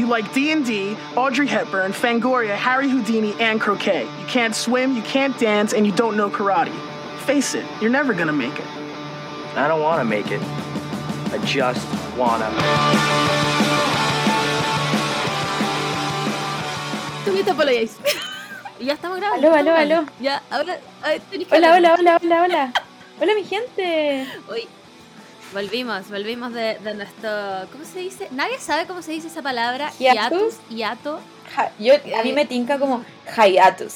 You like D&D, Audrey Hepburn, Fangoria, Harry Houdini, and croquet. You can't swim, you can't dance, and you don't know karate. Face it, you're never gonna make it. I don't want to make it. I just wanna. Tú me apologize. ya estamos grabando. Aló, aló, aló. Ya, ahora. a ver, Hola, hola, hola, hola, hola. Hola, mi gente. Uy, volvimos, volvimos de, de nuestro. ¿Cómo se dice? Nadie sabe cómo se dice esa palabra. Hiatus. Hiato. Ja- yo, a mí me tinca como hiatus,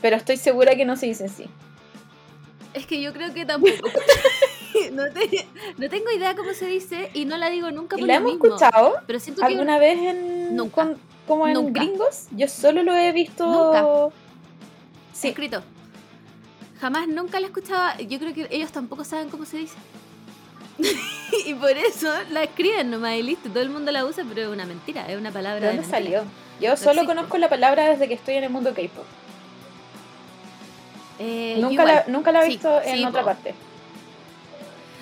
pero estoy segura que no se dice así. Es que yo creo que tampoco. no, te- no tengo idea cómo se dice y no la digo nunca ¿Y por la lo hemos mismo. escuchado Pero siento que. alguna vez en Nunca. con- como en Nunca. gringos? Yo solo lo he visto. Nunca. Sí, escrito. Jamás nunca la escuchaba. Yo creo que ellos tampoco saben cómo se dice. y por eso la escriben nomás y listo. Todo el mundo la usa, pero es una mentira. Es una palabra ¿de dónde salió? Yo solo existe. conozco la palabra desde que estoy en el mundo K-pop. Eh, Nunca la, nunca la he Sí, visto en sí, otra po. parte.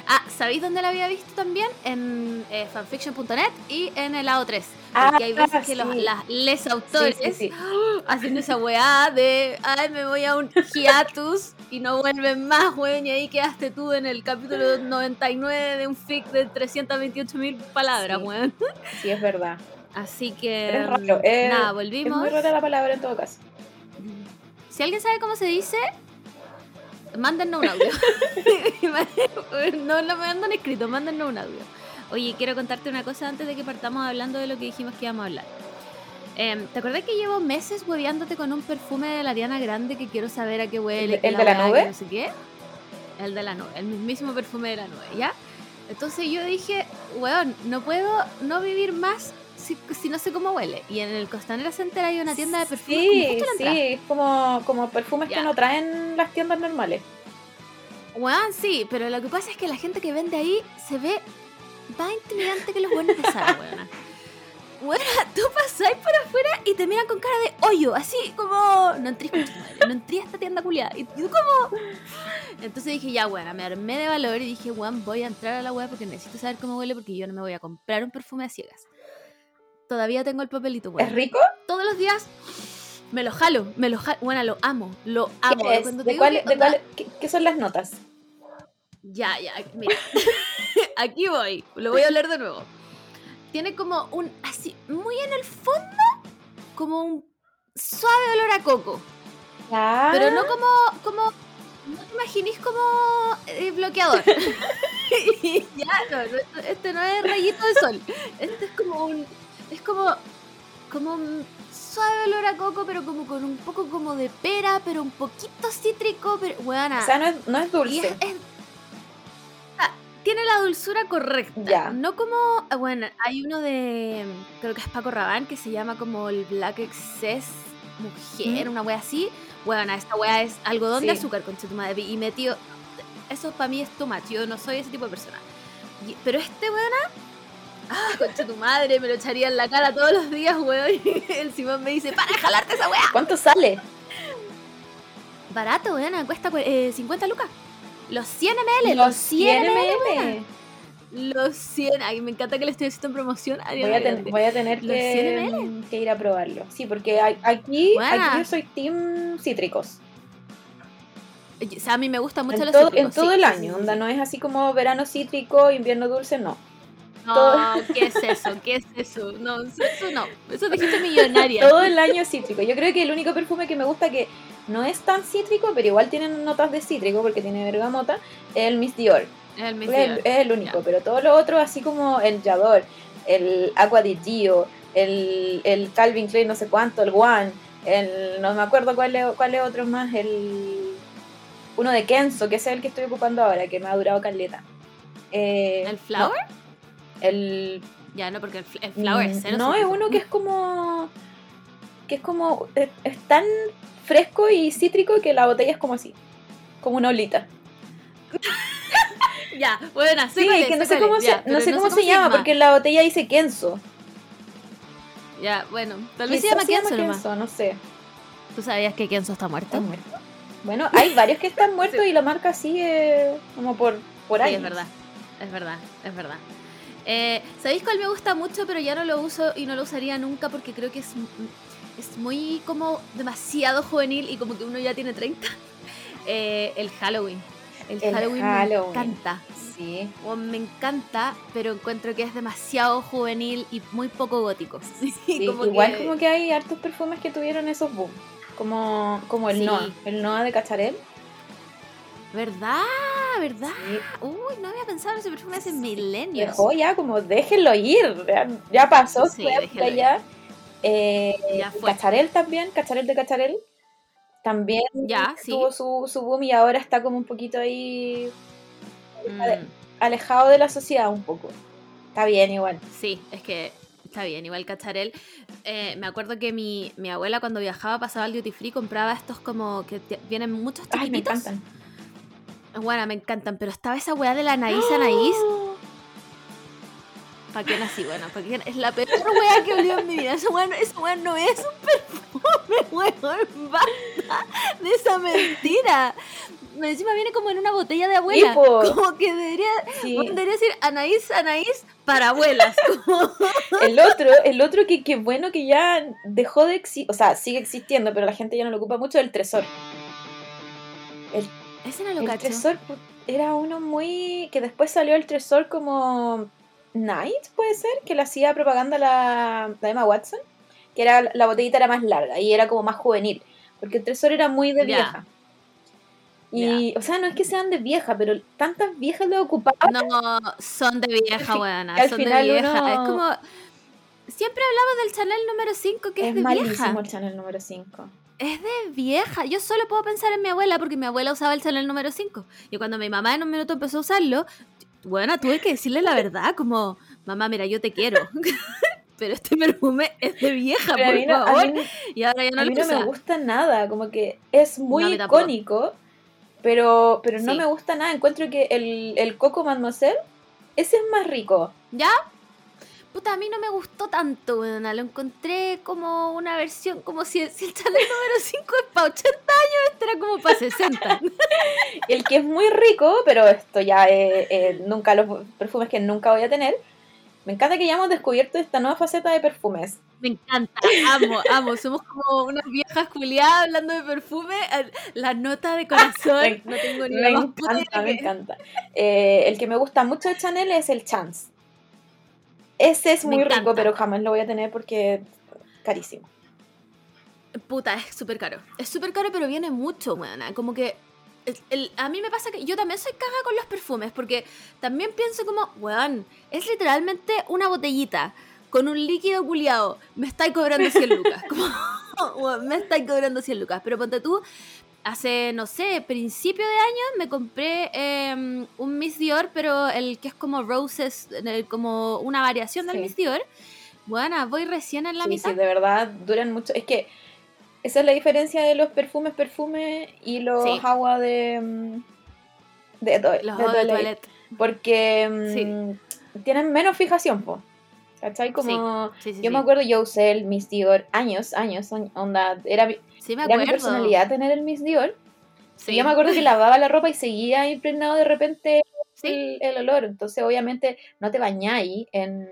Ah, ¿sabéis dónde la había visto también? En eh, fanfiction.net y en el lado 3. Ah, Porque hay veces que los, las, les autores sí, sí. hacen esa weá de, ay, me voy a un hiatus y no vuelven más, weón, y ahí quedaste tú en el capítulo 99 de un fic de 328 mil palabras, Sí. weón. Sí, es verdad. Así que, Pero es raro, eh, nada, Es volvimos. muy rara la palabra en todo caso. Si alguien sabe cómo se dice, mándennos un audio. no lo mandan escrito, mándennos un audio. Oye, quiero contarte una cosa antes de que partamos hablando de lo que dijimos que íbamos a hablar. Em, ¿Te acuerdas que llevo meses hueveándote con un perfume de la Diana Grande que quiero saber a qué huele? ¿El- el de la nube? No sé qué. El de la nube, el mismísimo perfume de la nube, ¿ya? Entonces yo dije, weón, no puedo no vivir más si, si no sé cómo huele. Y en el Costanera Center hay una tienda de perfumes como Sí, entrada. sí, es como, como perfumes que no traen las tiendas normales. Weón, sí, pero lo que pasa es que la gente que vende ahí se ve más intimidante que los buenos de Sara, weona. Weona, tú pasáis por afuera y te miran con cara de hoyo, así como. No entré, no entré a esta tienda culiada. Y tú como. Entonces dije, ya, weona, me armé de valor y dije, weón, voy a entrar a la web porque necesito saber cómo huele porque yo no me voy a comprar un perfume a ciegas. Todavía tengo el papelito, weón. ¿Es rico? Todos los días me lo jalo, me lo jalo. Bueno, lo amo, lo amo. ¿Qué, es? ¿De digo cuál- de cuál- qué, qué son las notas? Ya, ya, mira. Aquí voy. Lo voy a hablar de nuevo. Tiene como un. Así, muy en el fondo, como un suave olor a coco. Ah, Pero no como. como no te imaginís como eh, bloqueador. Y ya, no, no, este no es rayito de sol. Este es como un. Es como. Como un suave olor a coco, pero como con un poco como de pera, pero un poquito cítrico, pero. Weona. O sea, no es, no es Y dulce. es- es- ah, tiene la dulzura correcta. Ya. No como. ah, Bueno, hay uno de. Creo que es Paco Rabanne que se llama como el Black Excess Mujer, ¿Mm? una wea así. Bueno, esta wea es algodón de azúcar, con tu madre. Y metido. Eso para mí es much. Yo no soy ese tipo de persona. Y- pero este weona. Ah, concha tu madre, me lo echaría en la cara todos los días, weón. Y el Simón me dice, para de jalarte esa wea. ¿Cuánto sale? Barato, weona, cuesta cue- eh, 50 lucas. Los 100 ml, Los los 100 ml. ml. Los 100, ay, me encanta que le estoy haciendo promoción a Voy a, ten- voy a tener Los que, 100 que ir a probarlo. Sí, porque aquí, aquí yo soy team cítricos. O sea, a mí me gusta mucho En los todo, cítricos, en todo sí, el año, sí, onda, sí. no es así como verano cítrico, invierno dulce, no. No, todo- ¿qué es eso? ¿Qué es eso? No, eso no. Eso dijiste millonaria. Todo el año cítrico. Yo creo que el único perfume que me gusta que no es tan cítrico, pero igual tiene notas de cítrico porque tiene bergamota, es el Miss Dior. Es el el, es el único, pero todo lo otro, así como el Yador, el Aqua di Gio, el, el Calvin Klein no sé cuánto, el One, el, no me acuerdo cuál es, cuál es otro más, el uno de Kenzo, que es el que estoy ocupando ahora, que me ha durado caleta. Eh, ¿El flower? no, el Ya, no, porque el, el flower es Mm, cero. No, es uno que es como. Que es como. es, es tan fresco y cítrico que la botella es como así. Como una olita. Ya, bueno, Sí, es que no sé cómo se, no cómo llama, porque en la botella dice Kenzo. Ya, bueno, tal vez se llama Kenzo no sé. ¿Tú sabías que Kenzo está ¿Está muerto? muerto? Bueno, hay varios que están muertos y la marca sigue como por, por Sí, ahí. es verdad, es verdad, es verdad. Eh, ¿Sabéis cuál me gusta mucho, pero ya no lo uso y no lo usaría nunca porque creo que es, es muy como demasiado juvenil y como que uno ya tiene 30? Eh, el Halloween. El, Halloween, me encanta. Sí. O me encanta, pero encuentro que es demasiado juvenil y muy poco gótico. Sí, igual como que hay hartos perfumes que tuvieron esos boom. Como, como el Noah. El Noah de Cacharel. ¿Verdad? ¿Verdad? Uy, no había pensado en ese perfume hace milenios. Dejó ya, como déjenlo ir. Ya, pasó, Sí, déjenlo ya. Eh. Cacharel también, Cacharel de Cacharel. También Ya, sí. tuvo su, su boom y ahora está como un poquito ahí Mm, alejado de la sociedad un poco. Está bien igual. sí, es que está bien, igual Cacharel. Eh, me acuerdo que mi, mi abuela cuando viajaba pasaba al duty free compraba estos como que vienen muchos Ay, me chiquititos. encantan. Bueno, me encantan, pero estaba esa weá de la Anaís Anaís. ¿Para qué nací? Bueno, porque es la peor weá que olió en mi vida. Esa weá, esa weá no es un perfume, weón. Basta de esa mentira. Encima viene como en una botella de abuela. Como que debería, Sí. debería decir Anaís Anaís para abuelas. El otro, el otro que, que bueno que ya dejó de existir, o sea, sigue existiendo, pero la gente ya no lo ocupa mucho, el Tresor. Ese no lo El. Tresor era uno muy... que después salió el Tresor como Night, puede ser, que le hacía propaganda la, la Emma Watson, que era la botellita era más larga y era como más juvenil, porque el Tresor era muy de vieja. Y, o sea, no es que sean de vieja, pero tantas viejas lo ocupaban. No, son de vieja, weona. al Son de final vieja. uno- Es como. Siempre hablamos del Chanel número 5, que es, es de malísimo vieja. el Chanel número 5. Es de vieja. Yo solo puedo pensar en mi abuela porque mi abuela usaba el Chanel número 5. Y cuando mi mamá en un minuto empezó a usarlo, bueno, tuve que decirle la verdad, como, mamá, mira, yo te quiero. Pero este perfume es de vieja, Pero por mí no, a favor. mí- y ahora ya no a mí no me gusta nada, como que es muy No, icónico, pero, pero no Sí. me gusta nada. Encuentro que el, el Coco Mademoiselle, ese es más rico. ¿Ya? Puta, a mí no me gustó tanto, weona. Lo encontré como una versión, como si, si el Chanel número 5 es para 80 años, este era como para 60. El que es muy rico, pero esto ya eh, eh, nunca los perfumes que nunca voy a tener. Me encanta que ya hemos descubierto esta nueva faceta de perfumes. Me encanta, amo, amo. Somos como unas viejas culiadas hablando de perfume. eh, La nota de corazón, no tengo ni Me encanta, me encanta. Eh, el que me gusta mucho de Chanel es el Chance. Ese es Me muy rico, encanta. pero jamás lo voy a tener porque es carísimo. Puta, es súper caro. Es súper caro, pero viene mucho, weona. Como que. el- el- a mí me pasa que yo también soy caga con los perfumes, porque también pienso como, weón, es literalmente una botellita con un líquido culiado. Me estáis cobrando 100 lucas. Como, weón, me estáis cobrando 100 lucas. Pero ponte tú, hace, no sé, principio de año me compré eh, un Miss Dior, pero el que es como Roses, como una variación del Sí. Miss Dior. Bueno, voy recién en la Sí, mitad. sí, de verdad duran mucho. Es que esa es la diferencia de los perfumes, perfume y los Sí. agua de. mm, de, to- Los de eau de toilette. Porque mm, tienen menos fijación, po. ¿Cachai? Como. Yo me acuerdo, yo usé el Miss Dior años, años, on- onda. Era, Sí, me era acuerdo. mi personalidad tener el Miss Dior. Sí. Y yo me acuerdo que lavaba la ropa y seguía impregnado de repente Sí. el, el olor. Entonces, obviamente, no te bañáis en,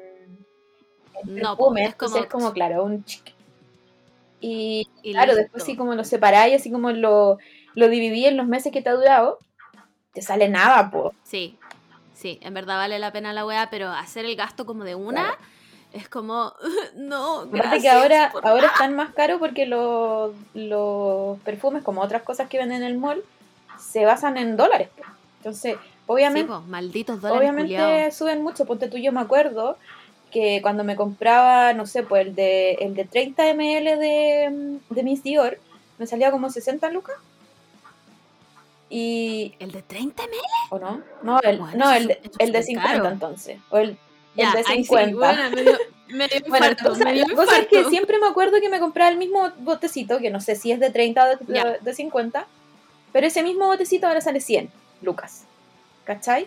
en No, perfume. es como- es como, claro, un chic. Y Y claro, listo. después, sí, como lo separáis, así como lo, lo dividí en los meses que te ha durado, te sale nada, po. Sí, sí, en verdad vale la pena la weá, pero hacer el gasto como de una Claro. Es como, no, gracias. que ahora, por ahora nada". están más caros porque los, los perfumes, como otras cosas que venden en el mall, se basan en dólares. Entonces, Sí, obviamente, po, malditos dólares obviamente suben mucho. Ponte tú, yo me acuerdo que cuando me compraba, no sé, pues el de, el de 30 ml de, de Miss Dior, me salía como 60 lucas. Y. ¿El de 30 ml? ¿O no? No, el, Bueno, no, el, es el de súper 50 caro. entonces. O el, el Ya, sí, 50. bueno, me dio, me dio Bueno, infarto, la cosa, me dio la cosa es que siempre me acuerdo que me compraba el mismo botecito, que no sé si es de 30 o de, de- Ya. de 50, pero ese mismo botecito ahora sale 100 lucas. ¿Cachai?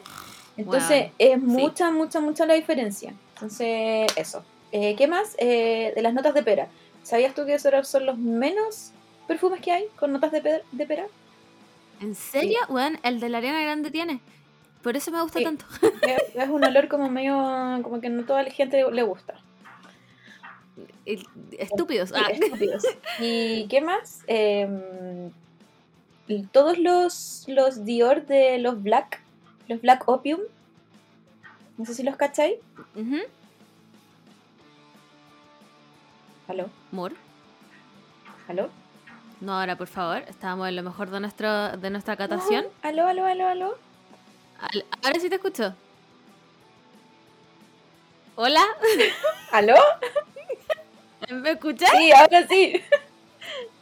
Entonces Wow, es mucha, mucha, mucha la diferencia. Entonces, eso. Eh, ¿Qué más? Eh, de las notas de pera. ¿Sabías tú que esos son los menos perfumes que hay con notas de, pe- de pera? ¿En serio? Weón, el de la Arena Grande tiene. Por eso me gusta Sí. tanto. Es, un olor como medio, como que no toda la gente le gusta. Estúpidos. Sí, Ah. estúpidos. ¿Y qué más? Y todos los, los Dior de los Black, los Black Opium, no sé si los cacháis. Ujú. ¿Aló? Mor. ¿Aló? No, ahora por favor. Estábamos en lo mejor de, nuestro, de nuestra catación. ¿Aló, aló, aló, aló? Ahora sí te escucho. Hola, ¿Aló? ¿me escuchas? Sí, ahora sí.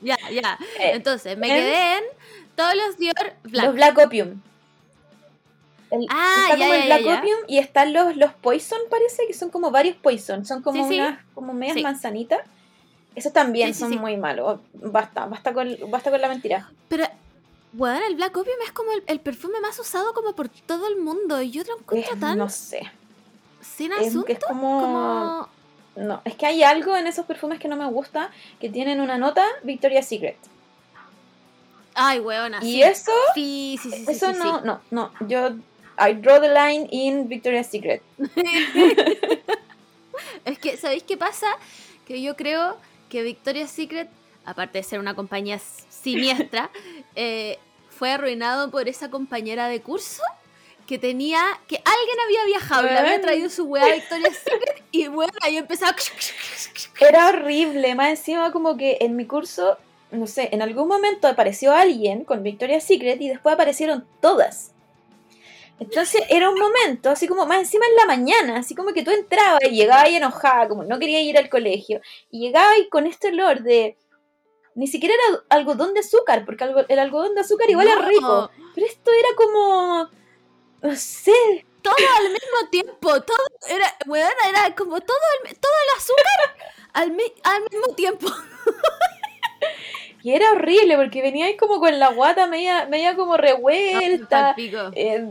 Ya, ya. Eh, Entonces, me ¿en? quedé en todos los Dior Black. Los Black Opium. El- Ah, está ya, como el Black ya. Opium y están los, los Poison, parece que son como varios Poison. Son como Sí, sí. unas como medias Sí. manzanitas. Esos también son muy malos. Basta, basta con, basta con la mentira. Pero, bueno, el Black Opium es como el, el perfume más usado como por todo el mundo. Y yo lo encuentro Es- tan no sé. sin Es, asunto. es como... como... No, es que hay algo en esos perfumes que no me gusta, que tienen una nota Victoria's Secret. Ay, weona, Y sí. eso, Sí, sí, sí, sí, eso sí, no, sí. no, no. Yo, I draw the line in Victoria's Secret. Es que, ¿sabéis qué pasa? Que yo creo que Victoria's Secret, aparte de ser una compañía siniestra, eh, fue arruinado por esa compañera de curso que tenía, que alguien había viajado y le había traído su weá a Victoria's Secret y bueno, ahí empezaba... Era horrible, más encima como que en mi curso, no sé, en algún momento apareció alguien con Victoria's Secret y después aparecieron todas. Entonces era un momento, así como más encima en la mañana, así como que tú entrabas y llegabas ahí enojada, como no quería ir al colegio, y llegabas ahí con este olor de... Ni siquiera era algodón de azúcar, porque el algodón de azúcar igual es No, rico, pero esto era como... No sé, Todo al mismo tiempo, todo era, weón, era como todo el, todo el azúcar al, mi- al mismo tiempo. y era horrible porque venía ahí como con la guata media, media como revuelta. Eh,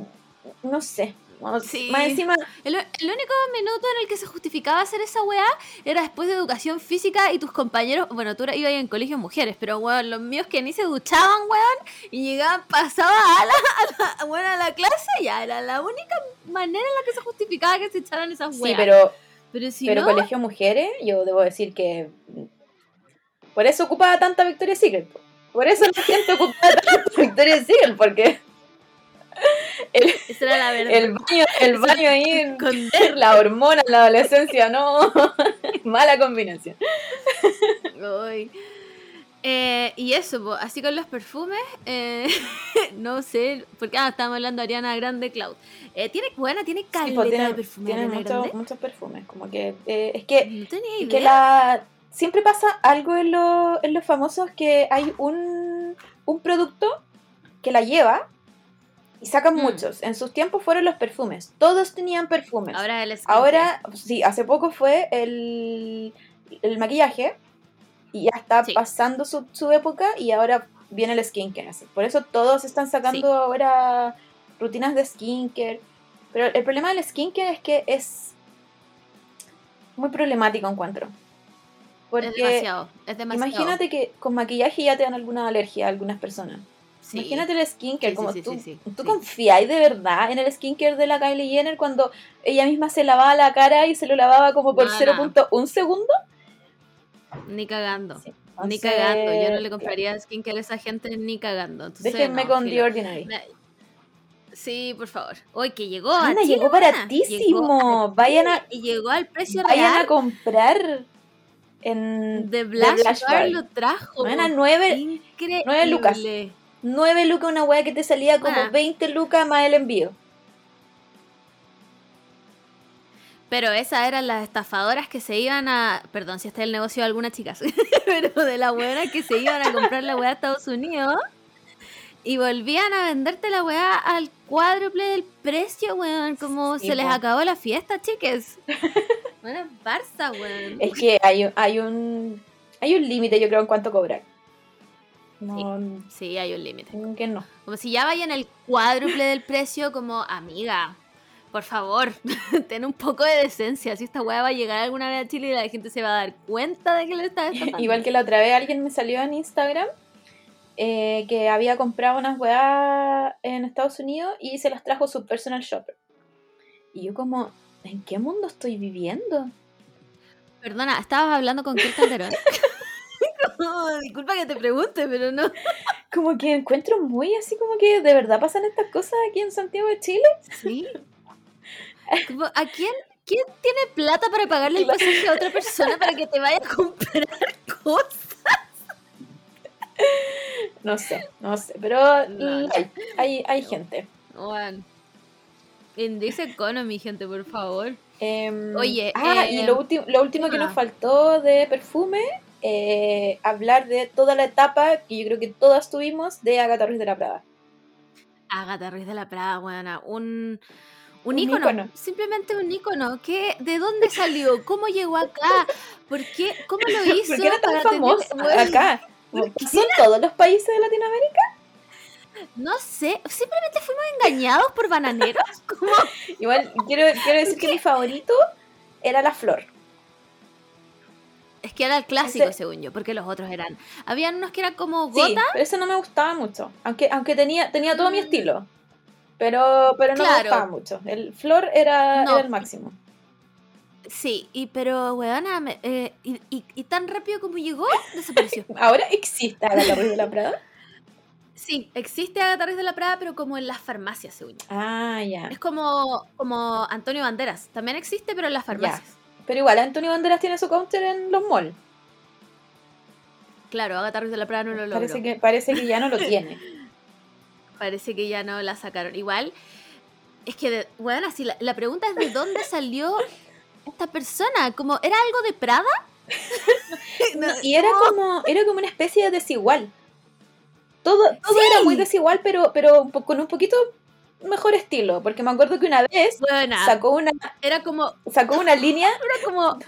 no sé. No- Sí. Más encima, El, el único minuto en el que se justificaba hacer esa weá era después de educación física y tus compañeros, bueno, tú ibas en colegio mujeres, pero weón, los míos que ni se duchaban, weón, y llegaban, pasaba a la, a la, weón, a la clase, ya era la única manera en la que se justificaba que se echaran esas sí, weas. pero, pero si pero no, colegio mujeres, yo debo decir que. Por eso ocupaba tanta Victoria's Secret. po. Por eso la gente ocupaba tanta Victoria's Secret, porque esa era la verdad. el baño, el baño ahí, Esconder. la hormona en la adolescencia, no. Mala combinación. Eh, y eso, po, así con los perfumes, eh, no sé, porque ah, estábamos hablando de Ariana Grande Cloud. Eh, tiene, bueno, tiene Sí, pues, tiene, de perfume tiene Ariana mucho- muchos perfumes. Como que. es No que la siempre pasa algo en, lo- en los famosos que hay un, un producto que la lleva y sacan Mm. muchos. En sus tiempos fueron los perfumes. Todos tenían perfumes. Ahora el skincare. Ahora, sí, hace poco fue el, el maquillaje y ya está Sí. pasando su, su época y ahora viene el skincare. así. Por eso todos están sacando ahora rutinas de skincare. Pero el problema del skincare es que es muy problemático, encuentro. Porque es demasiado, es demasiado. imagínate que con maquillaje ya te dan alguna alergia a algunas personas. Sí. Imagínate el skincare, Sí, como sí, tú, tú confías de verdad en el skincare de la Kylie Jenner cuando ella misma se lavaba la cara y se lo lavaba como por No, 0.1 segundo. Ni cagando. Ni cagando. Yo no le compraría skincare a esa gente ni cagando. Entonces, Déjenme no, con filo. The Ordinary. Sí, por favor. Hoy que llegó. Ana, a Chile, llegó baratísimo. A Vayan a- Y llegó al precio Vayan real. a comprar en De Blush, Blush Bar Bar. lo trajo. Van a 9, Increíble. nueve lucas. 9 lucas una wea que te salía como Ah. 20 lucas más el envío. Pero esas eran las estafadoras que se iban a. Perdón si este es el negocio de algunas chicas. pero de las buenas que se iban a comprar la weá a Estados Unidos. Y volvían a venderte la weá al cuádruple del precio, weón. Como Sí, se les po. acabó la fiesta, chiques. Bueno, Barça, weón. Es que hay, un- hay un hay un límite, yo creo, en cuánto cobrar. No, Sí, hay un límite. que no. Como si ya vayan el cuádruple del precio, como amiga. Por favor, ten un poco de decencia. Si esta weá va a llegar alguna vez a Chile y la gente se va a dar cuenta de que le está estafando. Igual que la otra vez alguien me salió en Instagram eh, que había comprado unas weas en Estados Unidos y se las trajo su personal shopper. Y yo como, ¿en qué mundo estoy viviendo? Perdona, estabas hablando con Kirk Calderón. No, disculpa que te pregunte, pero no. Como que encuentro muy así como que de verdad pasan estas cosas aquí en Santiago de Chile. Sí. Como, ¿A quién, quién tiene plata para pagarle el pasaje a otra persona para que te vaya a comprar cosas? No sé, no sé, pero No, hay, hay, hay gente. Juan. In this economy, gente, por favor. Em, Oye, ah, eh, y lo, último lo último que nos faltó de perfume, eh, hablar de toda la etapa que yo creo que todas tuvimos de Agatha Ruiz de la Prada. Agatha Ruiz de la Prada, buena. Un, un, Un ícono, ícono. Simplemente un ícono. ¿Qué, ¿De dónde salió? ¿Cómo llegó acá? ¿Por qué? ¿Cómo lo hizo? ¿Por qué era tan tener- famoso Bueno, acá? ¿Son todos los países de Latinoamérica? No sé, simplemente fuimos engañados por bananeros. Igual quiero, quiero decir que mi favorito era la flor. Es que era el clásico, Ese- según yo, porque los otros eran. Habían unos que eran como Sí, gota. pero eso no me gustaba mucho. Aunque, aunque tenía, tenía todo mi estilo. Pero, pero no Claro. me gustaba mucho. El flor era, No. era el máximo. Sí, y pero, weona, me- eh, y, y- y tan rápido como llegó, desapareció. Ahora existe Agatha Ruiz de la Prada. Sí, existe Agatha Ruiz de la Prada, pero como en las farmacias, según yo. Ah, ya. Es como, como Antonio Banderas. También existe, pero en las farmacias. Pero igual, Antonio Banderas tiene su counter en los malls. Claro, Agatha Ruiz de la Prada no lo logró. Parece que, parece que ya no lo tiene. Parece que ya no la sacaron. Igual, es que, de- bueno, así la, la pregunta es de dónde salió esta persona. Como, ¿era algo de Prada? No, Y era como, era como una especie de desigual. Todo, todo era muy desigual, pero, pero con un poquito mejor estilo. Porque me acuerdo que una vez Buena. sacó una, Era como, sacó una línea, era como...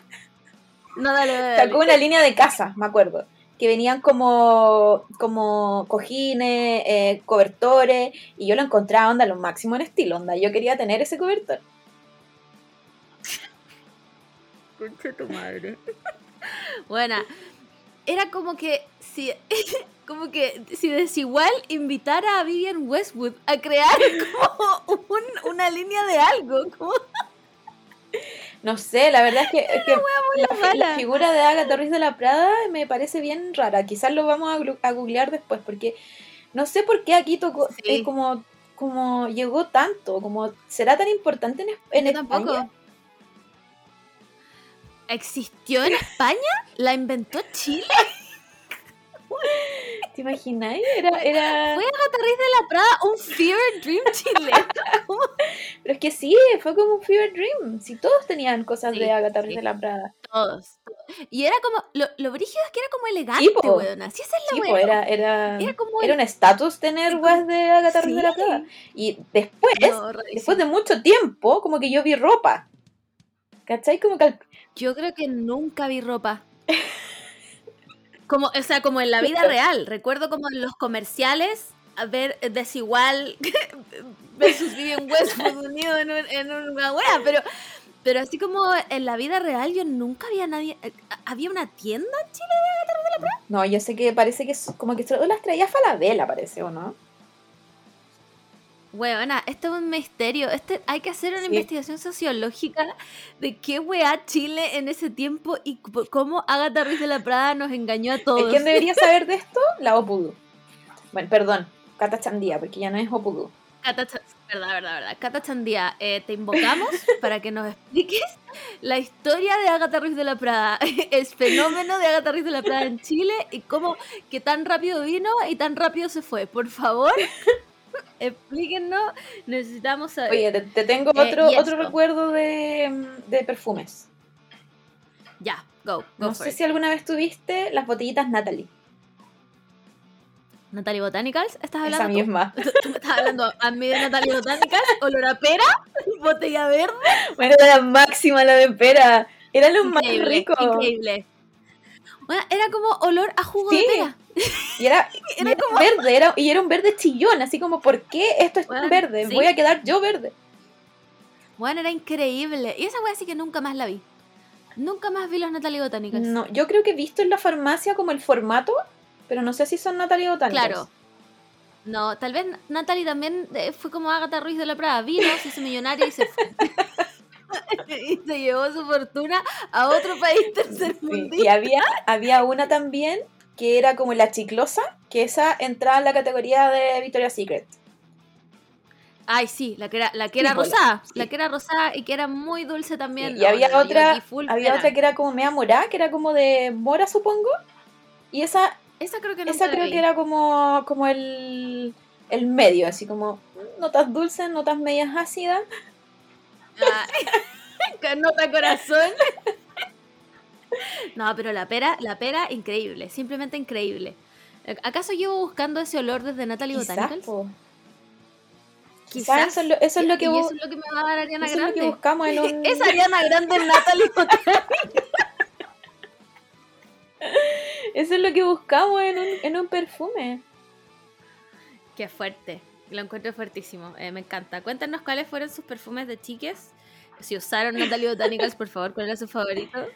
No, dale, dale, sacó dale. una línea de casa, me acuerdo. Que venían como, como cojines, eh, cobertores, y yo lo encontraba onda lo máximo en estilo, onda. Yo quería tener ese cobertor. Concha tu madre. Buena. Era como que si como que si Desigual invitara a Vivian Westwood a crear como un- una línea de algo, como No sé, la verdad es que, es que la, figura de Agatha Ruiz de la Prada me parece bien rara. Quizás lo vamos a, a googlear después, porque no sé por qué aquí tocó, Sí. eh, como, como llegó tanto, como será tan importante en, en Yo tampoco. España. ¿Existió en España? ¿La inventó Chile? ¿Te imagináis? Era, era... ¿Fue Agatha Ruiz de la Prada un fever dream chileno? Pero es que sí, fue como un fever dream. Si todos tenían cosas Sí, de Agatha sí. Ruiz de la Prada. Todos. Y era como, lo, lo brígido es que era como elegante, Sí, po. weona. Sí, esa es la Sí, pues era, era, Era como era un estatus tener weas de Agatha Ruiz de la Sí. Prada. Y después, No, después de mucho tiempo, como que yo vi ropa. ¿Cachai? Como que Yo creo que nunca vi ropa. Como, o sea, como en la vida real. Recuerdo como en los comerciales a ver eh, desigual versus Vivian Westwood unido en, un- en una wea, pero, pero así como en la vida real yo nunca había nadie. eh, ¿Había una tienda en Chile? No, yo sé que parece que es como que las traía Falabella, parece, ¿o no? Weona, esto es un misterio. Este, hay que hacer una Sí. investigación sociológica de qué wea Chile en ese tiempo y cómo Agatha Ruiz de la Prada nos engañó a todos. ¿Quién debería saber de esto? La Opudú. Bueno, perdón, Cata Chandía, porque ya no es Opudú. Cata, verdad, verdad, verdad. Cata Chandía, eh, te invocamos para que nos expliques la historia de Agatha Ruiz de la Prada, el fenómeno de Agatha Ruiz de la Prada en Chile y cómo que tan rápido vino y tan rápido se fue. Por favor, explíquenos, necesitamos saber. Oye, te, te tengo Eh, otro, otro recuerdo de, de perfumes. ya, go, go No sé it. si alguna vez tuviste las botellitas Natalie. Natalie Botanicals, ¿estás Esa hablando tú? misma. ¿Tú me estás hablando a mí de Natalie Botanicals? ¿Olor a pera? ¿Botella verde? Bueno, era la máxima la de pera. Era lo más rico. increíble. Bueno, era como olor a jugo Sí. de pera. Y era, y Era verde, era, y era un verde chillón, así como, ¿por qué esto es tan verde? sí. Voy a quedar yo verde. Bueno, era increíble. Y esa wea sí que nunca más la vi. Nunca más vi los Natalie Botanicals. No, yo creo que he visto en la farmacia como el formato, pero no sé si son Natalie Botánicas. Claro. No, tal vez Natalie también eh, fue como Agatha Ruiz de la Prada. Vino, se hizo millonaria y se fue. y se llevó su fortuna a otro país tercer Sí, Y había, había una también que era como la chiclosa, que esa entraba en la categoría de Victoria's Secret. Ay, sí, la que era, la que era Sí, pues, rosada. sí. La que era rosada y que era muy dulce también. y No, había no, no, otra, había otra que era como media morada, que era como de mora, supongo. Y esa, Esa creo que nunca esa creo vi. que era como, como el, el medio, así como notas dulces, notas medias ácidas. Ah, nota corazón. No, pero la pera, la pera, increíble, simplemente increíble. ¿Acaso llevo buscando ese olor desde Natalie Quizás, Botanicals? po. Quizás. Eso es lo, eso es lo que, bu- eso es lo que me va a dar Ariana eso es lo Grande. que buscamos en un... Es Ariana Grande en Natalie Botanicals. Eso es lo que buscamos en un, en un perfume. Qué fuerte. Lo encuentro fuertísimo. eh, me encanta. Cuéntanos cuáles fueron sus perfumes de chiques. Si usaron Natalie Botanicals, por favor, cuál era su favorito.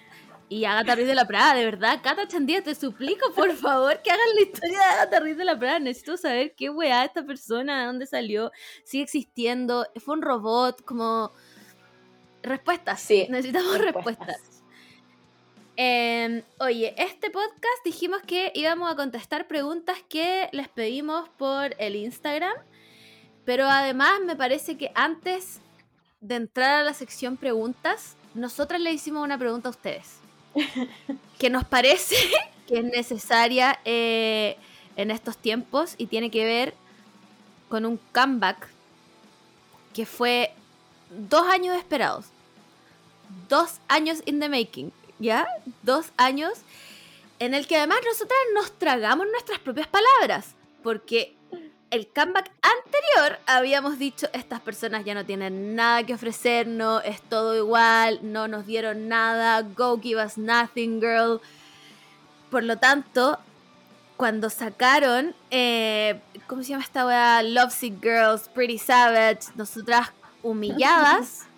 Y Agatha Ruiz de la Prada, de verdad. Cata Chandía, te suplico, por favor, que hagan la historia de Agatha Ruiz de la Prada. Necesito saber qué weá esta persona, de dónde salió, sigue existiendo. Fue un robot, como. Respuestas. Sí, Necesitamos respuestas. respuestas. Eh, oye, este podcast dijimos que íbamos a contestar preguntas que les pedimos por el Instagram, pero además me parece que antes de entrar a la sección preguntas, nosotras le hicimos una pregunta a ustedes, que nos parece que es necesaria eh, en estos tiempos y tiene que ver con un comeback que fue dos años esperados, dos años in the making. ¿ya? Dos años en el que además nosotras nos tragamos nuestras propias palabras, porque el comeback anterior habíamos dicho, estas personas ya no tienen nada que ofrecernos, es todo igual, no nos dieron nada, go give us nothing, girl. Por lo tanto, cuando sacaron, eh, ¿cómo se llama esta weá? Lovesick Girls, Pretty Savage, nosotras humilladas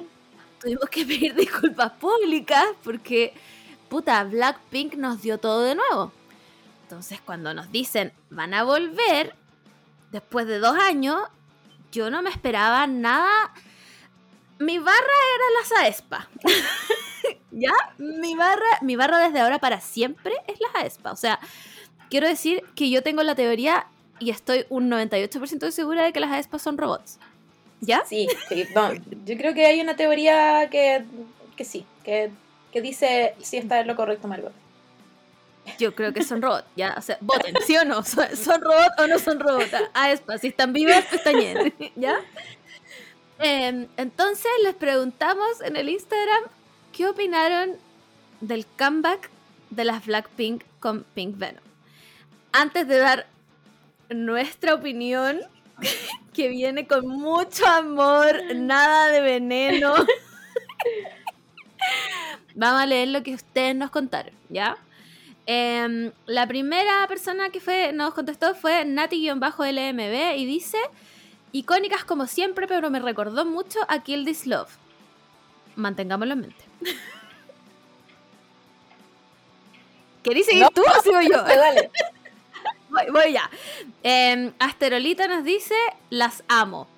tuvimos que pedir disculpas públicas porque, puta, Blackpink nos dio todo de nuevo. Entonces, cuando nos dicen van a volver, después de dos años, yo no me esperaba nada. Mi barra era la Saespa. ¿Ya? Mi barra, mi barra desde ahora para siempre es la Saespa. O sea, quiero decir que yo tengo la teoría y estoy un 98% segura de que las aespas son robots. ¿Ya? Sí, sí, no, yo creo que hay una teoría que, que sí, que, que dice si está en lo correcto, Margot. Yo creo que son robots, ¿ya? O sea, voten, ¿sí o no? ¿Son, robots o no son robots? Aespas, si están vivas, pestañeen, ¿ya? Em, entonces les preguntamos en el Instagram qué opinaron del comeback de las Blackpink con Pink Venom. Antes de dar nuestra opinión, que viene con mucho amor, nada de veneno. Vamos a leer lo que ustedes nos contaron, ¿ya? Em, la primera persona que fue, nos contestó fue Nati-LMB y dice: Icónicas como siempre, pero me recordó mucho a Kill This Love. Mantengámoslo en mente. ¿Queréis seguir No. tú o sigo yo? Dale. Voy, voy ya. Eh, Asterolita nos dice, las amo.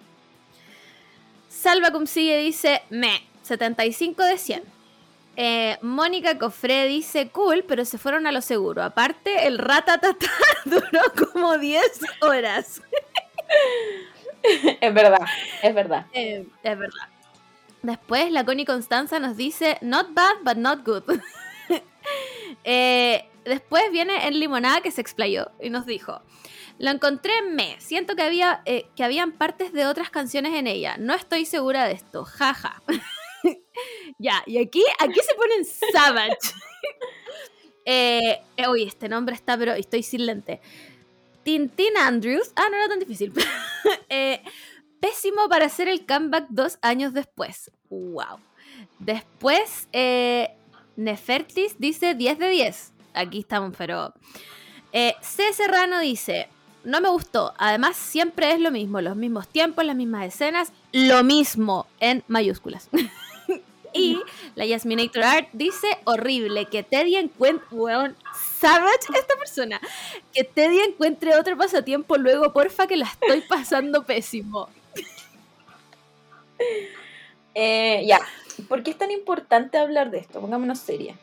Salva sigue dice, me, 75 de 100. Eh, Mónica Cofré dice, cool, pero se fueron a lo seguro. Aparte, el ratatata duró como 10 horas. Es verdad, es verdad. Eh, es verdad. Después, la Connie Constanza nos dice, not bad, but not good. Eh, después viene en Limonada que se explayó y nos dijo, lo encontré me, siento que había eh, que habían partes de otras canciones en ella, no estoy segura de esto, jaja. ya, y aquí, aquí se ponen savage. eh, eh, uy, este nombre está, pero estoy sin lente. Tintin Andrews, ah, no era tan difícil. Eh, pésimo para hacer el comeback dos años después. Wow. Después, eh, Nefertis dice 10 de 10. Aquí estamos, pero. Eh, C. Serrano dice: No me gustó. Además, siempre es lo mismo. Los mismos tiempos, las mismas escenas. Lo mismo en mayúsculas. Y la Yasminator Art dice, horrible, que Teddy encuentre, weón, savage esta persona, que Teddy encuentre otro pasatiempo luego, porfa, que la estoy pasando pésimo. Eh, ya, ¿por qué es tan importante hablar de esto? Pongámonos seria.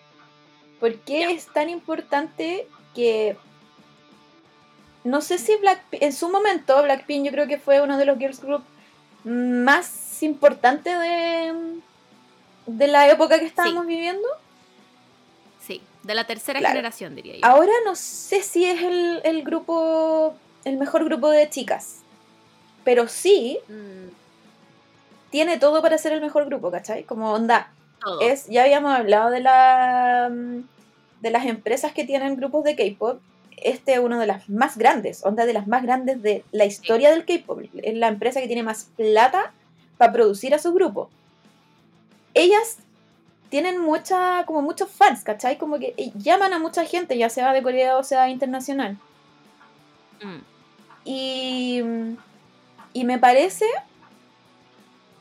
¿Por qué es tan importante que... No sé si Blackpink, en su momento Blackpink yo creo que fue uno de los girls group más importantes de, de la época que estábamos viviendo. Sí, de la tercera Claro. generación, diría yo. Ahora no sé si es el, el grupo, el mejor grupo de chicas, pero sí Mm, tiene todo para ser el mejor grupo, ¿cachai? Como onda, todo. es, ya habíamos hablado de la mm, de las empresas que tienen grupos de K-pop. Este es uno de las más grandes, onda de las más grandes de la historia del K-pop. Es la empresa que tiene más plata para producir a su grupo. Ellas tienen mucha, como muchos fans, ¿cachai? Como que eh, llaman a mucha gente, ya sea de Corea o sea internacional. Mm. Y, y me parece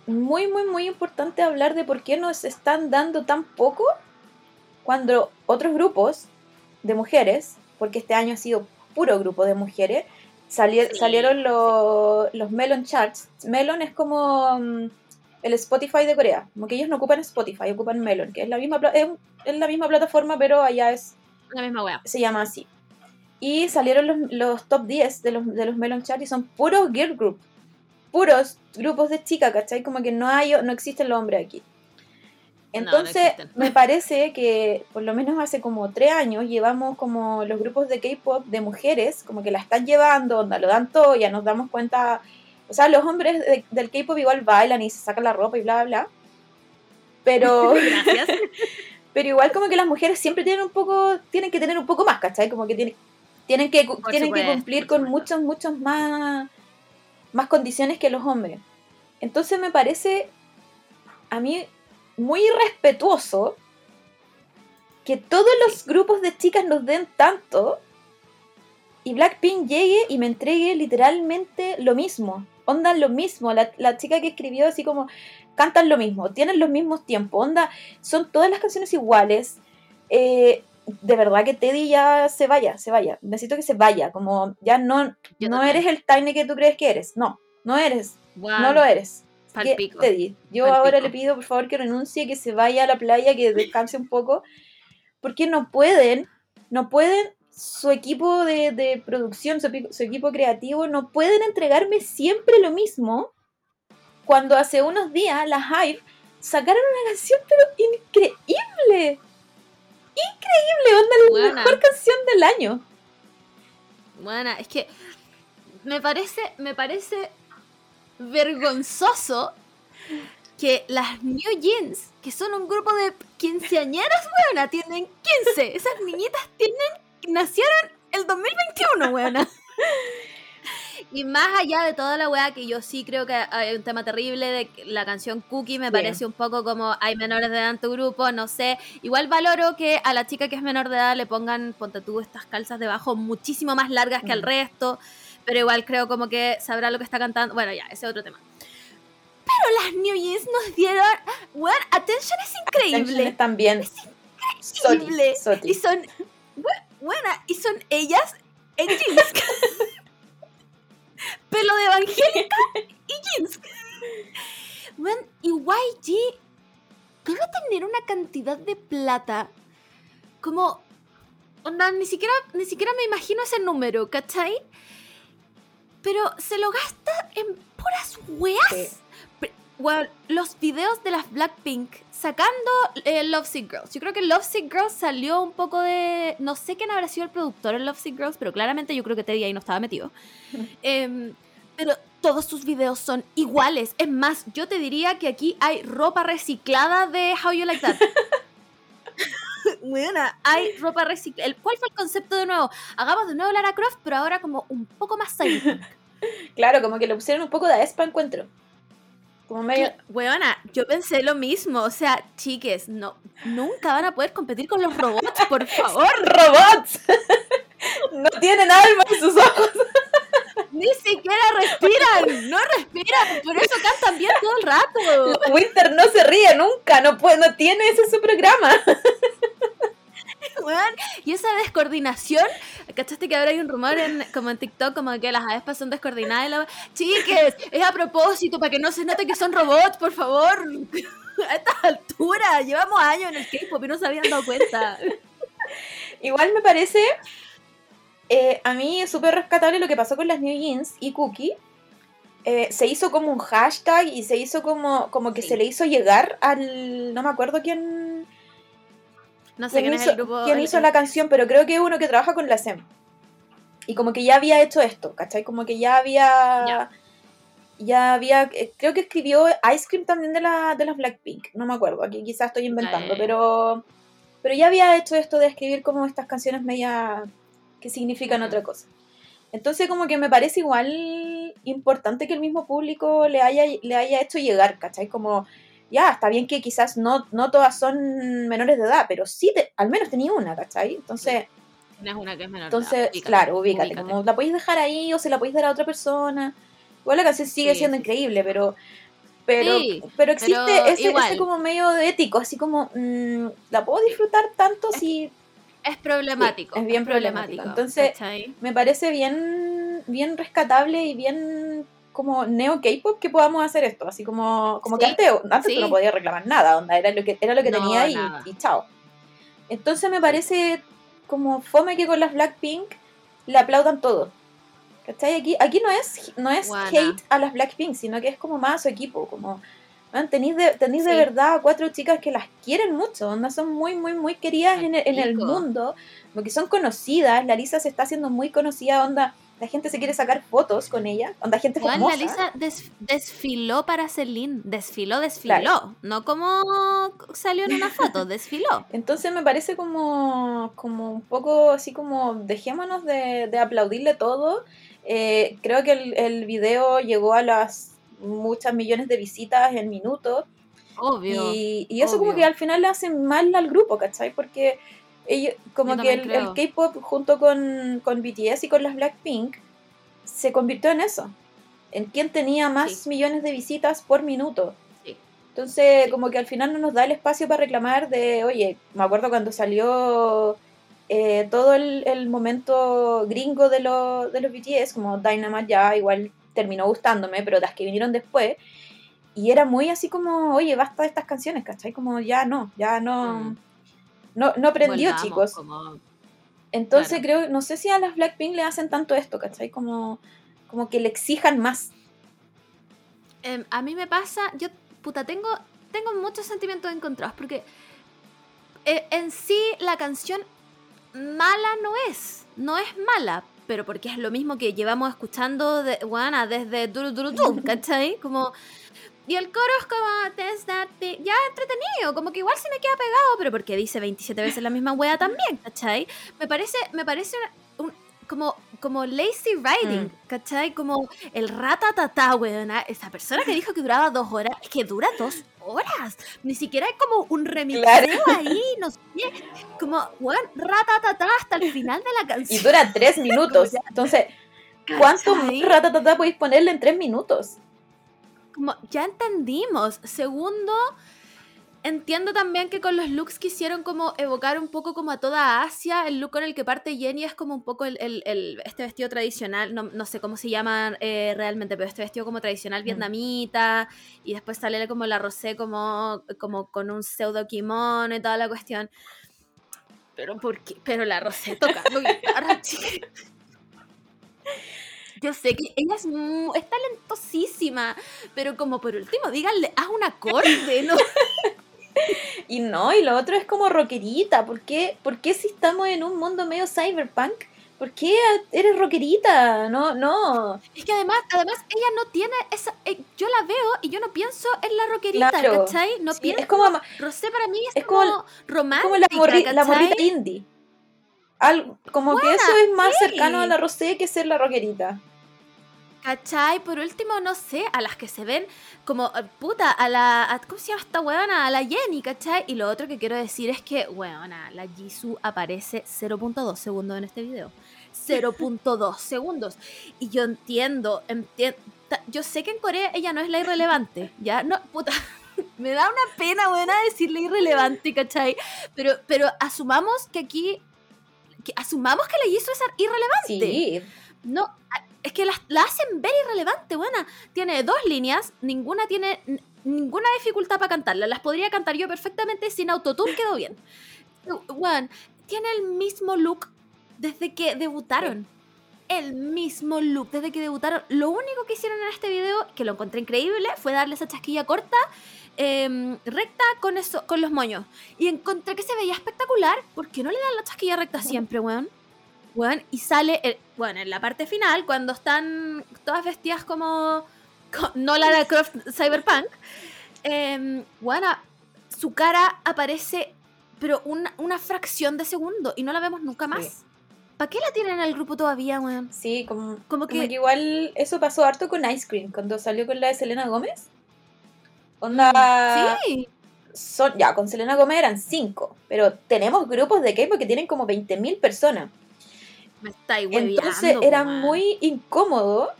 muy, muy, muy importante hablar de por qué nos están dando tan poco cuando otros grupos de mujeres, porque este año ha sido puro grupo de mujeres, sali- Sí, salieron los, los Melon Charts. Melon es como mm, el Spotify de Corea, como que ellos no ocupan Spotify, ocupan Melon, que es la misma, es, es la misma plataforma, pero allá es La misma wea. se llama así. Y salieron los, los top 10 de los, de los Melon Chart y son puros girl group. Puros grupos de chicas, ¿cachai? Como que no hay, no existe el hombre aquí. No, no Entonces, me parece que por lo menos hace como tres años llevamos como los grupos de K-pop de mujeres, como que la están llevando, onda, lo dan todo, ya nos damos cuenta. O sea, los hombres de- del K-pop igual bailan y se sacan la ropa y bla, bla, bla. Pero. Gracias. Pero igual como que las mujeres siempre tienen un poco, tienen que tener un poco más, ¿cachai? Como que tienen, tienen que, Por tienen que cumplir con supuesto. muchos, muchos más, más condiciones que los hombres. Entonces me parece a mí muy irrespetuoso que todos los grupos de chicas nos den tanto y Blackpink llegue y me entregue literalmente lo mismo. Onda lo mismo. La, la chica que escribió así como cantan lo mismo, tienen los mismos tiempos. Onda, son todas las canciones iguales. Eh, de verdad que Teddy ya se vaya, se vaya. Necesito que se vaya. Como ya no, Yo no también. eres el Tiny que tú crees que eres. No, no eres. Weón, No lo eres. Que. Teddy, yo Palpico. ahora le pido por favor que renuncie, que se vaya a la playa, que descanse un poco, porque no pueden, no pueden, su equipo de, de producción, su, equipo creativo, no pueden entregarme siempre lo mismo, cuando hace unos días la Hive sacaron una canción pero increíble, increíble, onda la Buena. mejor canción del año. Bueno, es que me parece, me parece vergonzoso que las New Jeans, que son un grupo de quinceañeras, weona, tienen 15. Esas niñitas tienen, nacieron el 2021, weona. Y más allá de toda la weá, que yo sí creo que hay un tema terrible de que la canción Cookie, me parece un poco como hay menores de edad en tu grupo, no sé. Igual valoro que a la chica que es menor de edad le pongan, ponte tú, estas calzas debajo muchísimo más largas que al Mm. resto, pero igual creo como que sabrá lo que está cantando. Bueno, ya, ese es otro tema. Pero las New Jeans nos dieron, weón, Attention es increíble. También. Es increíble. Soti. Y son, buena, y son ellas en jeans. Pelo de evangélica y jeans. Man, y YG debe tener una cantidad de plata como... Onda, ni siquiera, ni siquiera me imagino ese número, ¿cachai? Pero se lo gasta en puras weas. Weón, los videos de las Blackpink sacando eh, Love Sick Girls. Yo creo que Love Sick Girls salió un poco de. No sé quién habrá sido el productor en Love Sick Girls, pero claramente yo creo que Teddy ahí no estaba metido. Em, pero todos sus videos son iguales. Es más, yo te diría que aquí hay ropa reciclada de How You Like That. Buena, hay ropa reciclada. ¿Cuál fue el concepto de nuevo? Hagamos de nuevo Lara Croft, pero ahora como un poco más cyberpunk. Claro, como que le pusieron un poco de Espa encuentro. Como medio. Weona, yo pensé lo mismo. O sea, chiques, no, nunca van a poder competir con los robots, por favor. ¡Robots! no tienen alma en sus ojos. Ni Ni siquiera respiran, no respiran, por eso cantan bien todo el rato. Winter no se ríe nunca, no, puede, no tiene ese su programa. Y esa descoordinación, ¿cachaste que ahora hay un rumor en, como en TikTok como que las aves son descoordinadas? Y la... Chiques, es a propósito, para que no se note que son robots, por favor. A estas alturas, llevamos años en el K-pop y no se habían dado cuenta. Igual me parece, eh, a mí es súper rescatable lo que pasó con las New Jeans y Cookie. Eh, se hizo como un hashtag y se hizo como, como que se le hizo llegar al. No me acuerdo quién. No sé quién, hizo, el grupo, quién hizo la canción, pero creo que es uno que trabaja con la SEM. Y como que ya había hecho esto, ¿cachai? Como que ya había. Ya, había. Eh, creo que escribió Ice Cream también de, la, de las Blackpink. No me acuerdo, aquí quizás estoy inventando, pero. Pero ya había hecho esto de escribir como estas canciones media que significan otra cosa. Entonces como que me parece igual importante que el mismo público le haya, le haya hecho llegar, ¿cachai? Como, ya, está bien que quizás no, no todas son menores de edad, pero sí, al menos tenía una, ¿cachai? Entonces... Tienes una que es menor Entonces, claro, ubícate, como la podéis dejar ahí o se la podéis dar a otra persona. Igual la canción sigue siendo increíble, pero pero, pero existe ese, como medio de ético, así como, mm, ¿la puedo disfrutar tanto si... Es problemático. es bien problemático. Entonces, me parece bien, bien rescatable y bien como neo K-pop que podamos hacer esto, así como, como que antes, antes no podías reclamar nada, onda, era lo que, era lo que tenía y, y, chao. Entonces me parece como fome que con las Blackpink le aplaudan todo. ¿Cachai? Aquí, aquí no es, no es hate a las Blackpink, sino que es como más a su equipo, como tenéis de, tenéis de verdad cuatro chicas que las quieren mucho, onda, son muy, muy, muy queridas en el, en el, mundo, porque son conocidas, la Lisa se está haciendo muy conocida, onda, la gente se quiere sacar fotos con ella, onda, gente Juan, famosa. La Lisa desfiló para Celine, desfiló, desfiló, no como salió en una foto, desfiló. Entonces me parece como, como un poco así como, dejémonos de, de aplaudirle todo eh, creo que el, el, video llegó a las muchas millones de visitas en minutos. Obvio. Y, y eso como que al final le hace mal al grupo, ¿cachai? Porque ellos, como que el, el K-pop junto con, con, BTS y con las Blackpink se convirtió en eso. En quién tenía más millones de visitas por minuto. Entonces, como que al final no nos da el espacio para reclamar de, oye, me acuerdo cuando salió eh, todo el, momento gringo de, de los BTS, como Dynamite ya igual terminó gustándome, pero las que vinieron después, y era muy así como, oye, basta de estas canciones, ¿cachai? Como ya no, ya no, mm. No, no aprendió, chicos. Entonces creo, no sé si a las Blackpink le hacen tanto esto, ¿cachai? Como, como que le exijan más. Em, a mí me pasa, yo, puta, tengo, tengo muchos sentimientos encontrados, porque eh, en sí la canción mala no es, no es mala, pero porque es lo mismo que llevamos escuchando de, bueno, desde Duru Duru, ¿cachai? Como, y el coro es como, that ya entretenido, como que igual se me queda pegado, pero porque dice 27 veces la misma wea también, ¿cachai? Me parece, me parece un, como, como lazy writing, mm. ¿cachai? Como el ratatata, weona. Esa persona que dijo que duraba dos horas, es que dura dos horas. Ni siquiera hay como un remixeo ahí, no sé. Como, weón, ratatata hasta el final de la canción. Y dura tres minutos. Entonces, ¿cuánto ratatata podéis ponerle en tres minutos? Como, ya entendimos. Segundo, entiendo también que con los looks quisieron como evocar un poco como a toda Asia. El look con el que parte Jenny es como un poco el, este vestido tradicional, no, sé cómo se llama eh, realmente, pero este vestido como tradicional mm. vietnamita. Y después sale como la rosé como, como con un pseudo kimono y toda la cuestión. Pero ¿por qué? Pero la rosé tocando guitarra, Yo sé que ella es, es talentosísima, pero como por último, díganle, haz un acorde, ¿no? y no, y lo otro es como rockerita. ¿Por qué, ¿Por qué si estamos en un mundo medio cyberpunk? ¿Por qué eres rockerita? No, no. Es que además, además ella no tiene esa. Eh, yo la veo y yo no pienso en la rockerita, ¿cachai? No pienso. Es como. Rosé para mí es, como, romántica. Como la, la morrita indie. Como que eso es más cercano a la Rosé que ser la rockerita. ¿Cachai? Por último, no sé, a las que se ven como, eh, puta, a la, a- ¿cómo se llama esta weona? A la Jenny, ¿cachai? Y lo otro que quiero decir es que, weona, la Jisoo aparece 0.2 segundos en este video. 0.2 segundos. Y yo entiendo, entiendo, yo sé que en Corea ella no es la irrelevante, ¿ya? No, puta, me da una pena, weona, decirle irrelevante, ¿cachai? Pero, pero asumamos que aquí, que asumamos que la Jisoo es irrelevante. Sí, No, es que las- la, hacen ver irrelevante, buena. Tiene dos líneas, ninguna tiene ninguna dificultad para cantarla. Las podría cantar yo perfectamente sin autotune, quedó bien. Bueno, tiene el mismo look desde que debutaron. El mismo look desde que debutaron. Lo único que hicieron en este video, que lo encontré increíble, fue darle esa chasquilla corta, em, recta con eso, con los moños. Y encontré que se veía espectacular. ¿Por qué no le dan la chasquilla recta siempre, weón? Weón, y sale, el- bueno, en la parte final, cuando están todas vestidas como, co- no Lara Croft Cyberpunk, eh, bueno, su cara aparece, pero una, una fracción de segundo y no la vemos nunca más. Sí. ¿Para qué la tienen en el grupo todavía, weón? sí, como, Como como que, que igual eso pasó harto con Ice Cream, cuando salió con la de Selena Gómez. Onda, sí, son, ya, con Selena Gómez eran cinco, pero tenemos grupos de K-pop que tienen como 20.000 personas. me está Entonces era muy incómodo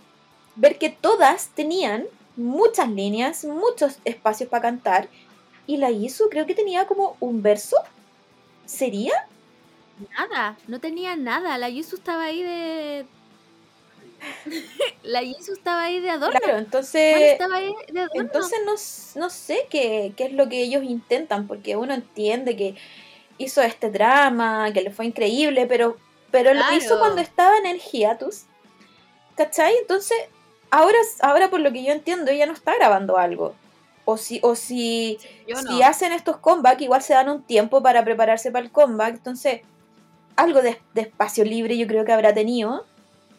ver que todas tenían muchas líneas, muchos espacios para cantar, y la Jisoo creo que tenía como un verso. ¿Sería? Nada, no tenía nada. La Jisoo estaba ahí de... la Jisoo estaba ahí de adorno. Claro, entonces... estaba ahí de adorno. Entonces no, no sé qué, qué es lo que ellos intentan, porque uno entiende que hizo este drama, que le fue increíble, pero, pero lo hizo cuando estaba en el hiatus. ¿Cachai? Entonces, ahora, ahora por lo que yo entiendo, ella no está grabando algo. O si, o si, si hacen estos comeback, igual se dan un tiempo para prepararse para el comeback. Entonces, algo de, de espacio libre yo creo que habrá tenido.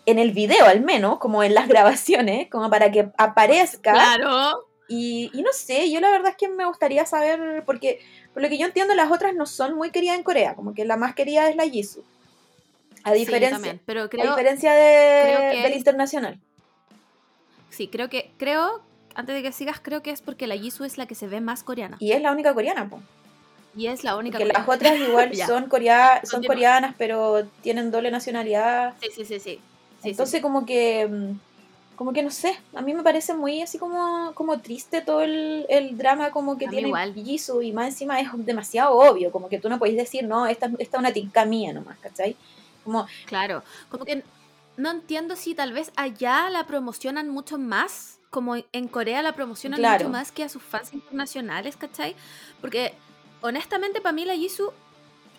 En el video al menos, como en las grabaciones, como para que aparezca. Claro. Y, y no sé, yo la verdad es que me gustaría saber, porque por lo que yo entiendo, las otras no son muy queridas en Corea, como que la más querida es la Jisoo. A diferencia, pero a diferencia de, creo que del internacional. sí, creo que, creo, antes de que sigas, creo que es porque la Jisoo es la que se ve más coreana. Y es la única coreana, po. Y es la única Porque las otras igual son, corea, son Continúa. coreanas, pero tienen doble nacionalidad. Sí, sí, sí, sí. Sí, Entonces sí. como que, mm, como que no sé, a mí me parece muy así como, como triste todo el, el drama como que A tiene. Jisoo y más encima es demasiado obvio, como que tú no podéis decir, no, esta, esta es una tinca mía nomás, ¿cachai? Como, Claro. Como que no entiendo si tal vez allá la promocionan mucho más, como en Corea la promocionan Claro. mucho más que a sus fans internacionales, ¿cachai? Porque honestamente para mí la Jisoo,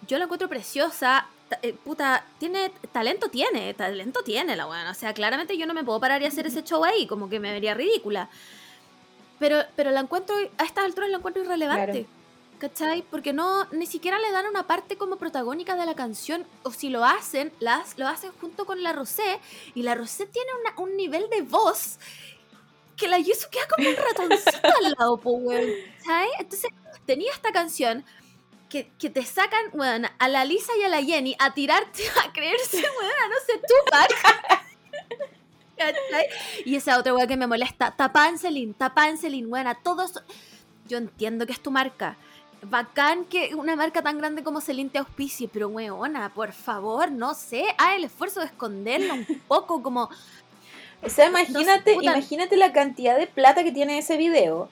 yo la encuentro preciosa. Eh, puta, tiene talento tiene, talento tiene la buena. O sea, claramente yo no me puedo parar y hacer ese show ahí, como que me vería ridícula. Pero, pero la encuentro, a estas alturas la encuentro irrelevante. ¿Cachai? Porque no, ni siquiera le dan una parte como protagónica de la canción, o si lo hacen, las, lo hacen junto con la Rosé, y la Rosé tiene una- un nivel de voz que la Yusu queda como un ratoncito al lado, weón. ¿Sabes? Entonces, tenía esta canción que, que te sacan, weón, a la Lisa y a la Jenny a tirarte a creerse, weón, a no sé, Tupac. Y esa otra weón que me molesta, Tapancelin, Tapancelin, weón, a todos. Yo entiendo que es tu marca. Bacán que una marca tan grande como Celine te auspicie, pero weona, por favor, no sé, haz el esfuerzo de esconderlo un poco, como o sea, imagínate, imagínate la cantidad de plata que tiene ese video,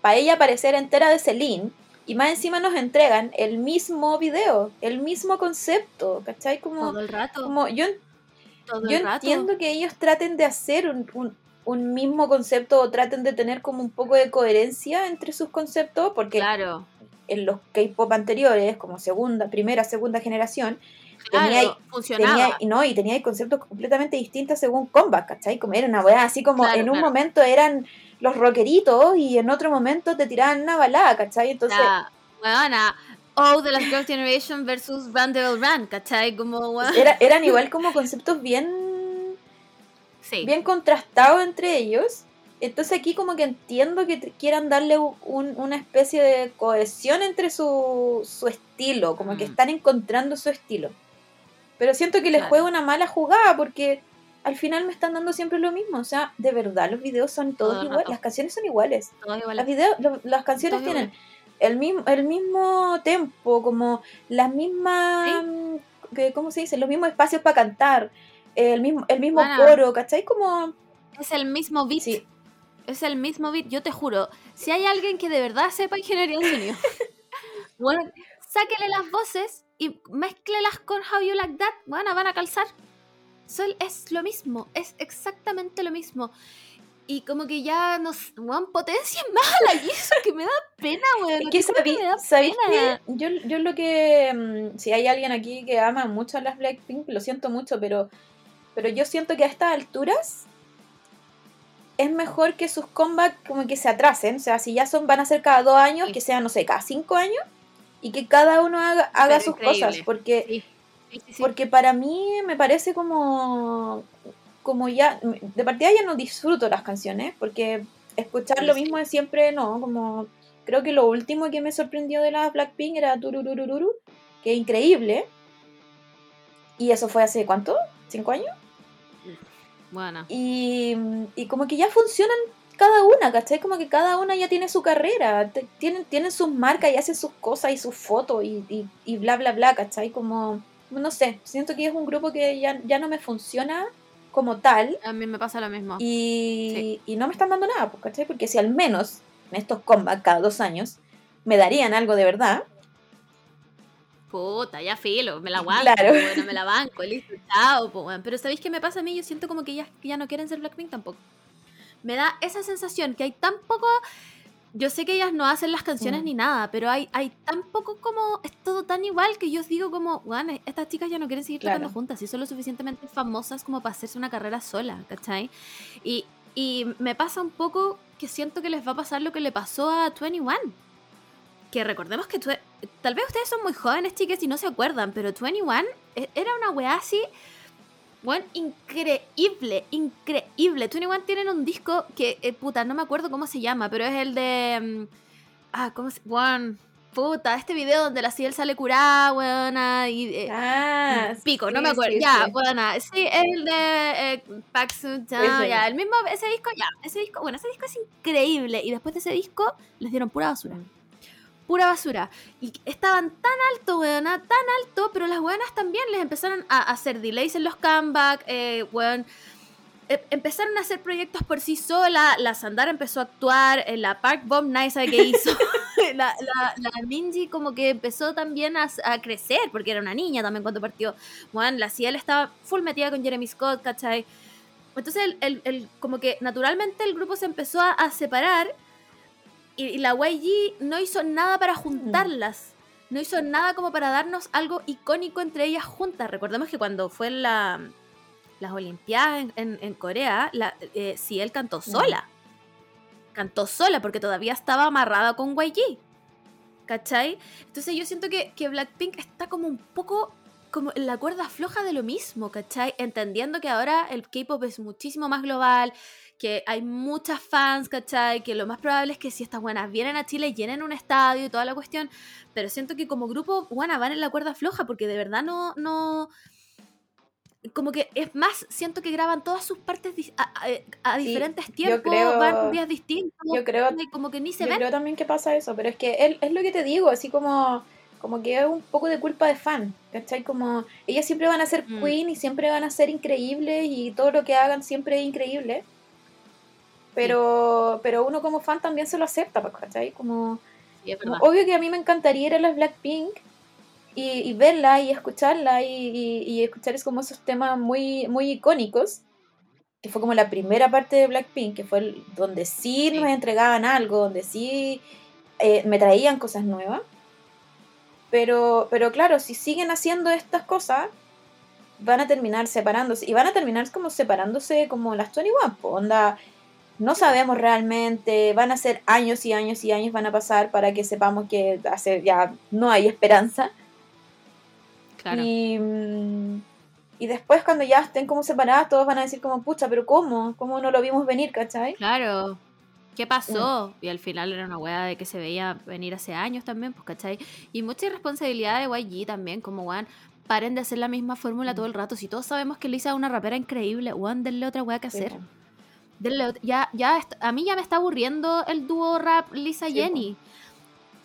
para ella aparecer entera de Celine, y más encima nos entregan el mismo video, el mismo concepto, ¿cachai? Como, todo el rato. como yo todo Yo el rato. entiendo que ellos traten de hacer un, un- un mismo concepto o traten de tener como un poco de coherencia entre sus conceptos, porque Claro, en los K-pop anteriores, como segunda, primera, segunda generación, tenía, claro, funcionaba. tenía, no, y tenía conceptos completamente distintos según comeback, ¿cachai? Como era una weá, así como Claro, en un claro. momento eran los rockeritos y en otro momento te tiraban una balada, ¿cachai? Entonces, La weona, Oh, de las Girls Generation versus Run Devil Run, ¿cachai? Como, era- eran igual como conceptos bien Sí, bien contrastado entre ellos. Entonces aquí como que entiendo que quieran darle un- una especie de cohesión entre su, su estilo, como que Mm. están encontrando su estilo. Pero siento que les Claro. juega una mala jugada porque al final me están dando siempre lo mismo. O sea, de verdad, los videos son todos Todo iguales. rato. Las canciones son iguales. Todos iguales. Las, videos, lo- las canciones tienen el mismo, el mismo tempo, como las mismas, Sí. ¿cómo se dice? Los mismos espacios para cantar, el mismo, el mismo Bueno. coro, ¿cachai? Como, Es el mismo beat. sí, Es el mismo beat, yo te juro. Si hay alguien que de verdad sepa ingeniería de sonido, bueno, sáquele las voces y mezclelas con How You Like That, bueno, van a calzar. Sol es lo mismo, es exactamente lo mismo. Y como que ya nos weón, potencian más a la Jisoo, que me da pena, weón. Es que sabí- me da ¿sabéis pena. qué? Yo, yo lo que. mm, Si hay alguien aquí que ama mucho a las Blackpink, lo siento mucho, pero, pero yo siento que a estas alturas es mejor que sus comebacks como que se atrasen. O sea, si ya son, van a ser cada dos años, que sean, no sé, cada cinco años, y que cada uno haga, haga sus increíble. cosas. Porque, Sí, sí, sí, sí. porque para mí me parece como. Como ya. De partida ya no disfruto las canciones, porque escuchar lo mismo de siempre, no, como creo que lo último que me sorprendió de las Blackpink era Tururururu, que es increíble. Y eso fue hace cuánto? ¿Cinco años? Bueno, Y, y como que ya funcionan cada una, ¿cachai? Como que cada una ya tiene su carrera, tienen, tienen sus marcas y hacen sus cosas y sus fotos y, y, y bla, bla, bla, ¿cachai? Como, no sé, siento que es un grupo que ya, ya no me funciona como tal a mí me pasa lo mismo. y, y no me están dando nada, pues, ¿cachai? Porque si al menos en estos comebacks cada dos años me darían algo de verdad, Puta, ya filo, me la aguanto, Claro. pues, bueno, me la banco, listo, chao, pues, bueno. Pero ¿sabéis qué me pasa a mí? Yo siento como que ya, ya no quieren ser Blackpink tampoco. Me da esa sensación que hay tan poco... Yo sé que ellas no hacen las canciones ni nada, pero hay, hay tan poco como... Es todo tan igual que yo os digo como, bueno, estas chicas ya no quieren seguir Claro. tocando juntas y son lo suficientemente famosas como para hacerse una carrera sola, ¿cachai? Y, y me pasa un poco que siento que les va a pasar lo que le pasó a 21 que recordemos que tal vez ustedes son muy jóvenes, chicas, y no se acuerdan, pero 21 e- era una weá así, bueno, increíble, increíble. 21 tienen un disco que, eh, puta, no me acuerdo cómo se llama, pero es el de... mm, ah, ¿cómo se...? Weón, puta, este video donde la Ciel sale curada, weona, y... eh, ah, Pico, no me acuerdo. sí, ya, sí. sí, es el de eh, Park ya, el mismo, ese disco, ya, ese disco, bueno, ese disco es increíble. Y después de ese disco, les dieron pura basura. Pura basura. Y estaban tan alto, weona, tan alto, pero las weonas también les empezaron a hacer delays en los comeback, eh, weón. eh, Empezaron a hacer proyectos por sí sola. La Sandara empezó a actuar. eh, La Park Bomb, nadie sabe qué hizo. la, la, la Minji como que empezó también a, a crecer, porque era una niña también cuando partió. Bueno, la Ciel estaba full metida con Jeremy Scott, ¿cachai? Entonces, el, el- el- como que naturalmente el grupo se empezó a, a separar y, la YG no hizo nada para juntarlas. No hizo nada como para darnos algo icónico entre ellas juntas. Recordemos que cuando fue la, las Olimpiadas en, en- en Corea, la, eh, Ciel cantó sola. Cantó sola porque todavía estaba amarrada con YG. ¿Cachai? Entonces yo siento que, que Blackpink está como un poco como en la cuerda floja de lo mismo, ¿cachai? Entendiendo que ahora el K-pop es muchísimo más global, que hay muchas fans, ¿cachai? Que lo más probable es que si estas buenas vienen a Chile llenen un estadio y toda la cuestión, pero siento que como grupo, bueno, van en la cuerda floja porque de verdad no, no, como que es más, siento que graban todas sus partes a, a- a Sí, diferentes yo tiempos, creo- van días distintos, yo creo- como que ni se Yo ven. creo también que pasa eso, pero es que él, es lo que te digo, así como, como que es un poco de culpa de fan, ¿cachai? Como ellas siempre van a ser Mm. queen y siempre van a ser increíbles y todo lo que hagan siempre es increíble. Pero, pero uno como fan también se lo acepta, pues, ¿cachai? Como, Sí, obvio que a mí me encantaría ir a las Blackpink y, y verla y escucharla y, y- y escuchar es como esos temas muy, muy icónicos, que fue como la primera parte de Blackpink, que fue el- donde sí, Sí. nos entregaban algo, donde sí eh, me traían cosas nuevas. Pero, pero claro, si siguen haciendo estas cosas, van a terminar separándose. Y van a terminar como separándose como las 21, po, onda. No sabemos realmente, van a ser años y años y años van a pasar para que sepamos que hace, ya no hay esperanza. Claro. Y, mm, y después cuando ya estén como separadas, todos van a decir como, pucha, pero ¿cómo? ¿Cómo no lo vimos venir, cachai? Claro. ¿Qué Mm. pasó? Y al final era una weá de que se veía venir hace años también, pues, ¿cachai? Y mucha irresponsabilidad de YG también, como weón. paren de hacer la misma fórmula todo el rato. Si todos sabemos que Lisa es una rapera increíble, weón, denle otra weá que hacer. Denle ya, ya, a mí ya me está aburriendo el dúo rap Lisa Sí, Jenny.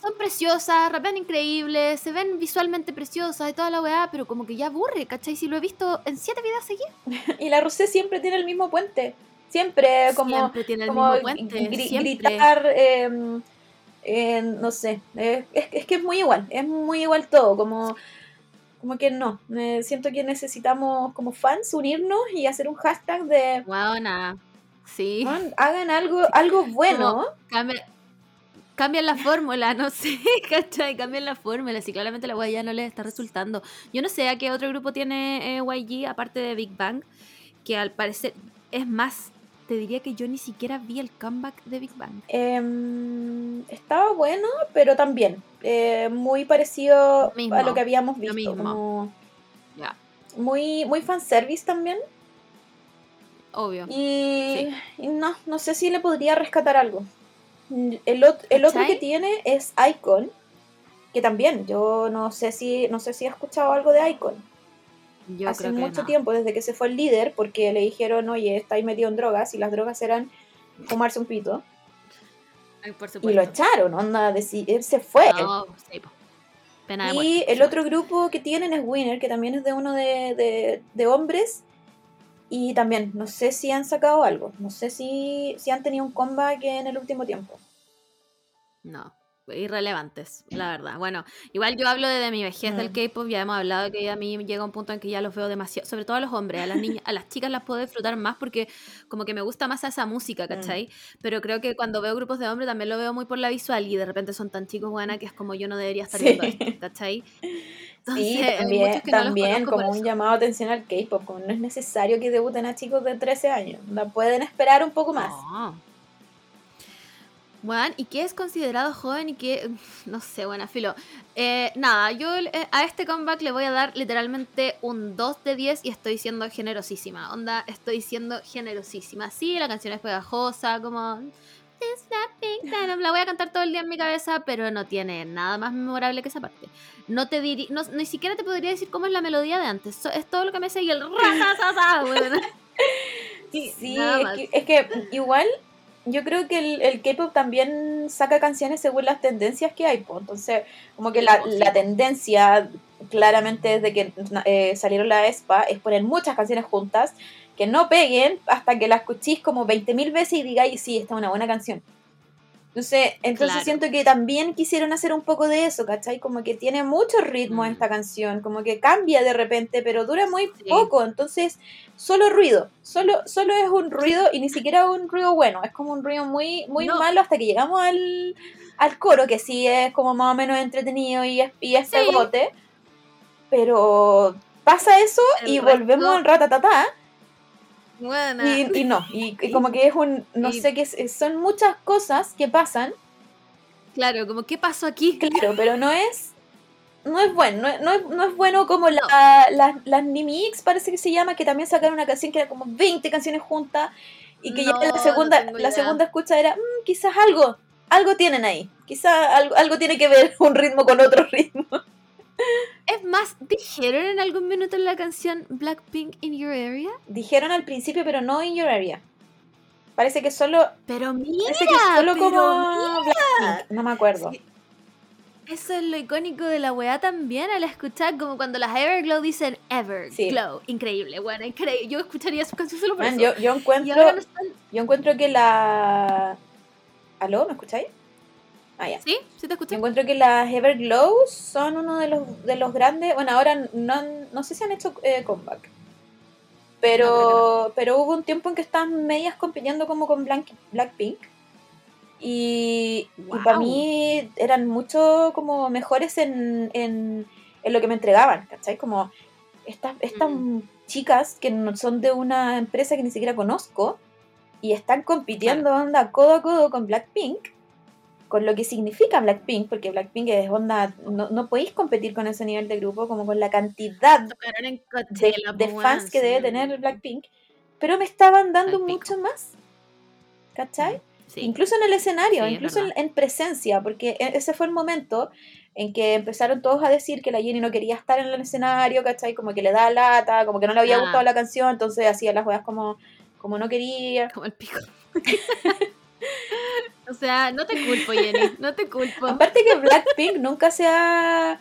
Son preciosas, rapean increíbles, se ven visualmente preciosas y toda la weá, pero como que ya aburre, ¿cachai? Si lo he visto en siete videos seguidos. Y la Rosé siempre tiene el mismo puente. Siempre, como, Siempre tiene el como mismo puente, gri- siempre. gritar, eh, eh, no sé, eh, es, es que es muy igual, es muy igual todo, como, como que no, eh, siento que necesitamos como fans unirnos y hacer un hashtag de, Weona. Sí. "Man, hagan algo, algo bueno, Cambia- cambian la fórmula, no sé, ¿cachai? Cambian la fórmula, si claramente la ya no les está resultando. Yo no sé a qué otro grupo tiene eh, YG, aparte de Big Bang, que al parecer es más, te diría que yo ni siquiera vi el comeback de Big Bang. Em, estaba bueno, pero también eh, muy parecido Mismo, a lo que habíamos lo visto, mismo. como Ya, muy, muy fanservice también. Obvio. Y, y no, no sé si le podría rescatar algo. El, ot- el otro que tiene es Icon, que también, yo no sé si, no sé si he escuchado algo de Icon. Yo Hace creo que mucho no. tiempo, desde que se fue el líder, porque le dijeron, oye, está ahí metido en drogas, y las drogas eran fumarse un pito. Ay, por Y lo echaron, onda, él se fue. No, sí, po. Pena de Y muerte, el otro grupo que tienen es Winner, que también es de uno de, de- de hombres. Y también, no sé si han sacado algo. No sé si, si han tenido un comeback en el último tiempo. No, irrelevantes, la verdad. Bueno, igual yo hablo de, de mi vejez del. K-pop, ya hemos hablado que a mí llega un punto en que ya los veo demasiado, sobre todo a los hombres, a las niñas, a las chicas las puedo disfrutar más porque como que me gusta más esa música, ¿cachai? Pero creo que cuando veo grupos de hombres también lo veo muy por la visual y de repente son tan chicos buenas que es como yo no debería estar Sí. viendo esto, ¿cachai? Sí, Entonces, hay también, no también por como un eso. llamado de atención al K-pop. Como no es necesario que debuten a chicos de 13 años. No pueden esperar un poco más. No. Bueno, ¿y qué es considerado joven y qué? No sé, buena filo. Eh, nada, yo eh, a este comeback le voy a dar literalmente un 2 de 10 y estoy siendo generosísima. Onda, estoy siendo generosísima. Sí, la canción es pegajosa, como... La voy a cantar todo el día en mi cabeza, pero no tiene nada más memorable que esa parte. No te diría, no, ni siquiera te podría decir cómo es la melodía de antes. So- es todo lo que me sigue el ra bueno. Sí, nada es que, es que igual yo creo que el, el K-pop también saca canciones según las tendencias que hay. po. Entonces, como que la, la tendencia, claramente desde que eh, salieron la ESPA, es poner muchas canciones juntas que no peguen hasta que la escuchéis como 20.000 veces y digáis, sí, esta es una buena canción. Entonces, entonces Claro. siento que también quisieron hacer un poco de eso, ¿cachai? Como que tiene mucho ritmo Mm. esta canción, como que cambia de repente, pero dura muy Sí. poco, entonces solo ruido, solo, solo es un ruido y ni siquiera un ruido bueno, es como un ruido muy, muy No. malo hasta que llegamos al, al coro, que sí es como más o menos entretenido y es, y es Sí. pegote, pero pasa eso El y resto- volvemos al ratatatá Y, y no, y, y como que es un, no Y- sé qué, son muchas cosas que pasan Claro, como ¿qué pasó aquí? Claro, pero no es. No es bueno, no es, no es, no es bueno como la, la- las Nimi X, parece que se llama, que también sacaron una canción que era como 20 canciones juntas y que ya la segunda, la segunda escucha era, "Mm, quizás algo, algo tienen ahí, quizás algo, algo tiene que ver un ritmo con otro ritmo. Es más, dijeron en algún minuto en la canción Blackpink in your area. Dijeron al principio, pero no in your area. Parece que solo, Pero mira, parece que solo pero como Blackpink, no me acuerdo. Sí. eso es lo icónico de la weá también al escuchar, como cuando las Everglow dicen Everglow. Increíble, bueno, increíble. Yo escucharía su canción solo por Man, eso. yo, encuentro, están. yo encuentro que la... ¿Aló? ¿Me escucháis? Ah, ya. ¿Sí? ¿Sí te escuché? encuentro que las Everglow son uno de los, de los grandes. Bueno, ahora no, no sé si han hecho eh, comeback. Pero, No, pero hubo un tiempo en que estaban medias compitiendo como con Blank- Blackpink. Y, para mí eran mucho como mejores en, en, en lo que me entregaban, ¿cachai? Como estas, estas Mm. chicas que no son de una empresa que ni siquiera conozco y están compitiendo onda codo a codo con Blackpink, con lo que significa Blackpink, porque Blackpink es onda, no, no podéis competir con ese nivel de grupo, como con la cantidad en de, de po, fans que debe tener Blackpink, pero me estaban dando mucho más, ¿cachai? Sí. Incluso en el escenario, Sí, es incluso en, verdad. en presencia, porque e- ese fue el momento en que empezaron todos a decir que la Jenny no quería estar en el escenario, ¿cachai? Como que le da lata, como que no le había Ah. gustado la canción, entonces hacía las weas como, como no quería. Como el pico. o sea, no te culpo, Jenny. No te culpo. Aparte que Blackpink nunca se ha,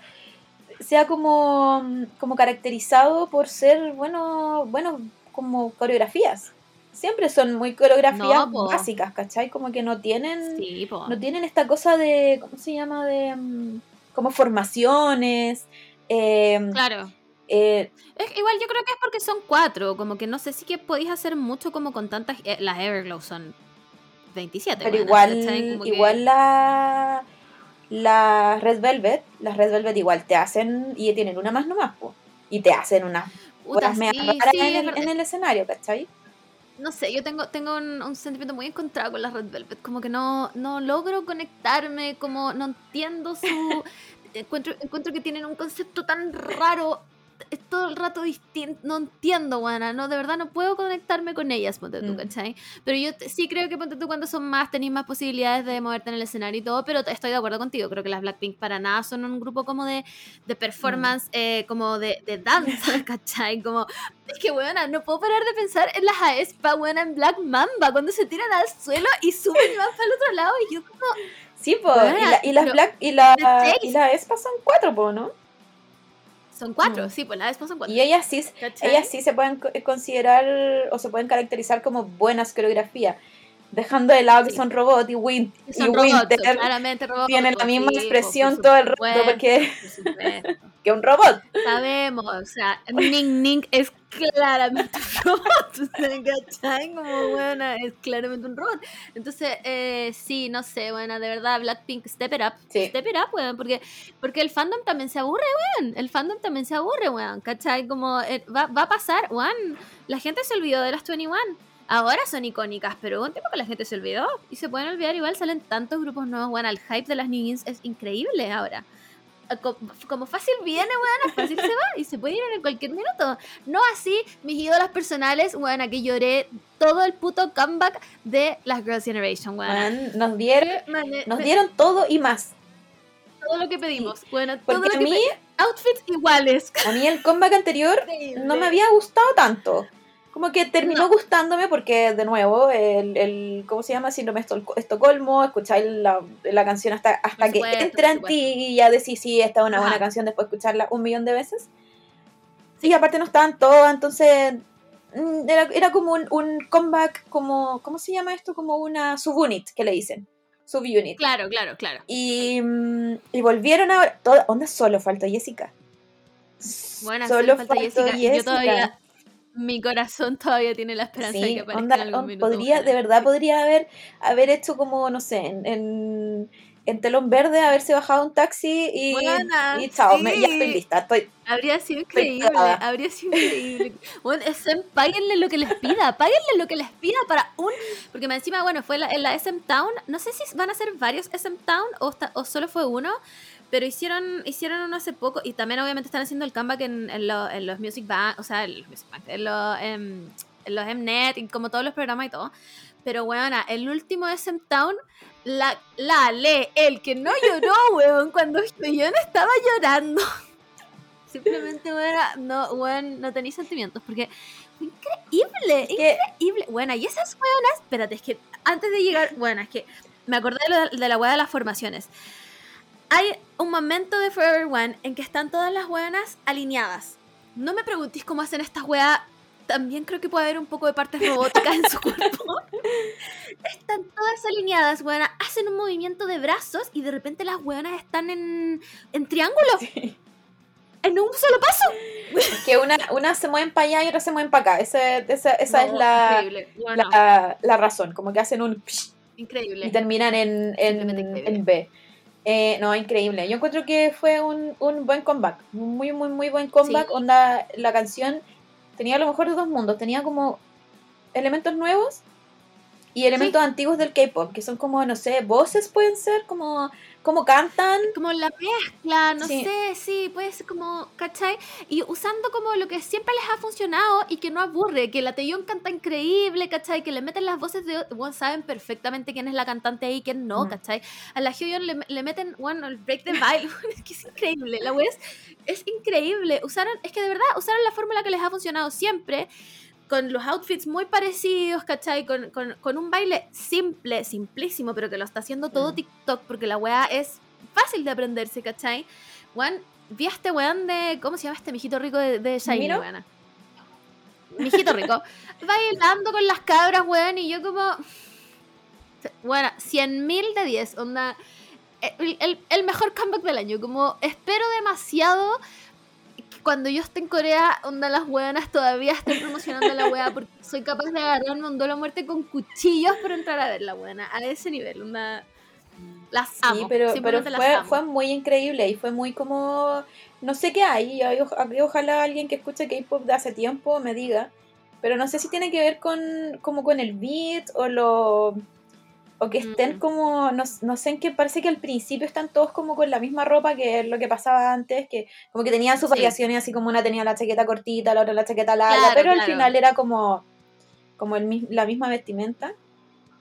se ha como, como caracterizado por ser bueno, bueno, como coreografías. Siempre son muy coreografías No, básicas, ¿cachai? Como que no tienen, Sí, no tienen esta cosa de, ¿cómo se llama? De mm, como formaciones. eh, Claro. eh, Es- igual yo creo que es porque son cuatro. Como que no sé si que podéis hacer mucho como con tantas. eh, las Everglow son 27. pero igual. Como que- igual la, la Red Velvet, las Red Velvet igual te hacen, y tienen una más nomás, po, y te hacen unas puta, sí, sí, en, el, en el escenario, ¿cachai? No sé, yo tengo, tengo un, un sentimiento muy encontrado con la Red Velvet. Como que no, no logro conectarme, como no entiendo su... encuentro, encuentro que tienen un concepto tan raro. Es todo el rato distinto. No entiendo, buena. No, de verdad no puedo conectarme con ellas, ponte tú, Mm. ¿cachai? Pero yo sí creo que ponte tú cuando son más, tenéis más posibilidades de moverte en el escenario y todo, pero estoy de acuerdo contigo. Creo que las Blackpink para nada son un grupo como de, de performance, eh, como de, de danza, ¿cachai? Como, es que, buena, no puedo parar de pensar en las aespa, buena, en Black Mamba, cuando se tiran al suelo y suben y van para el otro lado y yo como, Sí, Bueno, y, la- y las pero Black, y la, y la Espa son cuatro, po, ¿no? Son cuatro, Mm. sí, pues las aespa son cuatro. Y ellas sí, ¿cachai? ellas sí se pueden co- considerar, o se pueden caracterizar como buenas coreografías, dejando de lado que Sí. son robots y, Win Y son Winter claramente robots. tienen la misma expresión todo el rato porque que un robot. Sabemos, o sea, Ning Ning es claramente un robot, ¿cachai? Como buena, es claramente un robot. Entonces, eh, sí, no sé, buena, de verdad, Blackpink, step it up, Sí. step it up, weón, porque, porque el fandom también se aburre, weón, el fandom también se aburre, weón, ¿cachai? Como eh, va, va a pasar, weón, la gente se olvidó de las 21. Ahora son icónicas, pero hubo un tiempo que la gente se olvidó y se pueden olvidar igual, salen tantos grupos nuevos, bueno, el hype de las New Jeans es increíble ahora co- como fácil viene, weón, fácil se va y se puede ir en cualquier minuto. No así mis ídolas personales, weón, que lloré todo el puto comeback de las Girls' Generation, weón. Nos dieron, nos dieron todo y más. todo lo que pedimos, bueno, todo Porque lo a que mí, pe- outfits iguales. a mí el comeback anterior no me había gustado tanto. Como que terminó No. gustándome porque, de nuevo, el, el ¿cómo se llama? Síndrome Estocolmo, escucháis la, la canción hasta, hasta Por que supuesto, entra en ti y ya decís, sí, esta es una buena canción después de escucharla un millón de veces. Y aparte no estaban todas, entonces mm, era, era como un, un comeback, como, ¿cómo se llama esto? Como una subunit, que le dicen. Subunit. Claro, claro, claro. Y, mm, y volvieron ahora. Toda, onda solo faltó Jessica. Bueno, solo falta faltó Jessica. Jessica. Yo todavía, mi corazón todavía tiene la esperanza de Sí, que aparezca onda, en algún minuto. podría, de verdad podría haber, haber hecho como, no sé, en, en, en telón verde, haberse bajado un taxi y, Buena, y chao, me- ya sí. estoy lista. Estoy, Habría sido increíble, habría sido increíble. Bueno, SM, páguenle lo que les pida, páguenle lo que les pida para un... Porque encima, bueno, fue la- en la SM Town, no sé si van a ser varios SM Town o, o solo fue uno, pero hicieron hicieron uno hace poco y también obviamente están haciendo el comeback en, en, lo- en los Music Bank, o sea, en los Music Bank, en los, em, en los Mnet y como todos los programas y todo. Pero, weona, el último SM Town, la, la le, el que no lloró, weón, cuando Yoyon estaba llorando. Simplemente, weona, no, weón, no tenéis sentimientos, porque increíble, que, increíble. Bueno, y esas weonas, espérate, es que antes de llegar, bueno, es que me acordé de, lo- de la wea de las formaciones. Hay un momento de Forever One en que están todas las weonas alineadas. No me preguntéis cómo hacen estas weas. También creo que puede haber un poco de partes robóticas en su cuerpo. Están todas alineadas, weonas. Hacen un movimiento de brazos y de repente las weonas están en, en triángulo. En un solo paso. que una, una se mueven para allá y otra se mueven para acá. Esa, esa, esa es No, la, Increíble. Bueno, la, la razón, como que hacen un increíble. y terminan en, en, en B. Eh, no, increíble. Yo encuentro que fue un, un buen comeback. Muy, muy, muy buen comeback. Sí. Onda, la canción tenía lo mejor de dos mundos. Tenía como elementos nuevos y elementos antiguos del K-pop, que son como, no sé, voces pueden ser, como, como cantan. Como la mezcla, no Sí. sé, sí, puede ser como, ¿cachai? Y usando como lo que siempre les ha funcionado y que no aburre, que la Taeyong canta increíble, ¿cachai? Que le meten las voces de, bueno, saben perfectamente quién es la cantante ahí y quién no, Mm. ¿cachai? A la Hyoyeon le, le meten, bueno, el break the vibe, es que es increíble, la wea es, es increíble. Usaron, es que de verdad, usaron la fórmula que les ha funcionado siempre con los outfits muy parecidos, ¿cachai? Con, con, con un baile simple, simplísimo, pero que lo está haciendo todo Mm. TikTok, porque la weá es fácil de aprenderse, ¿cachai? Weón, vi a este weón de. ¿Cómo se llama este mijito rico de, de Shiny, weona? Mijito rico. bailando con las cabras, weón, y yo como. Bueno, 100 mil de 10, onda. El, el- el mejor comeback del año. Como espero demasiado cuando yo esté en Corea, onda las weonas todavía estén promocionando la wea porque soy capaz de agarrarme un duelo a muerte con cuchillos para entrar a ver la buena. A ese nivel, onda. Las amo. Sí, pero, pero las fue, amo. fue muy increíble y fue muy como, no sé qué hay, ojalá alguien que escuche K-pop de hace tiempo me diga, pero no sé si tiene que ver con, como con el beat o lo... O que estén Mm. como, no, no sé en qué, parece que al principio están todos como con la misma ropa que es lo que pasaba antes, que como que tenían sus Sí. variaciones, así como una tenía la chaqueta cortita, la otra la chaqueta larga, Claro, pero al claro. final era como, como el, la misma vestimenta.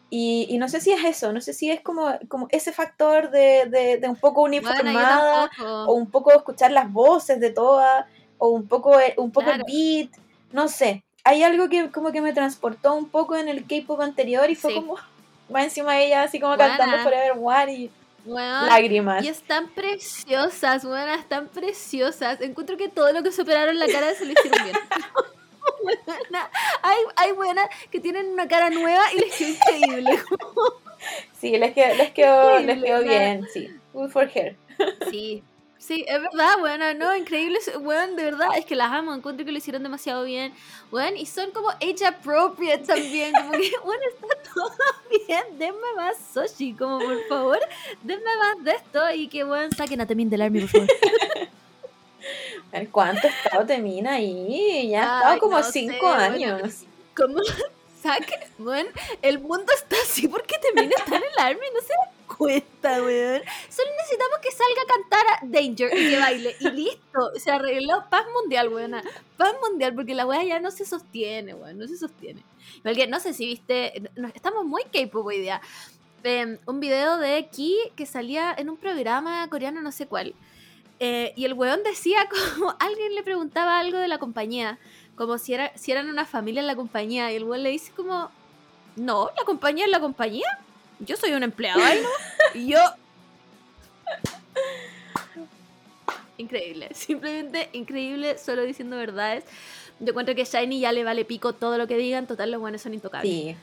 Y, y no sé si es eso, no sé si es como, como ese factor de, de, de un poco Bueno, uniformada tampoco. o un poco escuchar las voces de todas o un poco, el- un poco Claro. el beat, no sé. Hay algo que como que me transportó un poco en el K-pop anterior y fue Sí. como, va encima de ella así como Buena. cantando Forever One y lágrimas. Y están preciosas, buenas, están preciosas. Encuentro que todo lo que se operaron la cara se lo hicieron bien. Hay, hay buenas que tienen una cara nueva y les quedó increíble. Sí, les quedó, les quedó, les quedó bien, sí. Good for her. Sí, sí, es verdad, buena, no, increíble, weón, de verdad, es que las amo, encuentro que lo hicieron demasiado bien, weón, y son como age appropriate también, como que, bueno, está todo bien, denme más sushi, como por favor, denme más de esto y que, weón, saquen a Temin del Army, por favor. A ver, ¿Cuánto ha estado Temina ahí? Ya ha Ay, estado como no sé, cinco bueno, años. Como, saquen, weón, el mundo está así porque Temin está en el Army, no dan Solo necesitamos que salga a cantar a Danger y que baile, y listo, se arregló paz mundial, weón. Paz mundial, porque la weá ya no se sostiene, weón, no se sostiene. No sé si viste, estamos muy K-pop hoy día. Em, un video de Ki que salía en un programa coreano, no sé cuál. Eh, y el weón decía como alguien le preguntaba algo de la compañía, como si, era, eran una familia en la compañía. Y el weón le dice como, no, la compañía es la compañía. Yo soy un empleado ahí, ¿no? Y yo... Increíble, simplemente increíble, solo diciendo verdades. Yo encuentro que Shiny ya le vale pico todo lo que digan, total los buenos son intocables. Sí.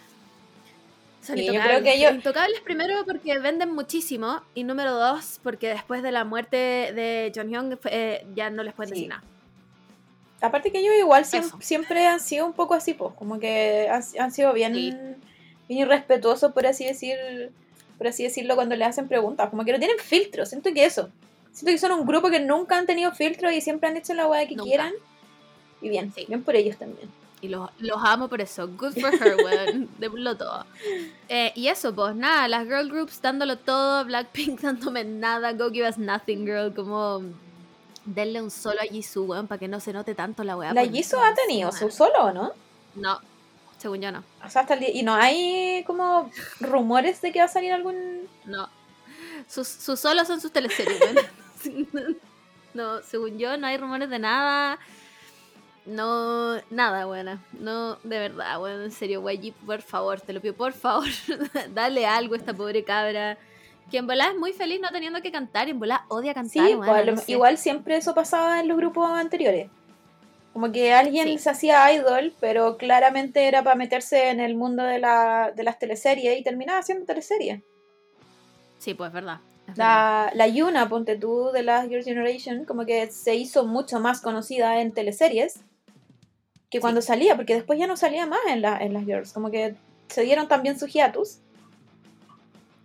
Son Sí, yo intocables. creo que ellos- Intocables primero porque venden muchísimo y número dos porque después de la muerte de John Hyung eh, ya no les pueden Sí. decir nada. Aparte que ellos igual siem- Eso. siempre han sido un poco así, pues, como que han, han sido bien, Sí. Bien irrespetuosos, por así decir, por así decirlo, cuando le hacen preguntas. Como que no tienen filtro, siento que eso. Siento que son un grupo que nunca han tenido filtro y siempre han hecho la weá que Nunca. quieran. Y bien, Sí. bien por ellos también. Y los, los amo por eso. Good for her, weón. Démoslo todo. Eh, y eso, pues nada, las girl groups dándolo todo, Blackpink dándome nada, Go Give Us Nothing, girl. Como denle un solo a Jisoo, weón, para que no se note tanto la weá. ¿La Jisoo ha tenido su solo o no? No, según yo no. O sea, hasta el día- y no hay como rumores de que va a salir algún... No. Sus, sus solos son sus teleseries, weón. No, según yo, no hay rumores de nada. No, nada, buena. No, de verdad, bueno, en serio, YG, por favor, te lo pido, por favor, dale algo a esta pobre cabra. Que en volá es muy feliz no teniendo que cantar, en volá odia cantar. Sí, no sé. igual siempre eso pasaba en los grupos anteriores. Como que alguien Sí. se hacía idol, pero claramente era para meterse en el mundo de, la, de las teleseries y terminaba haciendo teleseries. Sí, pues es verdad. es verdad. La, la Yuna, ponte tú, de la Girls' Generation, como que se hizo mucho más conocida en teleseries que cuando salía, porque después ya no salía más en, la, en las Girls. Como que se dieron también su hiatus.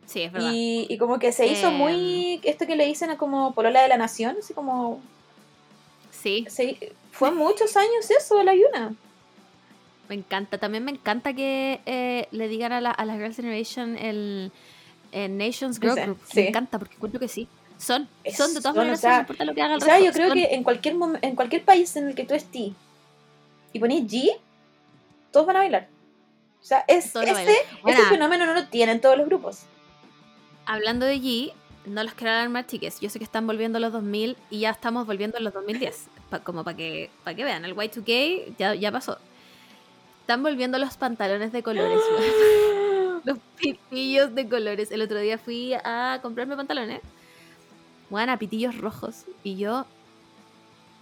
Sí, es verdad. Y, y como que se hizo Em. muy. Esto que le dicen como Polola de la Nación, así como. Sí, se- fue muchos años eso, la Yuna. Me encanta. También me encanta que eh, le digan a la, a la Girls' Generation el, el Nations Girl Group. sí. Me encanta porque encuentro que sí. Son, Es- son de todas son, maneras, o sea, no importa lo que haga el O sea, resto, yo creo son- que en cualquier, en cualquier país en el que tú estés y ponés G, todos van a bailar. O sea, es. Buena. ese fenómeno no lo tienen todos los grupos. Hablando de G, no los quiero alarmar, chiques. Yo sé que están volviendo a los 2000 y ya estamos volviendo a los 2010. Pa- como para que, para que vean, el Y2K ya, ya pasó. Están volviendo los pantalones de colores, los pitillos de colores. El otro día fui a comprarme pantalones. Bueno, pitillos rojos. Y yo.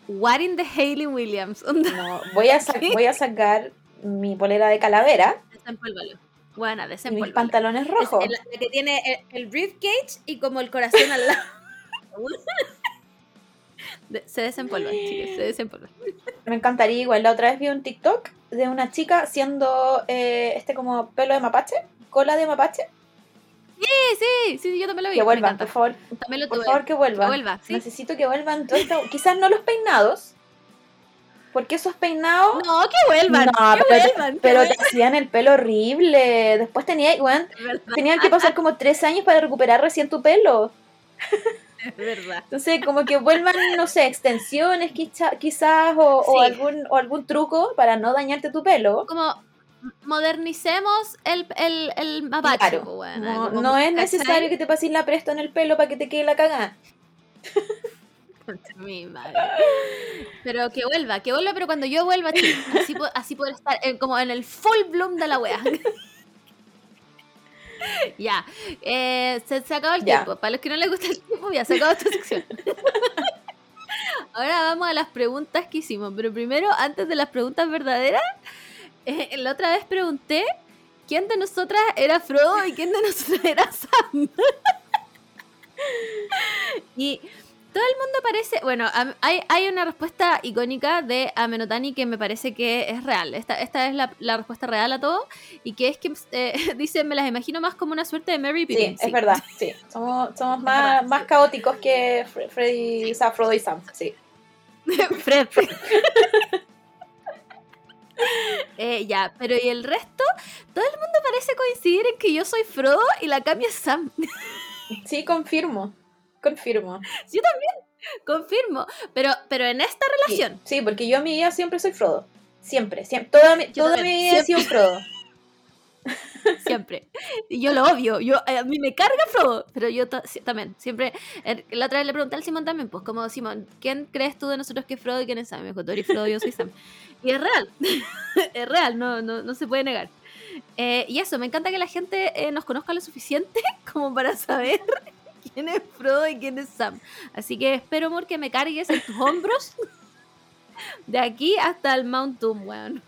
What in the Hayley Williams? No, voy a, voy a sacar mi polera de calavera Desempólvalo. Bueno, y mis pantalones Es rojos. la que tiene el, el rib cage y como el corazón al lado. De- se desempolvan, chicos, se desempolvan. Me encantaría igual. La otra vez vi un TikTok de una chica haciendo eh, este como pelo de mapache, cola de mapache. Sí, sí, sí, yo también lo vi. Que vuelvan, por favor. También lo Por tuve. favor, que vuelvan. Que vuelva, sí. Necesito que vuelvan todo esto. Quizás no los peinados. Porque esos peinados. No, que vuelvan, No, que pero, vuelvan. que pero te vuelvan, hacían el pelo horrible. Después tenía, verdad, tenían que pasar como tres años para recuperar recién tu pelo. es verdad. Entonces, como que vuelvan, no sé, extensiones quizá- quizás o, algún, o algún truco para no dañarte tu pelo. Como modernicemos el, el, el mapache. Claro, no, como- no es ¿cachai? necesario que te pases la presto en el pelo para que te quede la cagada. Concha mi madre. Pero que vuelva, que vuelva, pero cuando yo vuelva, así, po- así poder estar en- como en el full bloom de la wea. ya, eh, se, se acabó el Ya. tiempo. Para los que no les gusta el tiempo, ya se acabó esta sección. Ahora vamos a las preguntas que hicimos. Pero primero, antes de las preguntas verdaderas, eh, la otra vez pregunté quién de nosotras era Frodo y quién de nosotras era Sam. y todo el mundo parece, bueno, hay, hay una respuesta icónica de Amenotani que me parece que es real. Esta, esta es la, la respuesta real a todo y que es que eh, dice, me las imagino más como una suerte de Mary Sí, Pippin. es verdad, sí. Somos, somos más, verdad, más sí. caóticos que Fre- Freddy, o sea, Frodo y Sam, sí. Fred. Eh, ya, pero ¿y el resto? Todo el mundo parece coincidir en que yo soy Frodo y la Cami es Sam. Sí, confirmo, confirmo. Yo también, confirmo. Pero, pero en esta relación, Sí, porque yo en mi vida siempre soy Frodo. Siempre, siempre. Toda mi, toda también, mi vida he sido Frodo. siempre. Y yo lo obvio. Yo, a mí me carga Frodo, pero yo también, siempre. eh, La otra vez le pregunté al Simón también, pues, como Simón, ¿quién crees tú de nosotros que es Frodo y quién es Sam? Me dijo, tú eres Frodo, yo soy Sam. Y es real, es real, no, no, no se puede negar. Eh, y eso, me encanta que la gente eh, nos conozca lo suficiente como para saber quién es Frodo y quién es Sam. Así que espero, amor, que me cargues en tus hombros de aquí hasta el Mount Doom, weón.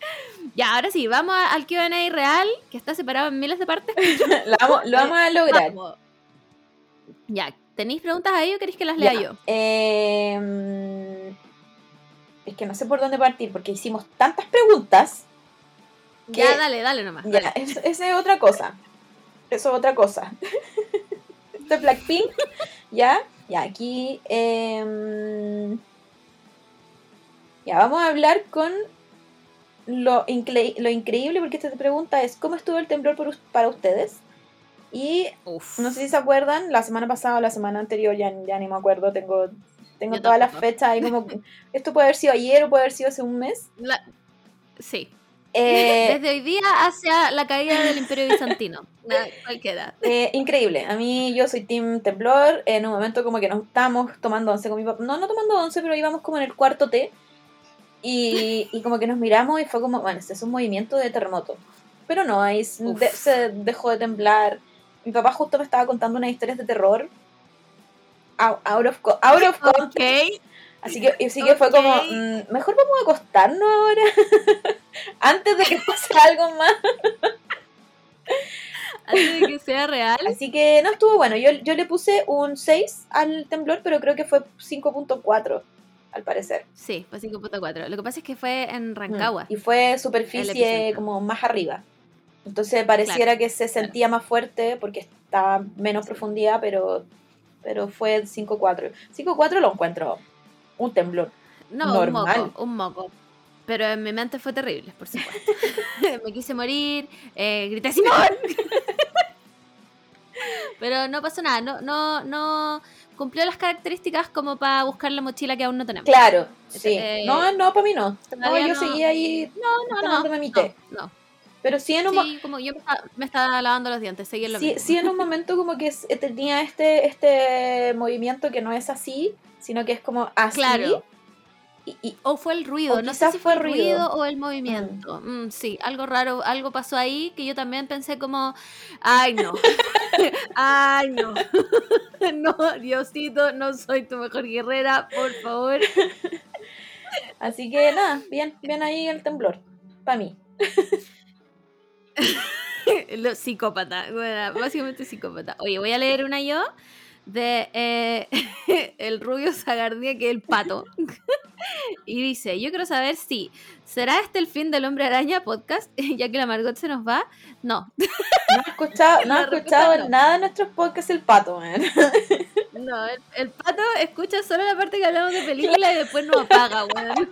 ya, ahora sí, vamos al QA real, que está separado en miles de partes. Lo vamos, lo vamos a lograr. Vamos. Ya, ¿tenéis preguntas ahí o queréis que las lea Ya. yo? Eh, es que no sé por dónde partir, porque hicimos tantas preguntas. Ya, dale, dale nomás. Ya, dale. es- esa es otra cosa. Eso es otra cosa. Este es Blackpink. Ya, ya, aquí. em, ya, vamos a hablar con lo, incre- lo increíble, porque esta pregunta es: ¿Cómo estuvo el temblor por para ustedes? Y Uf. no sé si se acuerdan, la semana pasada o la semana anterior, ya, ya ni me acuerdo, tengo, tengo Yo todas las fechas ahí como. Esto puede haber sido ayer o puede haber sido hace un mes. La- Sí. Eh, Desde hoy día hacia la caída del Imperio Bizantino. Na- Cualquiera. Eh, increíble. A mí yo soy Team Temblor. En un momento como que nos estábamos tomando once con mi papá. No, no tomando once, pero íbamos como en el cuarto té. Y, y como que nos miramos y fue como, bueno, este es un movimiento de terremoto. Pero no, ahí de- se dejó de temblar. Mi papá justo me estaba contando unas historias de terror. Out, out of, out of context. Así que, así que fue como, Ok. mm, mejor vamos a acostarnos ahora. Antes de que pase algo más. Antes de que sea real. Así que no estuvo bueno. Yo, yo le puse un 6 al temblor, pero creo que fue 5.4 al parecer. Sí, fue 5.4. Lo que pasa es que fue en Rancagua. Y fue superficie como más arriba. Entonces pareciera que se sentía más fuerte porque estaba menos profundidad, pero, pero fue 5.4. 5.4 lo encuentro un temblor. No, normal. un moco. Un moco. Pero en mi mente fue terrible, por supuesto. me quise morir, eh, grité ¡Simón! Pero no pasó nada, no, no, no cumplió las características como para buscar la mochila que aún no tenemos. Claro, sí. Eh, no, no, para mí no. No, yo no- seguía ahí No, no, no. mi té. No. Pero sí en un, Sí, como yo me estaba, me estaba lavando los dientes, seguí en lo sí, mismo. sí en un momento como que s- tenía este, este movimiento que no es así, sino que es como así. Claro. Y, y- O fue el ruido, no sé si fue el ruido, ruido. o el movimiento. Mm, sí, algo raro, algo pasó ahí que yo también pensé como, ay no, ay no, no, Diosito, no soy tu mejor guerrera, por favor. así que nada, bien, bien ahí el temblor. Para mí. Lo, psicópata, bueno, básicamente psicópata. Oye, voy a leer una yo de eh, el rubio Zagardía, que es el pato. y dice, yo quiero saber si, ¿será este el fin del Hombre Araña podcast? ya que la Margot se nos va. No, No he escuchado, no respuesta escuchado no. nada de nuestros podcasts el pato, man. no, el, el pato escucha solo la parte que hablamos de película y después nos apaga, weón.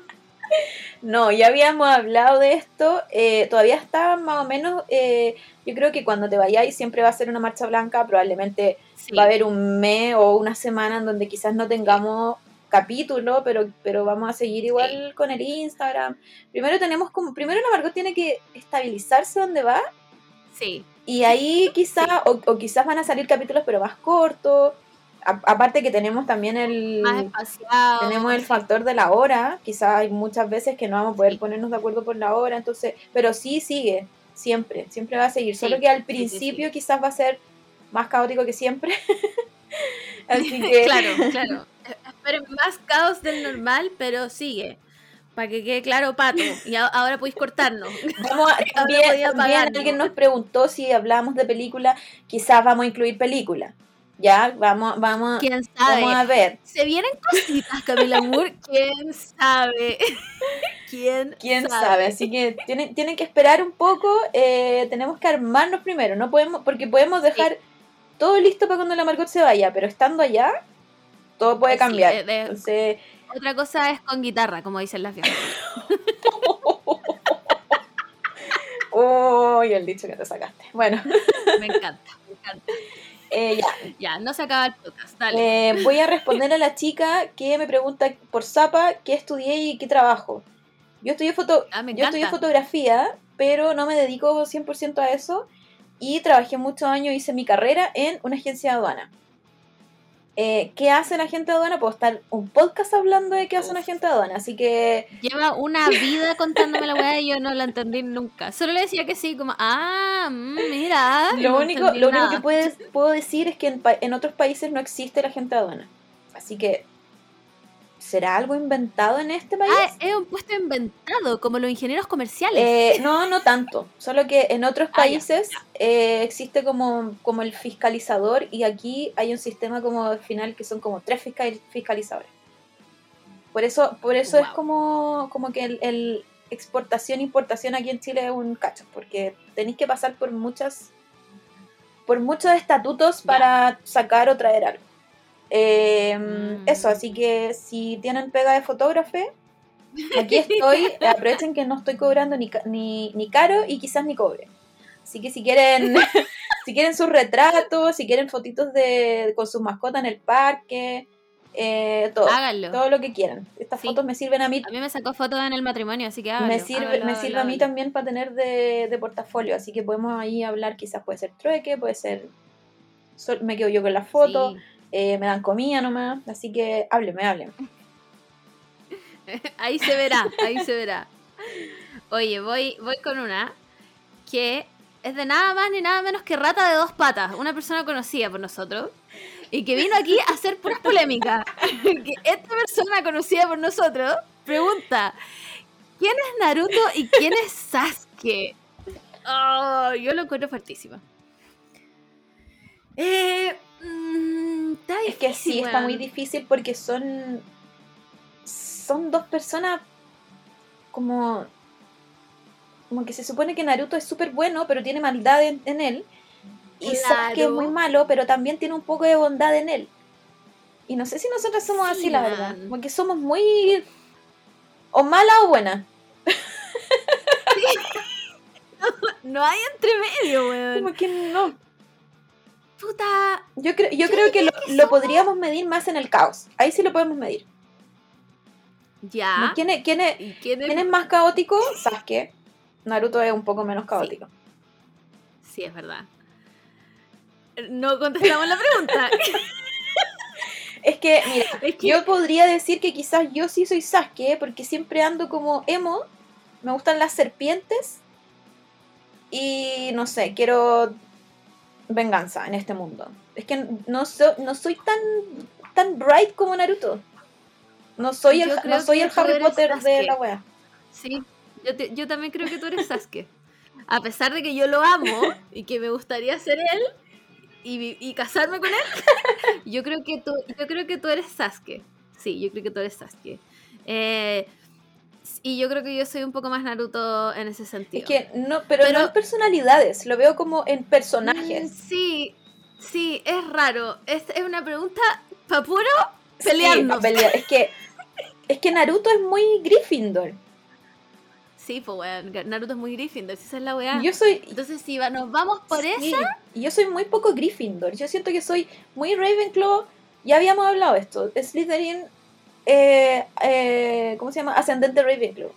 No, ya habíamos hablado de esto, eh, todavía está más o menos, eh, yo creo que cuando te vayáis siempre va a ser una marcha blanca, probablemente Sí. va a haber un mes o una semana en donde quizás no tengamos capítulo, pero, pero vamos a seguir igual con el Instagram. Primero tenemos como, primero la Margot tiene que estabilizarse donde va Sí, y ahí quizás, o, o quizás van a salir capítulos pero más cortos, A- aparte que tenemos también el... Tenemos el factor de la hora, quizás hay muchas veces que no vamos a poder ponernos de acuerdo por la hora, entonces, pero sí sigue, siempre, siempre va a seguir, Sí, solo que al principio sí. quizás va a ser más caótico que siempre. Así que Claro, claro. Esperen más caos del normal, pero sigue. Para que quede claro, pato. Y ahora podéis cortarnos. vamos a, también, también alguien nos preguntó si hablábamos de película, quizás vamos a incluir película. Ya, vamos, vamos, ¿Quién sabe? vamos a ver. Se vienen cositas, Camila Moore. ¿Quién sabe? ¿Quién, quién sabe. Así que tienen, tienen que esperar un poco. eh, tenemos que armarnos primero. No podemos, porque podemos dejar todo listo para cuando la Margot se vaya, pero estando allá, todo puede Sí, cambiar. de- de- Entonces, Otra cosa es con guitarra, como dicen las viejas. uy, el dicho que te sacaste. Bueno, Me encanta, me encanta. Eh, ya. Ya, no se acaba el podcast. Dale. Eh, voy a responder a la chica que me pregunta por Zapa qué estudié y qué trabajo. Yo estudié, foto, Ah, yo estudié fotografía, pero no me dedico 100% a eso. Y trabajé muchos años, hice mi carrera en una agencia de aduana. Eh, ¿Qué hace la agente de aduana? Puedo estar un podcast hablando de qué hace un agente de aduana. Así que Lleva una vida contándome la weá y yo no la entendí nunca. Solo le decía que sí, como, ah, mm, mira. lo no único, lo único que puedes- puedo decir es que en, pa- en otros países no existe la agente de aduana. Así que, ¿será algo inventado en este país? Ah, es un puesto inventado, como los ingenieros comerciales. Eh, no, no tanto. Solo que en otros Ah, ya, países eh, existe como, como el fiscalizador y aquí hay un sistema como final que son como tres fiscal- fiscalizadores. Por eso, por eso es como, como que el, el exportación importación aquí en Chile es un cacho, porque tenéis que pasar por muchas por muchos estatutos para sacar o traer algo. Eh, Mm. Eso, así que si tienen pega de fotógrafo, Aquí estoy, aprovechen que no estoy cobrando ni, ni, ni caro y quizás ni cobre. Así que si quieren, si quieren sus retratos, si quieren fotitos de con sus mascotas en el parque, eh, todo, Háganlo. todo lo que quieran. Estas Sí. fotos me sirven a mí, A mí me sacó fotos en el matrimonio, así que háganlo. me sirve, háganlo, me sirve a mí también para tener de, de portafolio, así que podemos ahí hablar, quizás puede ser trueque, puede ser me quedo yo con la foto, Sí. Eh, me dan comida nomás, así que hábleme, hábleme. Ahí se verá, ahí se verá. Oye, voy, voy con una que es de nada más ni nada menos que rata de dos patas, una persona conocida por nosotros y que vino aquí a hacer puras polémicas. Que esta persona conocida por nosotros pregunta: ¿quién es Naruto y quién es Sasuke? Oh, yo lo encuentro fuertísimo. Eh, es que sí, está muy difícil porque son. Son dos personas como. Como que se supone que Naruto es súper bueno, pero tiene maldad en, él. Y claro. Sasuke es muy malo, pero también tiene un poco de bondad en él. Y no sé si nosotras somos así, la verdad. Porque somos muy. o mala o buena. No, no hay entre medio, weón. Como que no. Puta. Yo, creo yo Yo creo que lo, que lo somos- podríamos medir más en el caos. Ahí sí lo podemos medir. Ya. ¿Quién es, quién es- ¿Y quién es? quién es más caótico? Sasuke. Naruto es un poco menos caótico. Sí, es verdad. No contestamos la pregunta. Es que, mira, Es que- yo podría decir que quizás yo sí soy Sasuke porque siempre ando como emo. Me gustan las serpientes. Y no sé, quiero venganza en este mundo. Es que no, so- no soy tan, tan bright como Naruto. No soy el, no soy el Harry Potter de la wea. Sí, yo, te- yo también creo que tú eres Sasuke. A pesar de que yo lo amo y que me gustaría ser él y casarme con él, yo creo que tú, yo creo que tú eres Sasuke. Sí, yo creo que tú eres Sasuke. Eh, y yo creo que yo soy un poco más Naruto en ese sentido. Es que no, pero, Pero- no en personalidades, lo veo como en Mm, personajes. Sí, sí, es raro. Es, es una pregunta para puro pelearnos. pelear. Es que es que Naruto es muy Gryffindor. Sí, pues weón, Naruto es muy Gryffindor, si esa es la weá. Yo soy Entonces, si va- nos vamos por Sí, esa, y yo soy muy poco Gryffindor. Yo siento que soy muy Ravenclaw. Ya habíamos hablado de esto. Slytherin, eh, eh, ¿cómo se llama? Ascendente Ravenclaw.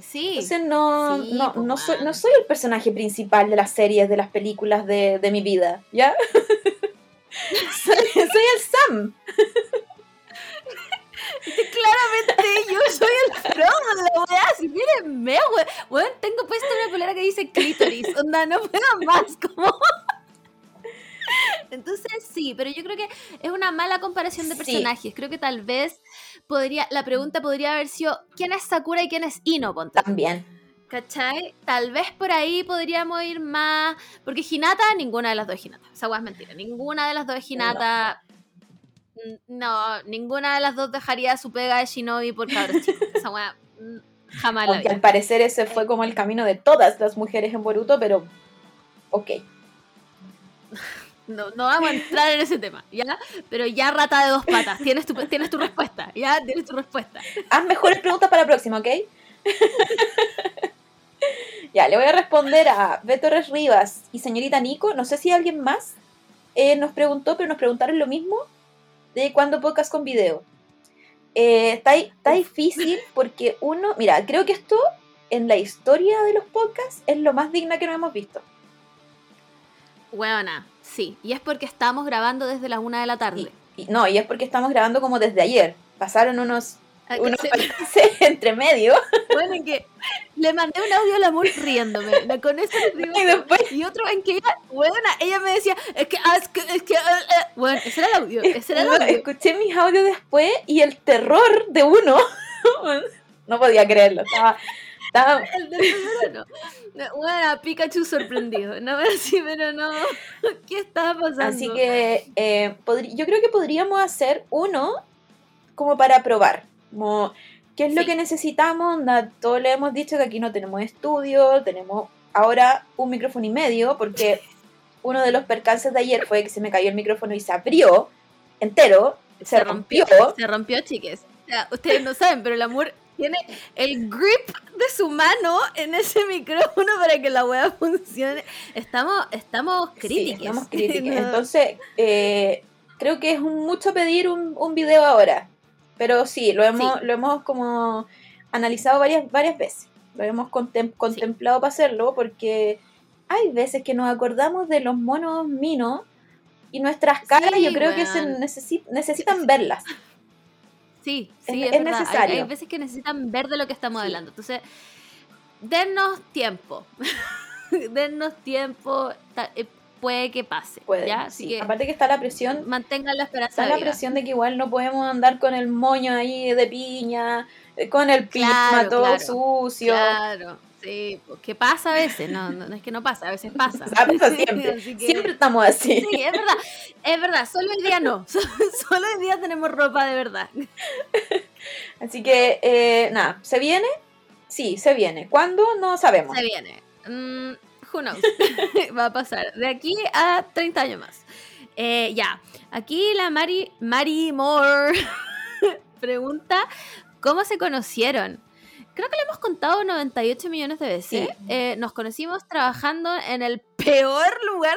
sí. Entonces no, Sí, no, pues, no, soy, man. no soy el personaje principal de las series, de las películas de, de mi vida, ¿ya? soy, soy el Sam. Claramente yo soy el Frodo de la weá, si mírenme, weón. Tengo puesta una polera que dice clítoris, onda, no puedo más, como... Entonces sí, pero yo creo que es una mala comparación de Sí. personajes. Creo que tal vez podría, la pregunta podría haber sido ¿quién es Sakura y quién es Ino? Ponte. También. ¿Cachai? Tal vez por ahí podríamos ir más. Porque Hinata, ninguna de las dos es Hinata. Esa weá es mentira. Ninguna de las dos es Hinata. Mm, No, ninguna de las dos dejaría su pega de Shinobi por cabros chicos. Esa weá mm, jamás la Aunque vi. al parecer ese fue como el camino de todas las mujeres en Boruto, pero ok. No, no vamos a entrar en ese tema, ¿ya? Pero ya rata de dos patas. Tienes tu, tienes tu respuesta, ¿ya? Tienes tu respuesta. Haz mejores preguntas para la próxima, ¿ok? ya, le voy a responder a Beto Torres Rivas y señorita Nico. No sé si alguien más eh, nos preguntó, pero nos preguntaron lo mismo de cuándo podcast con video. Eh, está, está difícil porque uno, mira, creo que esto en la historia de los podcasts es lo más digna que nos hemos visto. Huevona, sí. Y es porque estamos grabando desde las una de la tarde. Y, y- no, y es porque estamos grabando como desde ayer. Pasaron unos, se- percances entre medio. Bueno, en que le mandé un audio al amor riéndome. Con eso le digo Y después- Y otro en que ella, bueno, ella me decía, es que, ah, es que, es que, ah, ah". bueno, ese era el audio, ese era el No, audio. escuché mis audios después y el terror de uno. no podía creerlo. Estaba, estaba- El del primero no. Bueno, Pikachu sorprendido. No, sí, pero no. ¿Qué estaba pasando? Así que eh, yo creo que podríamos hacer uno como para probar. Como, ¿Qué es lo que necesitamos? Onda, todos le hemos dicho que aquí no tenemos estudio, tenemos ahora un micrófono y medio, porque uno de los percances de ayer fue que se me cayó el micrófono y se abrió entero, se, rompió. Se rompió, chiques. O sea, ustedes no saben, pero el amor tiene el grip de su mano en ese micrófono para que la weá funcione. Estamos, estamos Sí, críticos. estamos críticos. Entonces, eh, creo que es un- mucho pedir un, un video ahora. Pero sí, lo hemos, Sí. lo hemos como analizado varias, varias veces. Lo hemos contem- contemplado para hacerlo porque hay veces que nos acordamos de los monos minos y nuestras caras Sí, yo creo que se weón. necesi- necesitan verlas. Sí, sí, Es- es, es verdad. Hay- necesario. Hay, veces que necesitan ver de lo que estamos Sí. hablando. Entonces, dennos tiempo. dennos tiempo. ta- eh, puede que pase. Puede, ¿ya? Así sí. que Aparte que está la presión, mantengan la esperanza está la presión de que igual no podemos andar con el moño ahí de piña, eh, con el pisma Claro, todo claro. sucio. Claro, sí, que pasa a veces, no, no, no es que no pasa, a veces pasa. Pasa siempre. Así que- Siempre estamos así. Sí, es verdad, es verdad, solo hoy día no, solo, hoy día tenemos ropa de verdad. Así que, eh, nada, ¿se viene? Sí, se viene. ¿Cuándo? No sabemos. Se viene. Mm, who knows? Va a pasar de aquí a 30 años más. Eh, ya, aquí la Mari, Mari Moore pregunta, ¿cómo se conocieron? Creo que le hemos contado 98 millones de veces. Sí. Eh, nos conocimos trabajando en el peor lugar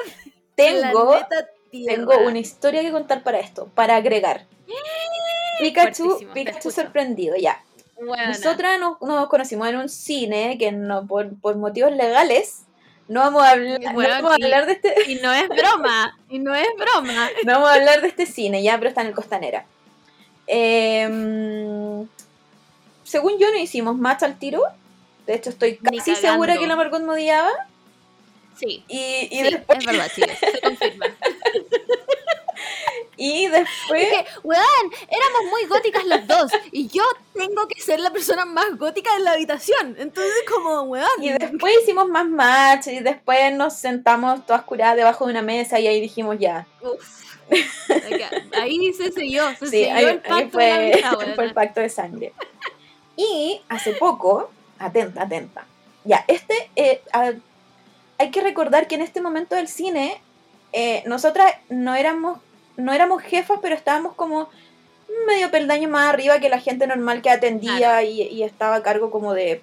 Tengo, Tierra. tengo una historia que contar para esto, para agregar. Pikachu, te Pikachu escucho. sorprendido, ya. Buena. Nosotras nos, nos conocimos en un cine que no, por, por motivos legales no vamos a hablar, no vamos a y- hablar de este, Y no es broma, y no es broma. no vamos a hablar de este cine, ya, pero está en el Costanera. Em, según yo no hicimos match al tiro. De hecho, estoy casi segura que la Margot me odiaba. Sí, Y, y sí, después, es verdad, chicos, se confirma. y después Porque, weón, éramos muy góticas las dos, y yo tengo que ser la persona más gótica de la habitación. Entonces, como, weón. Y después hicimos más match y después nos sentamos todas curadas debajo de una mesa y ahí dijimos ya. Uf. Ahí se selló, se Sí, selló ahí, el ahí pacto de la fue, fue el pacto de sangre. Y hace poco, atenta, atenta. Ya, este, eh, a- hay que recordar que en este momento del cine, eh, nosotras no éramos, no éramos jefas, pero estábamos como medio peldaño más arriba que la gente normal que atendía Claro. y, y estaba a cargo como de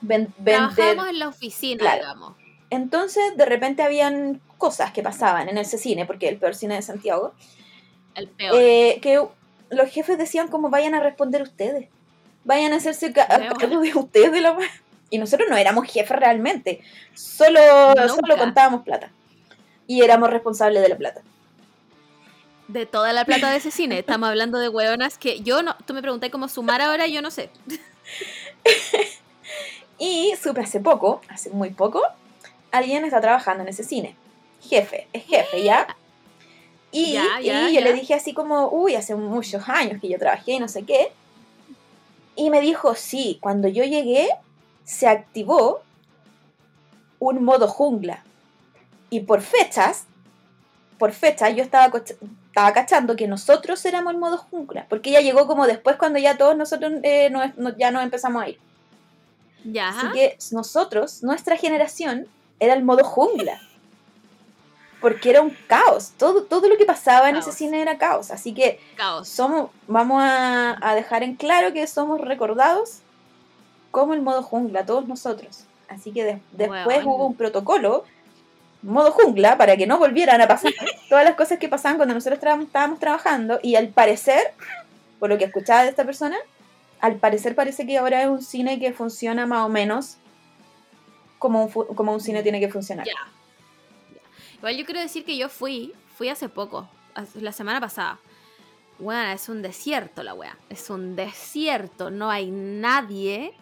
ven- vender. Trabajábamos en la oficina, Claro. digamos. Entonces, de repente habían cosas que pasaban en ese cine, porque el peor cine de Santiago, El peor. eh, que los jefes decían como vayan a responder ustedes, vayan a hacerse cargo de ustedes. la wea". Y nosotros no éramos jefes realmente, solo, Nunca. solo contábamos plata. Y éramos responsables de la plata. de toda la plata de ese cine. Estamos hablando de hueonas que yo no. Tú me pregunté cómo sumar ahora, yo no sé. Y supe hace poco, hace muy poco, alguien está trabajando en ese cine. Jefe, es jefe, ¿ya? Y, Ya, ya, y yo ya. le dije así como, uy, hace muchos años que yo trabajé y no sé qué. Y me dijo, sí, cuando yo llegué se activó un modo jungla. Y por fechas, por fechas, yo estaba, estaba cachando que nosotros éramos el modo jungla. Porque ella llegó como después cuando ya todos nosotros eh, nos- nos- ya nos empezamos a ir. Ya. Así que nosotros, nuestra generación, era el modo jungla. Porque era un caos. Todo, todo lo que pasaba en ese cine era caos. Así que Caos. somos, vamos a, a dejar en claro que somos recordados como el modo jungla, todos nosotros. Así que de- después hubo un protocolo, modo jungla, para que no volvieran a pasar todas las cosas que pasaban cuando nosotros tra- estábamos trabajando. Y al parecer, por lo que escuchaba de esta persona, al parecer parece que ahora es un cine que funciona más o menos como un, como un cine tiene que funcionar. Igual yo quiero decir que yo fui, fui hace poco, la semana pasada. Bueno, es un desierto la wea. Es un desierto. No hay nadie.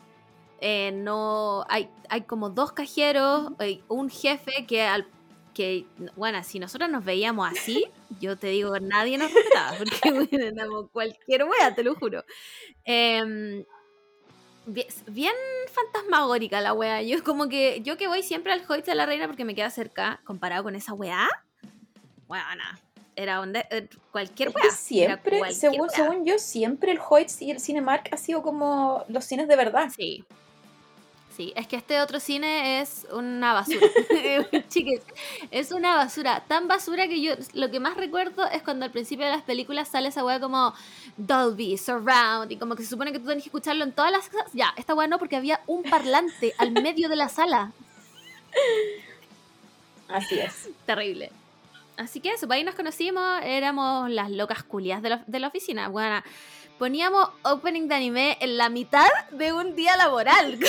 eh, no hay, hay como dos cajeros, hay un jefe que al que, bueno, si nosotros nos veíamos así, yo te digo, nadie nos respetaba, porque bueno, cualquier wea, te lo juro. Em, bien, bien fantasmagórica la wea. Yo como que, yo que voy siempre al Hoyt de la Reina porque me queda cerca, comparado con esa wea, weona, era donde, eh, cualquier wea. siempre, cualquier según, wea. según yo, siempre el Hoyts y el Cinemark ha sido como los cines de verdad. Sí. Sí, es que este otro cine es una basura. Chiques, es una basura. Tan basura que yo lo que más recuerdo es cuando al principio de las películas sale esa weá como Dolby, Surround, y como que se supone que tú tienes que escucharlo en todas las casas. Ya, esta weá no, porque había un parlante al medio de la sala. Así es. Terrible. Así que eso, pues ahí nos conocimos, éramos las locas culias de la, de la oficina. Bueno, poníamos opening de anime en la mitad de un día laboral.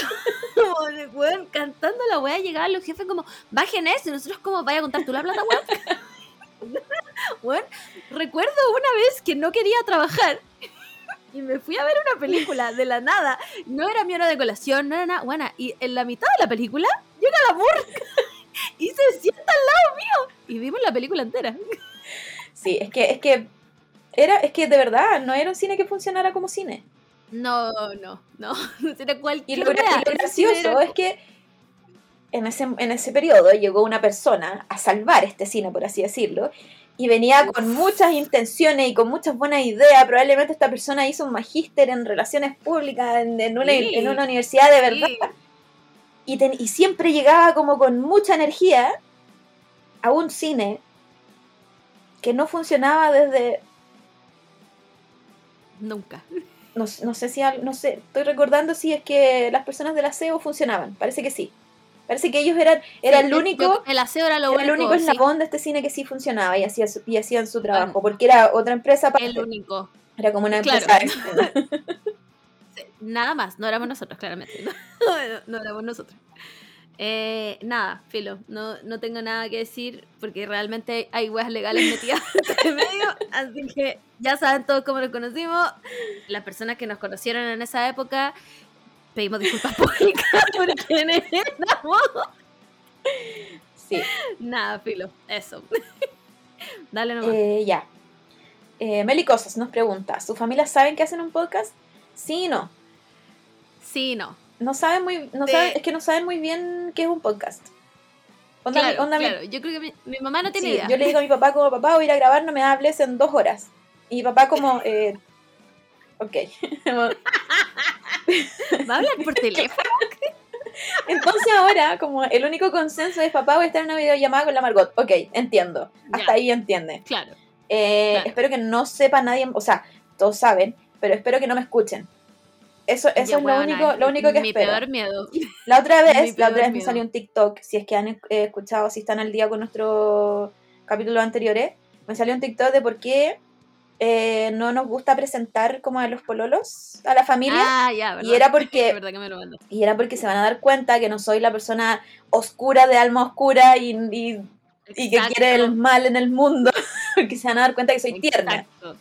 Como, weón, cantando la weá, llegaban los jefes como, bajen eso, y nosotros como, vaya a contar tú la plata, weón. Weón, recuerdo una vez que no quería trabajar y me fui a ver una película de la nada. No era mi hora de colación, no era nada. Bueno, y en la mitad de la película llega la murga y se sienta al lado mío. Y vimos la película entera. Sí, es que, es que era, es que de verdad no era un cine que funcionara como cine. No, no, no. Era cualquier y lo gracioso era- es que en ese, en ese periodo llegó una persona a salvar este cine, por así decirlo, y venía con muchas intenciones y con muchas buenas ideas. Probablemente esta persona hizo un magíster en relaciones públicas en, en una, Sí. en una universidad de verdad. Sí. Y, ten- y siempre llegaba como con mucha energía a un cine que no funcionaba desde... Nunca. No, no sé si, no sé, estoy recordando si es que las personas del aseo funcionaban, parece que sí. Parece que ellos eran, era Sí, el yo- único, el aseo era lo era el único. único sí, eslabón de este cine que sí funcionaba y, hacía su- y hacían su trabajo, Bueno. porque era otra empresa aparte. el único. Era como una Claro. empresa Nada más, no éramos nosotros, claramente. No, no, no éramos nosotros. Eh, nada, filo, no, no tengo nada que decir porque realmente hay weas legales metidas entre medio, así que ya saben todos cómo nos conocimos. Las personas que nos conocieron en esa época, pedimos disculpas públicas por quienes éramos. Sí. Nada, filo, eso. Dale nomás. Eh, ya. Eh, Meli Cosas nos pregunta, ¿su familia saben que hacen un podcast? Sí y no. sí, no. No saben muy, no De- saben, es que no saben muy bien qué es un podcast. Onda, Claro, onda mi- yo creo que mi, mi mamá no tiene sí, idea. Yo le digo a mi papá como, papá, voy a ir a grabar, no me hables en dos horas. Y mi papá como, eh, ok. ¿Va a hablar por teléfono? Entonces ahora, como el único consenso es, papá, voy a estar en una videollamada con la Margot. Ok, entiendo. Hasta Ya. ahí entiende. Claro. Eh, Claro. Espero que no sepa nadie, o sea, todos saben, pero espero que no me escuchen. Eso, eso Ya, es lo único, lo único que mi espero. peor miedo. La otra vez, la otra vez me miedo. salió un TikTok, si es que han eh, escuchado, si están al día con nuestros capítulos anteriores, me salió un TikTok de por qué eh, no nos gusta presentar como a los pololos, a la familia, Ah, ya, ¿verdad? y era porque que me lo y era porque se van a dar cuenta que no soy la persona oscura de alma oscura y, y, y que quiere el mal en el mundo, porque se van a dar cuenta que soy tierna. Exacto.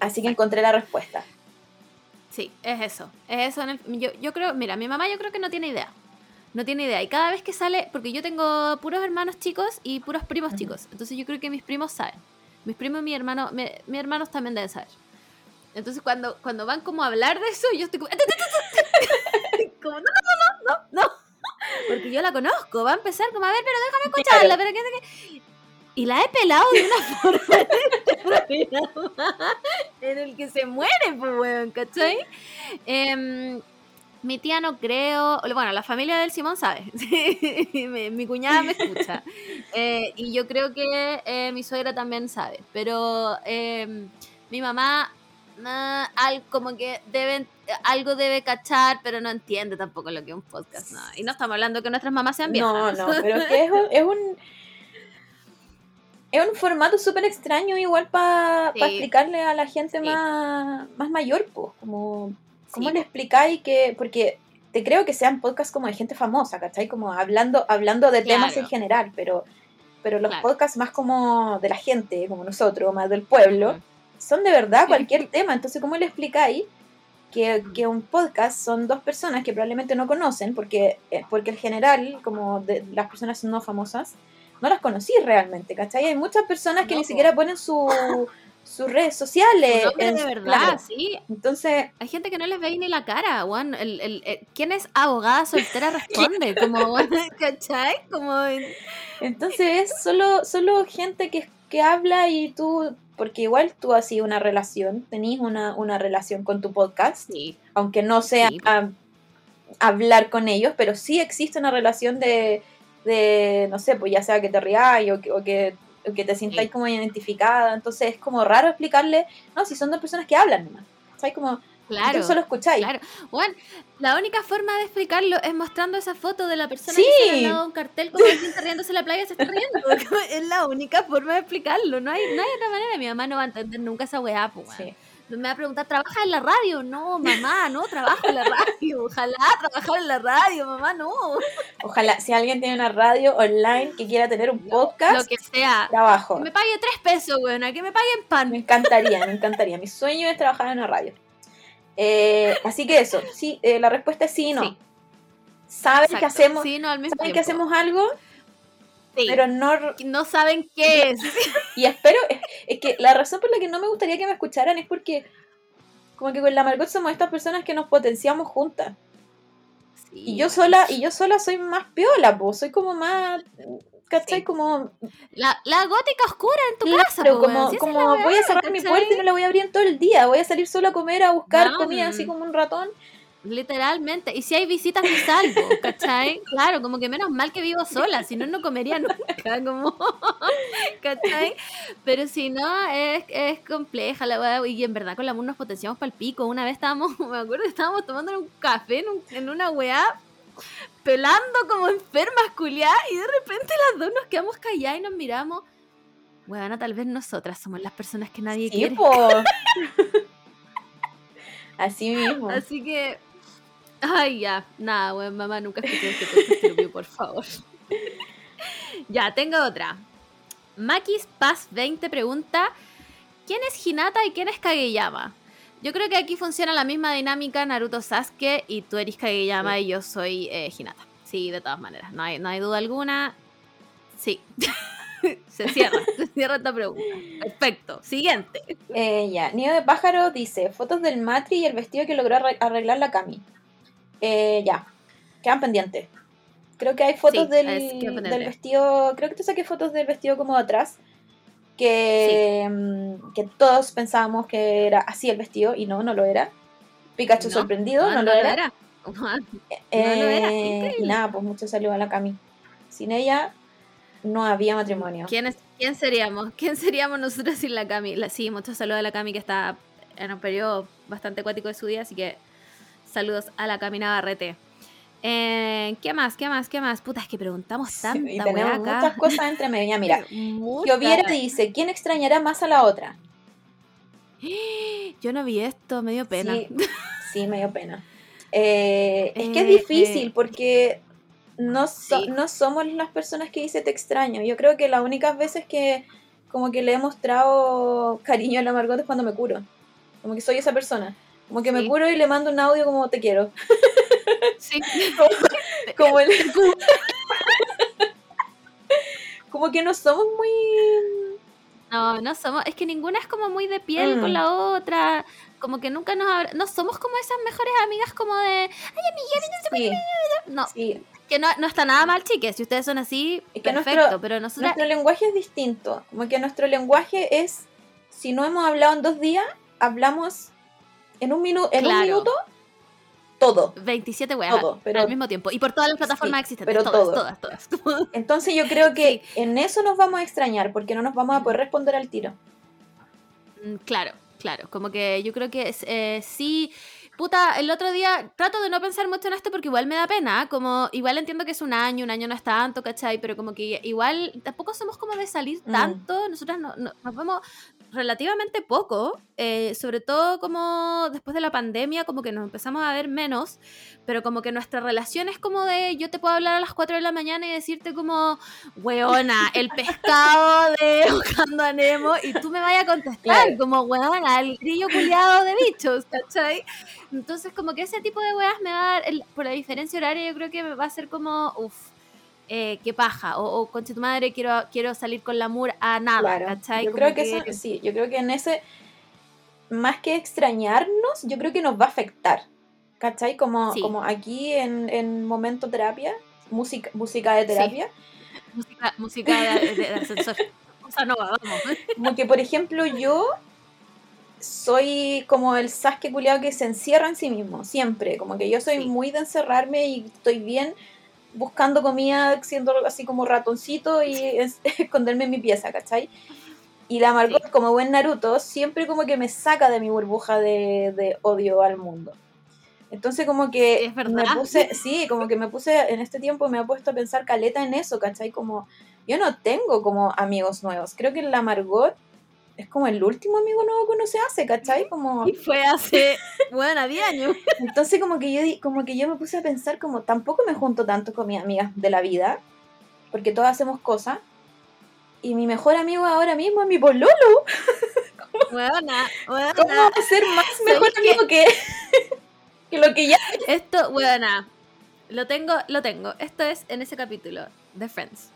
Así que encontré la respuesta. Sí, es eso. Es eso. en el- yo, yo creo, mira, mi mamá yo creo que no tiene idea. No tiene idea. Y cada vez que sale, porque yo tengo puros hermanos chicos y puros primos chicos. Entonces yo creo que mis primos saben. Mis primos y mi hermano, mi- mis hermanos también deben saber. Entonces cuando, cuando van como a hablar de eso, yo estoy como... como no, no, no, no, no. Porque yo la conozco. Va a empezar como, a ver, pero déjame escucharla. Pero que, que- Y la he pelado de una forma en este programa en el que se muere, pues, weón, ¿cachai? Em, mi tía no creo, bueno, la familia del Simón sabe, mi, mi cuñada me escucha, Eh, y yo creo que eh, mi suegra también sabe, pero em, mi mamá, ah, al, como que deben, algo debe cachar, pero no entiende tampoco lo que es un podcast, no. y no estamos hablando que nuestras mamás sean viejas. No, no, pero es que es un... Es un, es un formato súper extraño igual para Sí. explicarle a la gente Sí. más, más mayor, pues, como... ¿Cómo Sí. le explicáis que...? Porque te creo que sean podcasts como de gente famosa, ¿cachai? Como hablando, hablando de temas en general, pero, pero los Claro. podcasts más como de la gente, como nosotros, más del pueblo, son de verdad cualquier tema. Entonces, ¿cómo le explicáis que, que un podcast son dos personas que probablemente no conocen? Porque, eh, porque en general, como de las personas no famosas, no las conocí realmente, ¿cachai? Hay muchas personas que No, ni siquiera ponen su, sus redes sociales. Su nombre en- de verdad, claro. sí. Entonces, Hay gente que no les veis ni la cara, Juan. El, el, el- ¿Quién es abogada soltera? Responde. Como, ¿cachai? Como. en- entonces es solo, solo gente que, que habla y tú, porque igual tú has sido una relación, tenés una, una relación con tu podcast. Sí. aunque no sea Sí. a- hablar con ellos, pero sí existe una relación de, de no sé, pues ya sea que te rías o que, o que, o que te sintáis Sí. como identificada, entonces es como raro explicarle, no, si son dos personas que hablan nomás, ¿sabes? Como, Claro. solo escucháis. Claro. Juan, la única forma de explicarlo es mostrando esa foto de la persona Sí. que se le ha dado un cartel como alguien está riéndose en la playa se está riendo. Es la única forma de explicarlo. No hay, no hay otra manera. Mi mamá no va a entender nunca esa weá, pues. Sí. Me va a preguntar, ¿trabajas en la radio? No, mamá, no trabajo en la radio. Ojalá trabajar en la radio, mamá, no. Ojalá, si alguien tiene una radio online que quiera tener un podcast, Lo que sea. trabajo. Que me pague tres pesos, weón. Que me paguen Me pan. encantaría, me encantaría. Mi sueño es trabajar en una radio. Eh, así que eso, sí, eh, la respuesta es sí y no. Sí. Saben que hacemos, Sí, no, al mismo saben que tiempo. hacemos algo, Sí. pero no No saben qué es. Y espero, es, que la razón por la que no me gustaría que me escucharan es porque como que con la Margot somos estas personas que nos potenciamos juntas. Y yo sola, y yo sola soy más piola, pues, soy como más, ¿cachai? Sí. como, La, la gótica oscura en tu claro, casa, po, como, como voy a cerrar mi puerta y no la voy a abrir en todo el día, voy a salir solo a comer, a buscar No, comida así como un ratón. Literalmente. Y si hay visitas, me salvo, ¿cachai? Claro, como que menos mal que vivo sola, si no, no comería nunca, como, ¿cachai? Pero si no, es, es compleja la weá. Y en verdad con la MUN nos potenciamos para el pico. Una vez estábamos, me acuerdo, estábamos tomando un café en, un- en una weá, pelando como enfermas culiadas, y de repente las dos nos quedamos calladas y nos miramos. Weona, tal vez nosotras somos las personas que nadie Sí, quiere. Así mismo. Así que. Ay, ya. Nada, weón, mamá, nunca escuché este podcast por favor. ya, tengo otra. Makis Paz 20 pregunta: ¿Quién es Hinata y quién es Kageyama? Yo creo que aquí funciona la misma dinámica Naruto Sasuke y tú eres Kageyama y yo soy eh, Hinata. Sí, de todas maneras, no hay, no hay duda alguna. Sí. se cierra, se cierra esta pregunta. Perfecto. Siguiente. Eh, ya, Nido de Pájaro dice, fotos del Matri y el vestido que logró arre- arreglar la Cami. Eh, ya, quedan pendientes. Creo que hay fotos Sí, del, es- del vestido, creo que te saqué fotos del vestido como de atrás, que, mm, que todos pensábamos que era así el vestido y no, no lo era. Pikachu No, sorprendido, no, lo era. era. Eh, No lo era, y increíble. nada, pues mucho salió a la Cami. Sin ella no había matrimonio. ¿Quién, es- ¿Quién seríamos? ¿Quién seríamos nosotros sin la Cami? La- sí, muchos saludos a la Cami que está en un periodo bastante acuático de su día, así que saludos a la Cami Navarrete. Eh, ¿Qué más? ¿Qué más? ¿Qué más? Puta, es que preguntamos Sí, tanta y weá tenemos acá. muchas cosas entre medio. Ya, Mira, Muchas. Joviera dice, ¿quién extrañará más a la otra? Yo no vi esto, me dio pena. Sí, sí, me dio pena. Eh, es que es Eh, difícil eh, porque no, so- sí. no somos las personas que dice te extraño. Yo creo que las únicas veces que como que le he mostrado cariño a la Margot es cuando me curo. Como que soy esa persona. Como que me curo y le mando un audio como te quiero. Sí. Como el... como que no somos muy... No, no somos, es que ninguna es como muy de piel Mm. con la otra, como que nunca nos abra- no somos como esas mejores amigas como de, Sí, no, sí. que no, no está nada mal, chiques, si ustedes son así, Es que perfecto, nuestro- pero nosotras, Nuestro lenguaje es distinto. Como que nuestro lenguaje es, si no hemos hablado en dos días, hablamos en un, minu en un minuto todo. 27 weas Todo, pero- al mismo tiempo, y por todas las plataformas Sí, existentes, pero todas, todo. todas, todas, Entonces yo creo que en eso nos vamos a extrañar, porque no nos vamos a poder responder al tiro. Mm, Claro, claro, como que yo creo que es, eh, sí, puta, el otro día trato de no pensar mucho en esto porque igual me da pena, como igual entiendo que es un año, un año no es tanto, ¿cachai? Pero como que igual tampoco somos como de salir Mm. tanto, nosotras no, no- nos vemos relativamente poco, eh, sobre todo como después de la pandemia, como que nos empezamos a ver menos, pero como que nuestra relación es como de yo te puedo hablar a las 4 de la mañana y decirte como, weona, el pescado de Buscando a Nemo, y tú me vayas a contestar, como, weona, el grillo culiado de bichos, ¿cachai? Entonces, como que ese tipo de weas me va a dar, el- por la diferencia horaria, yo creo que va a ser como, uff, eh, qué paja, o, o conche tu madre, quiero, quiero salir con la mur a nada, Claro. ¿cachai? Yo creo que, eso, sí, yo creo que en ese, más que extrañarnos, yo creo que nos va a afectar. ¿Cachai? Como, Sí. como aquí en, en momento terapia, música, música de terapia. Música, música de, de- de ascensor. Sea, no, vamos. Como que, por ejemplo, yo soy como el Sasuke culiado que se encierra en sí mismo, siempre. Como que yo soy Sí. muy de encerrarme y estoy bien buscando comida, siendo así como ratoncito y es- esconderme en mi pieza, ¿cachai? Y la Margot, como buen Naruto, siempre como que me saca de mi burbuja de, de odio al mundo. Entonces como que Es me puse, sí, como que me puse, en este tiempo me he puesto a pensar caleta en eso, ¿cachai? Como yo no tengo como amigos nuevos. Creo que la Margot es como el último amigo nuevo que uno se hace, ¿cachai? Como, Y fue hace, bueno, 10 años. entonces como que yo di- como que yo me puse a pensar como tampoco me junto tanto con mis amigas de la vida, porque todas hacemos cosas. Y mi mejor amigo ahora mismo es mi pololo. Buena, buena. ¿Cómo va a ser más mejor amigo que, que lo que ya Esto, buena. Lo tengo, lo tengo. Esto es en ese capítulo de Friends.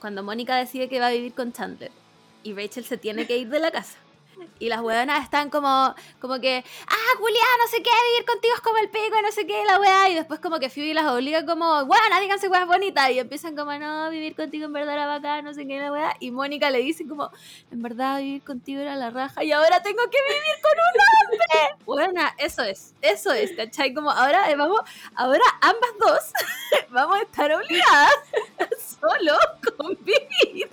Cuando Mónica decide que va a vivir con Chandler y Rachel se tiene que ir de la casa. Y las weonas están como, como que, ah, Julián, no sé qué, vivir contigo es como el pico, no sé qué, la weá. Y después como que Phoebe las obliga como, weona, díganse weas bonitas. Y empiezan como, no, vivir contigo en verdad era bacán, no sé qué, la weá. Y Mónica le dice como, en verdad vivir contigo era la raja y ahora tengo que vivir con un hombre. Buena, eso es, eso es, ¿cachai? Como ahora eh, vamos, ahora ambas dos vamos a estar obligadas a solo convivir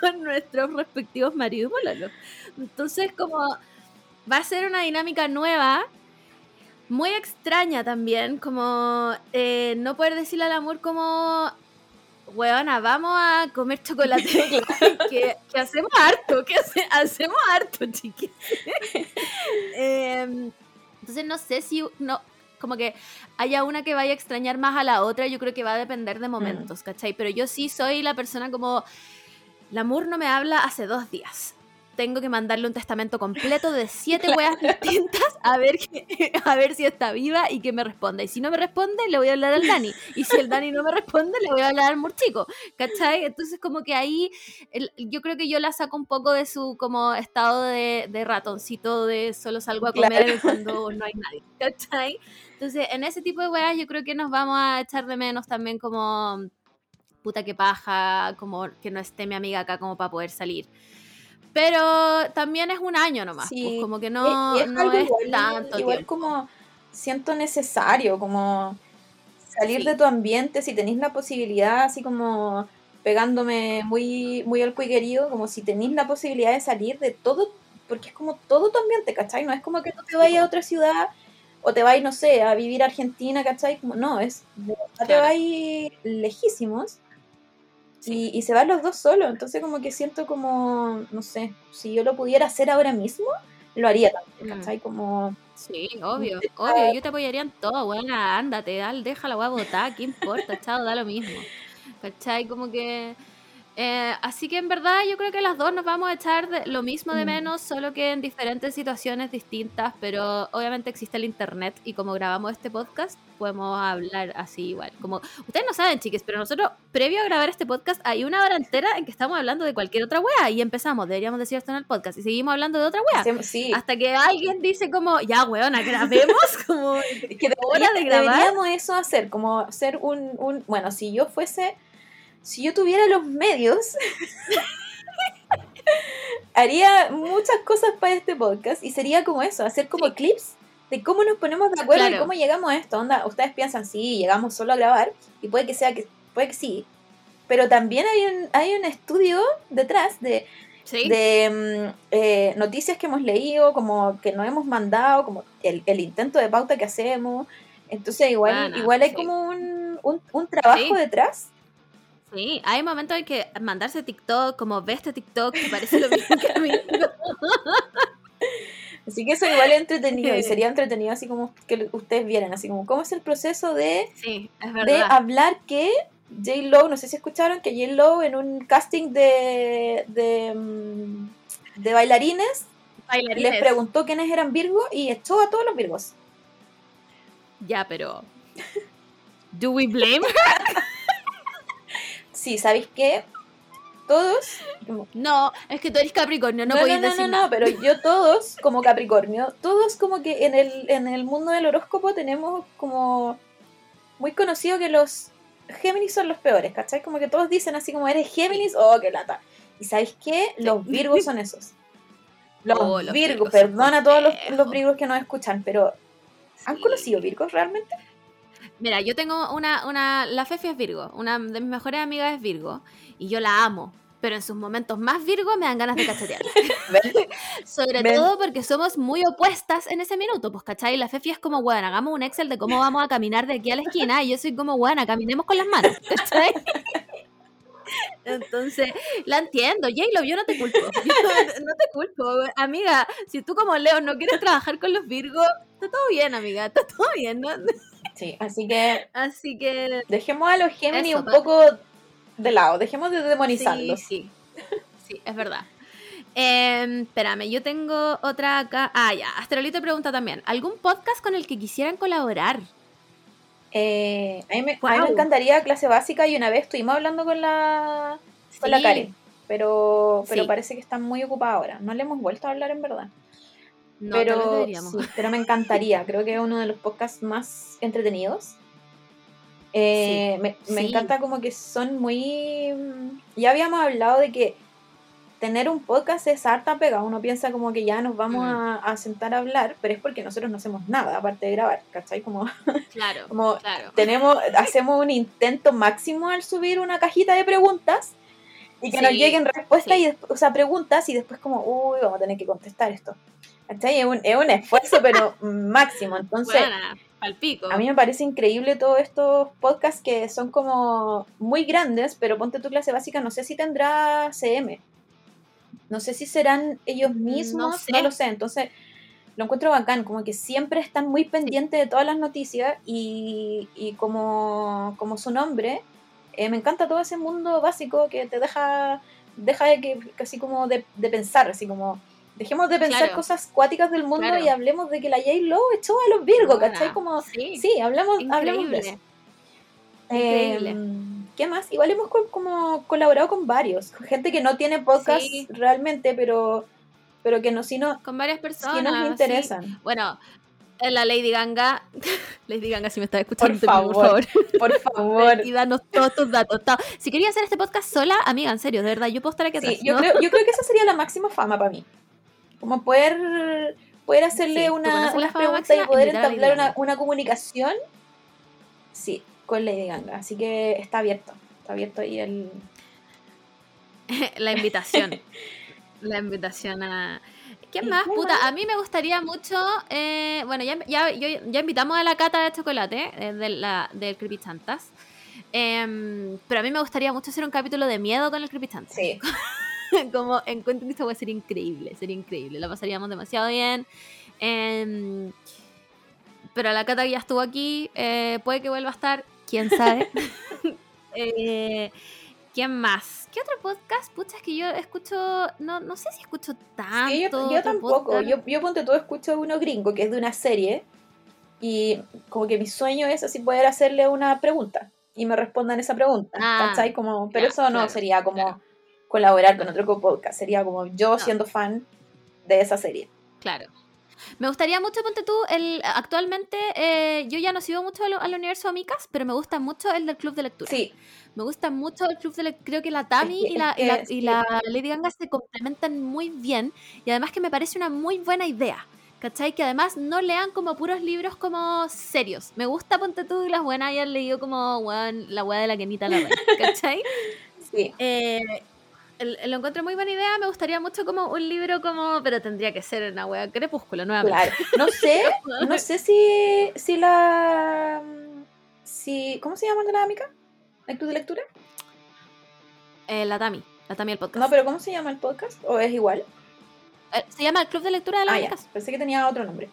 con nuestros respectivos maridos y. Entonces, como va a ser una dinámica nueva, muy extraña también, como eh, no poder decirle al amor como, weona, vamos a comer chocolate, que, que hacemos harto, que hace- hacemos harto, chiquis. Em, entonces no sé si no como que haya una que vaya a extrañar más a la otra, yo creo que va a depender de momentos, ¿cachai? Pero yo sí soy la persona como, el amor no me habla hace dos días. Tengo que mandarle un testamento completo de siete weas distintas a ver, que- a ver si está viva y que me responda. Y si no me responde, le voy a hablar al Dani. Y si el Dani no me responde, le voy a hablar al Murchico. ¿Cachai? Entonces como que ahí el- yo creo que yo la saco un poco de su como estado de, de ratoncito de solo salgo a comer Claro. cuando no hay nadie. ¿Cachai? Entonces en ese tipo de weas yo creo que nos vamos a echar de menos también como puta que paja, como que no esté mi amiga acá como para poder salir. Pero también es un año nomás, Sí, pues como que no, Y- y es no algo es igual, tanto igual tiempo. como siento necesario, como salir Sí. de tu ambiente, si tenéis la posibilidad, así como pegándome muy, muy al cuiguerío, como si tenéis la posibilidad de salir de todo, porque es como todo tu ambiente, ¿cachai? No es como que tú te vayas a otra ciudad o te vais, no sé, a vivir a Argentina, ¿cachai? Como, no, es, de verdad te Claro. vais lejísimos y, y se van los dos solos, entonces como que siento como, no sé, si yo lo pudiera hacer ahora mismo, lo haría también, Mm. ¿cachai? Como, Sí, obvio, obvio, yo te apoyaría en todo, buena, ándate, dale, deja la weá botar, ¿qué importa? Chao, da lo mismo. ¿Cachai? Como que... eh, así que en verdad yo creo que las dos nos vamos a echar de- lo mismo de Mm. menos, solo que en diferentes situaciones distintas, pero obviamente existe el internet y como grabamos este podcast podemos hablar así igual. Como ustedes no saben, chiques, pero nosotros previo a grabar este podcast hay una hora entera en que estamos hablando de cualquier otra wea y empezamos, deberíamos decir esto en el podcast y seguimos hablando de otra wea. sí, Hasta que alguien dice como, ya, weona, grabemos, como, que hora de grabar. deberíamos eso hacer, como hacer un, un, bueno, si yo fuese, si yo tuviera los medios, haría muchas cosas para este podcast y sería como eso, hacer como clips de cómo nos ponemos de acuerdo y Claro. cómo llegamos a esto. Onda, ustedes piensan, sí, llegamos solo a grabar y puede que sea que, puede que sí, pero también hay un, hay un estudio detrás de sí, de mm, eh, noticias que hemos leído, como que nos hemos mandado, como el, el intento de pauta que hacemos. Entonces igual, Bueno, igual hay sí. como un, un, un trabajo Sí. detrás. Sí, hay momentos en que mandarse TikTok, como ve este TikTok, que parece lo mismo que a mí. Así que eso igual es entretenido y sería entretenido así como que ustedes vieran, así como cómo es el proceso de, Sí, de hablar que J. Lo, no sé si escucharon, que J. Lo en un casting de, de, mm, de bailarines Bailarines. les preguntó quiénes eran Virgo y echó a todos los Virgos. Ya, pero... ¿Do we blame her? Sí, ¿sabéis qué? Todos, como- No, es que tú eres Capricornio, no, no, podéis no, no, decir no, nada. pero yo todos, como Capricornio, todos como que en el, en el mundo del horóscopo tenemos como muy conocido que los Géminis son los peores, ¿cachai? Como que todos dicen así como eres Géminis, oh, qué lata. ¿Y sabéis qué? Los Virgos son esos. Los, Oh, los Virgos, Virgos perdona a todos los, los Virgos que nos escuchan, pero ¿han Sí. conocido Virgos realmente? Mira, yo tengo una, una, la Fefi es Virgo, una de mis mejores amigas es Virgo, y yo la amo, pero en sus momentos más Virgo me dan ganas de cachetearla. Sobre Ven. todo porque somos muy opuestas en ese minuto, pues, ¿cachai? La Fefi es como, bueno, hagamos un Excel de cómo vamos a caminar de aquí a la esquina, y yo soy como, bueno, caminemos con las manos, ¿cachai? Entonces, la entiendo, J-Lo, yo no te culpo, yo no, no te culpo, amiga, si tú como Leo no quieres trabajar con los Virgos, está todo bien, amiga, está todo bien, ¿no? Sí, así que Así que dejemos a los Géminis Eso, un poco de lado, dejemos de demonizarlos. Sí, sí, sí, es verdad. Em, espérame, yo tengo otra acá. Ah, ya. Astrolito pregunta también: ¿algún podcast con el que quisieran colaborar? Eh, a, mí me, a mí me encantaría clase básica y una vez estuvimos hablando con la, con la Sí, Karen. pero, pero Sí. parece que está muy ocupada ahora. No le hemos vuelto a hablar en verdad. No, pero, deberíamos. sí, pero me encantaría. Creo que es uno de los podcasts más entretenidos. Eh, Sí, me, me sí. encanta como que son muy... mm, Ya habíamos hablado de que tener un podcast es harta pega. Uno piensa como que ya nos vamos Mm. a, a sentar a hablar, pero es porque nosotros no hacemos nada aparte de grabar, ¿cachai? Como, Claro, como claro. tenemos, hacemos un intento máximo al subir una cajita de preguntas y que nos lleguen respuestas sí. y o sea, preguntas y después como, uy, vamos a tener que contestar esto. Es un, es un esfuerzo, pero máximo. Entonces, Buena, palpico. a mí me parece increíble todos estos podcasts que son como muy grandes, pero ponte tu clase básica, no sé si tendrá CM. No sé si serán ellos mismos, no, sé. lo sé. Entonces, lo encuentro bacán, como que siempre están muy pendientes de todas las noticias y, y como, como su nombre, eh, me encanta todo ese mundo básico que te deja, deja de que, casi como de, de pensar, así como... Dejemos de pensar Claro. cosas cuáticas del mundo Claro. y hablemos de que la J-Lo echó a los Virgos. ¿cachai? Como, Sí, Sí, hablamos, hablamos de eso. Increíble. Em, ¿Qué más? Igual hemos co- como colaborado con varios. Gente que no tiene podcast Sí. realmente, pero, pero que no, sí, no, Con varias sí personas. nos sí. interesan. Bueno, la Lady Ganga. Lady Ganga, si me estás escuchando, Por favor. Por favor. Y danos todos tus datos. Si quería hacer este podcast sola, amiga, en serio, de verdad, yo puedo estar aquí Sí, atrás. yo, ¿no? creo, yo creo que esa sería la máxima fama para mí. Como poder, poder hacerle Sí, una, unas preguntas y poder entablar una, una comunicación. Sí, con Lady Ganga. Así que está abierto. Está abierto ahí el. la invitación. la invitación a. ¿Qué ¿Y más, puta? A mí me gustaría mucho. eh, bueno, ya, ya, ya invitamos a la cata de chocolate eh, de la, del Creepy Chantas. Em, pero a mí me gustaría mucho hacer un capítulo de miedo con el Creepy Chantas. Sí. Como encuentro que esto puede ser increíble, sería increíble. La pasaríamos demasiado bien. Em, pero la cata que ya estuvo aquí, eh, puede que vuelva a estar, quién sabe. Eh, ¿Quién más? ¿Qué otro podcast? Pucha, es que yo escucho, no, no sé si escucho tanto. Sí, yo, tampoco. podcast. Yo, yo ponte todo escucho uno gringo que es de una serie y como que mi sueño es así poder hacerle una pregunta y me respondan esa pregunta. Ah, ¿cachai? Como, pero eso no claro, sería como claro. Colaborar con otro podcast, sería como yo No. siendo fan de esa serie. Claro. Me gustaría mucho, ponte tú, el, actualmente eh, yo ya no sigo mucho al, universo Amicas, pero me gusta mucho el del club de lectura. Sí, Me gusta mucho el club de lectura. Creo que la Tami Es que- y, la, y la- y la Lady Ganga se complementan muy bien. Y además que me parece una muy buena idea. ¿Cachai? Que además no lean como puros libros como serios. Me gusta, ponte tú, y las buenas hayan leído como weón, la weá de la Kenita la. ¿Cachai? sí. Eh, lo encuentro muy buena idea. Me gustaría mucho como un libro como. Pero tendría que ser una weá crepúsculo nuevamente. Claro. No sé, no sé si, si la. Si, ¿Cómo se llama la dinámica? ¿El club de lectura? Eh, la Tami. La Tami el podcast. No, pero ¿cómo se llama el podcast? ¿O es igual? Eh, se llama el club de lectura de las Ah, ya. Pensé que tenía otro nombre.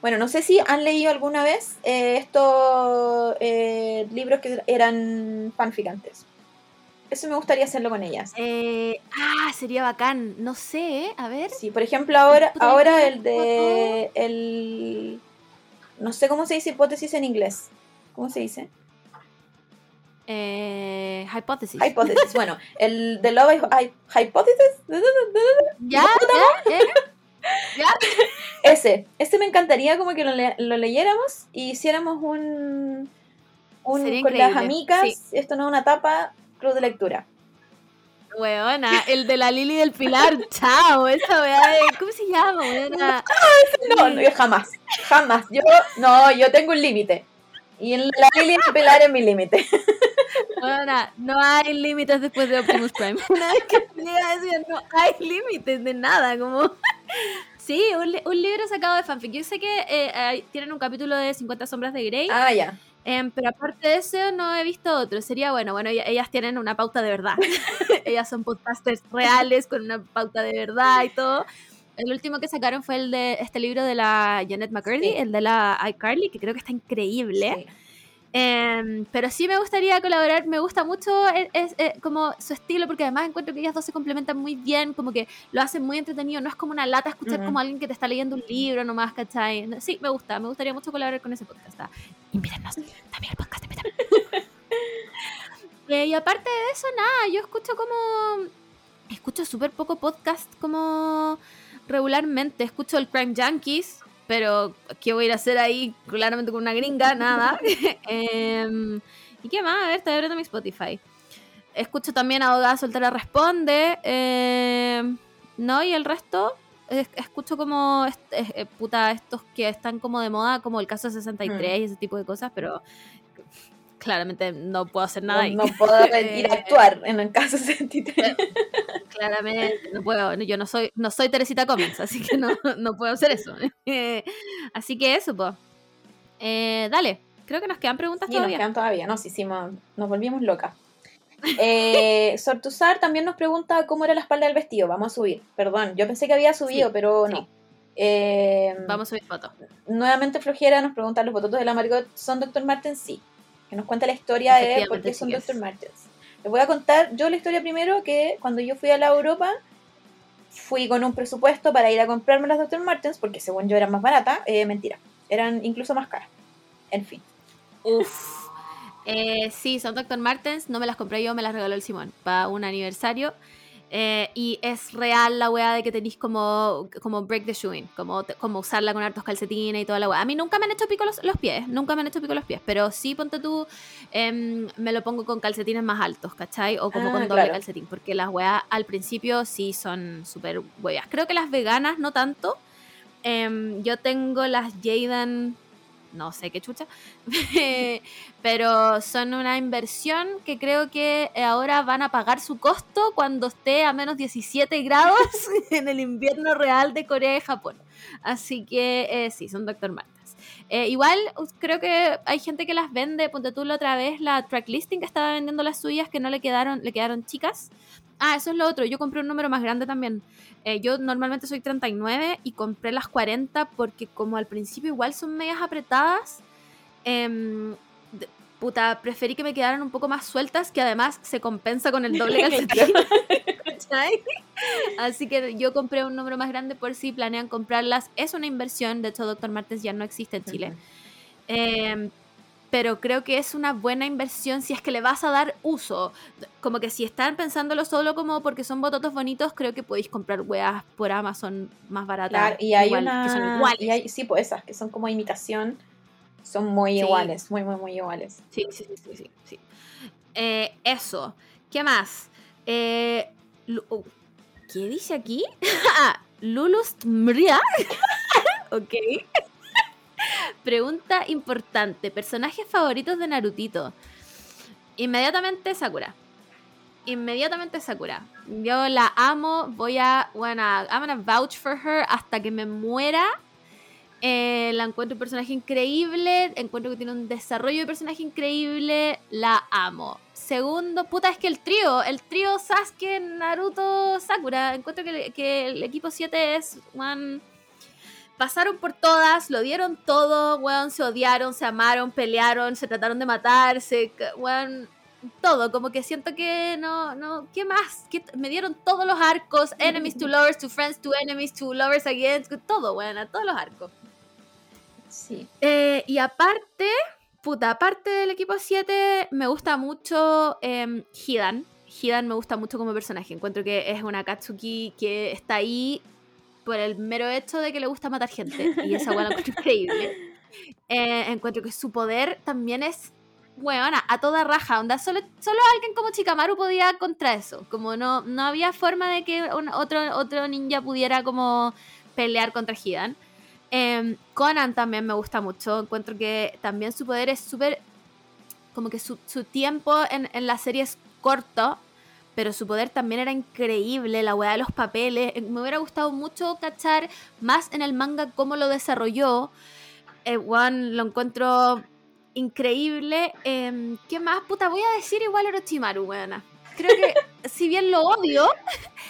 Bueno, no sé si han leído alguna vez eh, estos eh, libros que eran fanficantes. Eso me gustaría hacerlo con ellas. Eh, ah, sería bacán. No sé, ¿eh? A ver. Sí, por ejemplo, ahora, ahora el de. El, no sé cómo se dice hipótesis en inglés. ¿Cómo se dice? Eh, Hypothesis. Hipótesis. bueno, el de Love Hy- Hypothesis. ¿Ya? ¿Ya? ¿Ya? Ese. Ese me encantaría como que lo, le- lo leyéramos y hiciéramos un. un Sería con las amigas. sí. Esto no es una tapa. Club de lectura. Weona, el de la Lili del Pilar. Chao, esa weá de. ¿Cómo se llama, weona? No, no, yo jamás. Jamás. Yo, no, yo tengo un límite. Y en la Lili de Pilar es mi límite. Weona, no hay límites después de Optimus Prime. Una vez que llega decir, no hay límites de nada, como. Sí, un, li- un libro sacado de fanfic. Yo sé que eh, tienen un capítulo de 50 sombras de Grey. Ah, ya. Em, pero aparte de eso, no he visto otro. Sería bueno, bueno, ella- ellas tienen una pauta de verdad. ellas son podcasters reales con una pauta de verdad y todo. El último que sacaron fue el de este libro de la Janet McCurdy, Sí. el de la iCarly, que creo que está increíble. Sí. Em, pero sí me gustaría colaborar, me gusta mucho eh, es, eh, como su estilo, porque además encuentro que ellas dos se complementan muy bien, como que lo hacen muy entretenido, no es como una lata escuchar Ujú. como alguien que te está leyendo un libro nomás, ¿cachai? Sí, me gusta, me gustaría mucho colaborar con ese podcast. ah. Invítenos, también el podcast, invítenos. Eh, y aparte de eso, nada, yo escucho como... escucho súper poco podcast como regularmente. Escucho el Crime Junkies, pero ¿qué voy a ir a hacer ahí claramente con una gringa? Nada. Em, ¿Y qué más? A ver, estoy abriendo mi Spotify. Escucho también Abogada Soltera Responde. em, no, y el resto es- escucho como es- eh, puta, estos que están como de moda, como el caso 63 y ese tipo de cosas, pero claramente no puedo hacer nada No, ahí. no puedo ir a actuar en el caso 63. Claramente, no puedo, yo no soy, no soy Teresita Comics, así que no, no puedo hacer eso. así que eso, pues. dale, creo que nos quedan preguntas nos todavía. quedan todavía, nos hicimos, nos volvimos locas. Eh, Sortuzar también nos pregunta cómo era la espalda del vestido. Vamos a subir. Perdón, yo pensé que había subido, Sí, pero sí. no. Eh, Vamos a subir fotos. Nuevamente Flojera nos pregunta, ¿los bototos de la Margot son Dr. Martens? Sí. Que nos cuenta la historia de por qué son. Dr. Martens. Les voy a contar yo la historia primero, que cuando yo fui a la Europa, fui con un presupuesto para ir a comprarme las Dr. Martens, porque según yo eran más baratas. Eh, mentira, eran incluso más caras. En fin. Uf. Eh, sí, son Dr. Martens, no me las compré yo, me las regaló el Simón para un aniversario. Eh, y es real la weá de que tenéis como, como break the shoeing, como, como usarla con hartos calcetines y toda la weá. A mí nunca me han hecho pico los, los pies, nunca me han hecho pico los pies, pero sí, ponte tú, em, me lo pongo con calcetines más altos, ¿cachai? O como Ah, con doble claro. calcetín, porque las weas al principio sí son súper weas. Creo que las veganas no tanto. Em, yo tengo las Jaden, no sé qué chucha, pero son una inversión que creo que ahora van a pagar su costo cuando esté a menos 17 grados en el invierno real de Corea y Japón. Así que eh, sí, son Dr. Martens. Eh, igual creo que hay gente que las vende, ponte tú la otra vez, la tracklisting que estaba vendiendo las suyas que no le quedaron, le quedaron chicas. Ah, eso es lo otro, yo compré un número más grande también. Eh, yo normalmente soy 39 y compré las 40 porque como al principio igual son medias apretadas, de- puta, preferí que me quedaran un poco más sueltas, que además se compensa con el doble calcetín. Así que yo compré un número más grande por si planean comprarlas. Es una inversión, de hecho Dr. Martens ya no existe en Chile. Pero creo que es una buena inversión si es que le vas a dar uso. Como que si están pensándolo solo como porque son bototos bonitos, creo que podéis comprar weas por Amazon más baratas. Claro, y hay igual, que son una. iguales. y hay- sí, pues esas que son como imitación. Son muy Sí. iguales, muy, muy, muy iguales. Sí, sí, sí, sí, sí. sí. Eh, eso. ¿Qué más? Eh, oh, ¿Qué dice aquí? Ah, Lulus Mria. ok. Pregunta importante. Personajes favoritos de Narutito. Inmediatamente Sakura. Inmediatamente Sakura. Yo la amo. Voy a. Bueno, I'm gonna vouch for her hasta que me muera. Eh, la encuentro un personaje increíble. Encuentro que tiene un desarrollo de personaje increíble. La amo. Segundo, puta, es que el trío, el trío Sasuke, Naruto, Sakura. Encuentro que, que el equipo 7 es, weón, pasaron por todas, lo dieron todo, weón, se odiaron, se amaron, pelearon, se trataron de matar, se, weón, todo, como que siento que no, no, ¿qué más? ¿Qué t- me dieron todos los arcos, enemies to lovers, to friends, to enemies, to lovers again, todo, weón, a todos los arcos. Sí. Eh, y aparte, puta, aparte del equipo 7, me gusta mucho em, Hidan. Hidan me gusta mucho como personaje. Encuentro que es una Katsuki que está ahí por el mero hecho de que le gusta matar gente. Y esa buena encuentro increíble. Eh, encuentro que su poder también es, weona, a toda raja. Onda, solo, solo alguien como Chikamaru podía contra eso. Como no, no había forma de que otro, otro ninja pudiera como pelear contra Hidan. Em, Conan también me gusta mucho. Encuentro que también su poder es súper. Como que su, su tiempo en, en la serie es corto, pero su poder también era increíble. La weá de los papeles. Eh, Me hubiera gustado mucho cachar más en el manga cómo lo desarrolló. Eh, lo encuentro increíble. Em, ¿Qué más? Puta, voy a decir igual Orochimaru, weona. Creo que, si bien lo odio,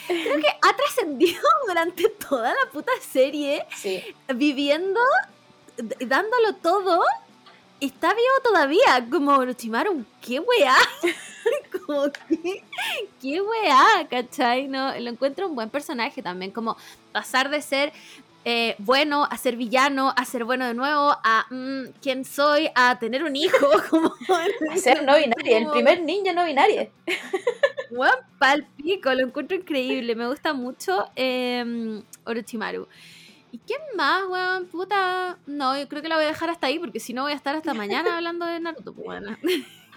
creo que ha trascendido durante toda la puta serie Sí. viviendo, dándolo todo, está vivo todavía, como Orochimaru, qué weá, como que, qué weá, ¿cachai? No, lo encuentro un buen personaje también, como pasar de ser eh, bueno a ser villano, a ser bueno de nuevo, a mm, quién soy, a tener un hijo, como... A ser no binaria, el primer ninja no binario. Weón, palpico, lo encuentro increíble. Me gusta mucho eh, Orochimaru. ¿Y quién más, weón? Puta. No, yo creo que la voy a dejar hasta ahí porque si no voy a estar hasta mañana hablando de Naruto, pues, weón.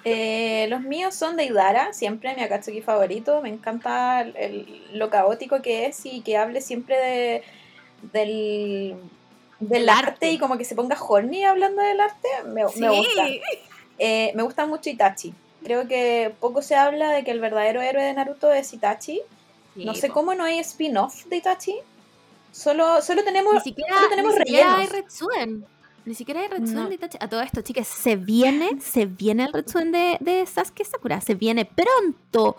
Eh, los míos son de Idara, siempre mi Akatsuki favorito. Me encanta el- lo caótico que es y que hable siempre de, del, arte. arte. y como que se ponga horny hablando del arte. Me, me gusta. Eh, me gusta mucho Itachi. Creo que poco se habla de que el verdadero héroe de Naruto es Itachi. no sé po. cómo no hay spin-off de Itachi. Solo, solo tenemos, Ni siquiera, solo tenemos ni siquiera hay rellenos. Retsuden. Ni siquiera hay Retsuden No. de Itachi. A todo esto, chicas, se viene, se viene el Retsuden de, de Sasuke Sakura. Se viene pronto.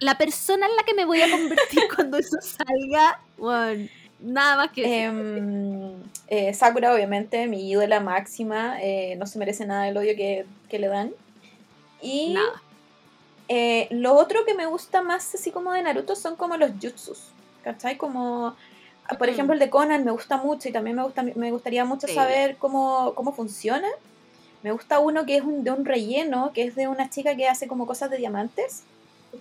La persona en la que me voy a convertir cuando eso salga, bueno, nada más que. Em, eh, Sakura, obviamente, mi ídola máxima. eh, no se merece nada el odio que, que le dan. Y nada. eh, lo otro que me gusta más, así como de Naruto, son como los jutsus. ¿Cachai? Como, por Mm. ejemplo, el de Conan me gusta mucho y también me, gusta, me gustaría mucho Sí. saber cómo, cómo funciona. Me gusta uno que es un, de un relleno, que es de una chica que hace como cosas de diamantes.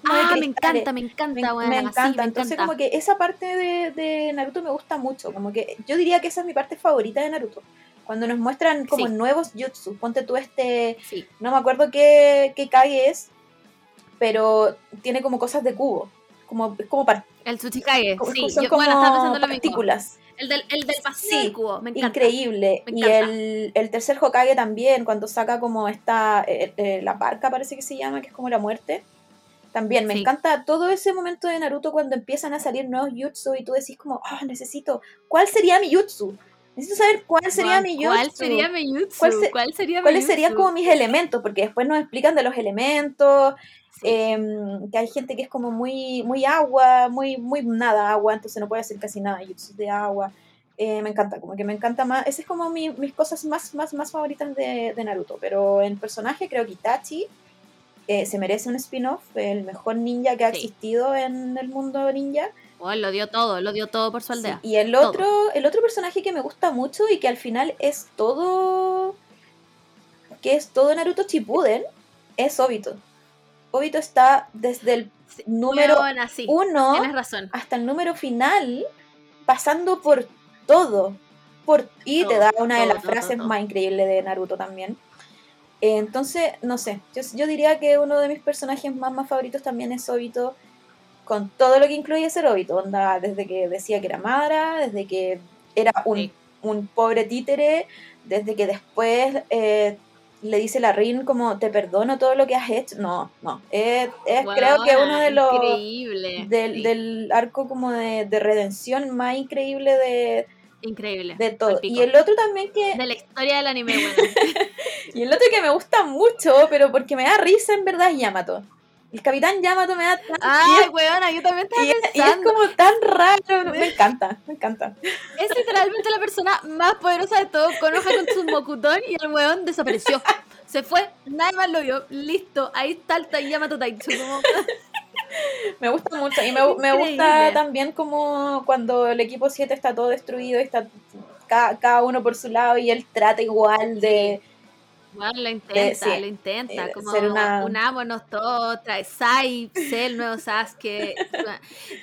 Ah, me encanta, me encanta, Me, me sí, encanta, me entonces encanta. como que esa parte de, de Naruto me gusta mucho, como que yo diría que esa es mi parte favorita de Naruto. Cuando nos muestran como Sí. nuevos jutsu, ponte tú este, Sí. no me acuerdo qué, qué Kage es, pero tiene como cosas de cubo, como, es como, El Tsuchikage, como- sí. son Yo, como bueno, estaba pensando lo mismo. partículas. El del, el del Sí, del cubo, me encanta. Increíble. Me Y el, el tercer Hokage también, cuando saca como esta, eh, eh, la barca parece que se llama, que es como la muerte. También me Sí. encanta todo ese momento de Naruto cuando empiezan a salir nuevos jutsu y tú decís como, ah, necesito, ¿cuál sería mi jutsu? Necesito saber cuál sería mi jutsu. ¿Cuál sería mi jutsu? ¿Cuál se- ¿Cuál sería ¿Cuáles serían como mis elementos? Porque después nos explican de los elementos, Sí. em, que hay gente que es como muy, muy agua, muy, muy nada agua, entonces no puede hacer casi nada jutsu de agua. Eh, me encanta, como que me encanta más. Esas es como mi- mis cosas más, más, más favoritas de, de Naruto. Pero en personaje creo que Itachi eh, se merece un spin-off, el mejor ninja que ha Sí. existido en el mundo ninja. Weón, lo dio todo, lo dio todo por su Sí, aldea. Y el otro, el otro personaje que me gusta mucho y que al final es todo. que es todo Naruto Shippuden, es Obito. Obito está desde el número sí, uno razón. hasta el número final, pasando por todo. Por, y te da una de las frases más increíbles de Naruto también. Eh, Entonces, no sé, yo, yo diría que uno de mis personajes más, más favoritos también es Obito, con todo lo que incluye ser Obito, onda, desde que decía que era Madara, desde que era un, Sí. un pobre títere, desde que después eh, le dice la Rin como te perdono todo lo que has hecho. No, no, es, es creo que uno de los Increíble. del, sí, del arco como de, de redención más increíble de, increíble. de todo. Y el otro también que, De la historia del anime, weón. y el otro que me gusta mucho, pero porque me da risa en verdad es Yamato. El capitán Yamato me da tan Ay, weona, yo también estaba y, es, y es pensando. como tan raro, me encanta, me encanta. Es literalmente la persona más poderosa de todo. Con hoja con su mocutón y el weón desapareció. Se fue, nadie más lo vio. Listo, ahí está el Yamato Taitsu. Como... Me gusta mucho. Y me, me gusta también como cuando el equipo 7 está todo destruido y está cada, cada uno por su lado y él trata igual de... Bueno, lo intenta, sí, lo intenta. eh, Como una- unámonos todos, trae Sai, el nuevo Sasuke.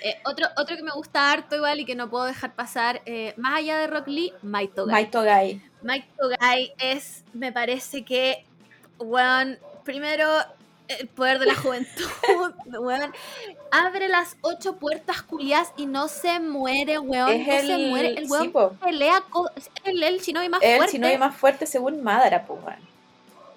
Eh, otro, otro que me gusta harto igual y que no puedo dejar pasar, eh, más allá de Rock Lee, Maito Gai. Maito Gai. Maito Gai es, me parece que, weón, primero, el poder de la juventud, weón. Abre las ocho puertas culiadas y no se muere, weón. Es no se el- muere. El sí, weón po. pelea con. El, el shinobi más El fuerte. shinobi más fuerte según Madara, pues, weón.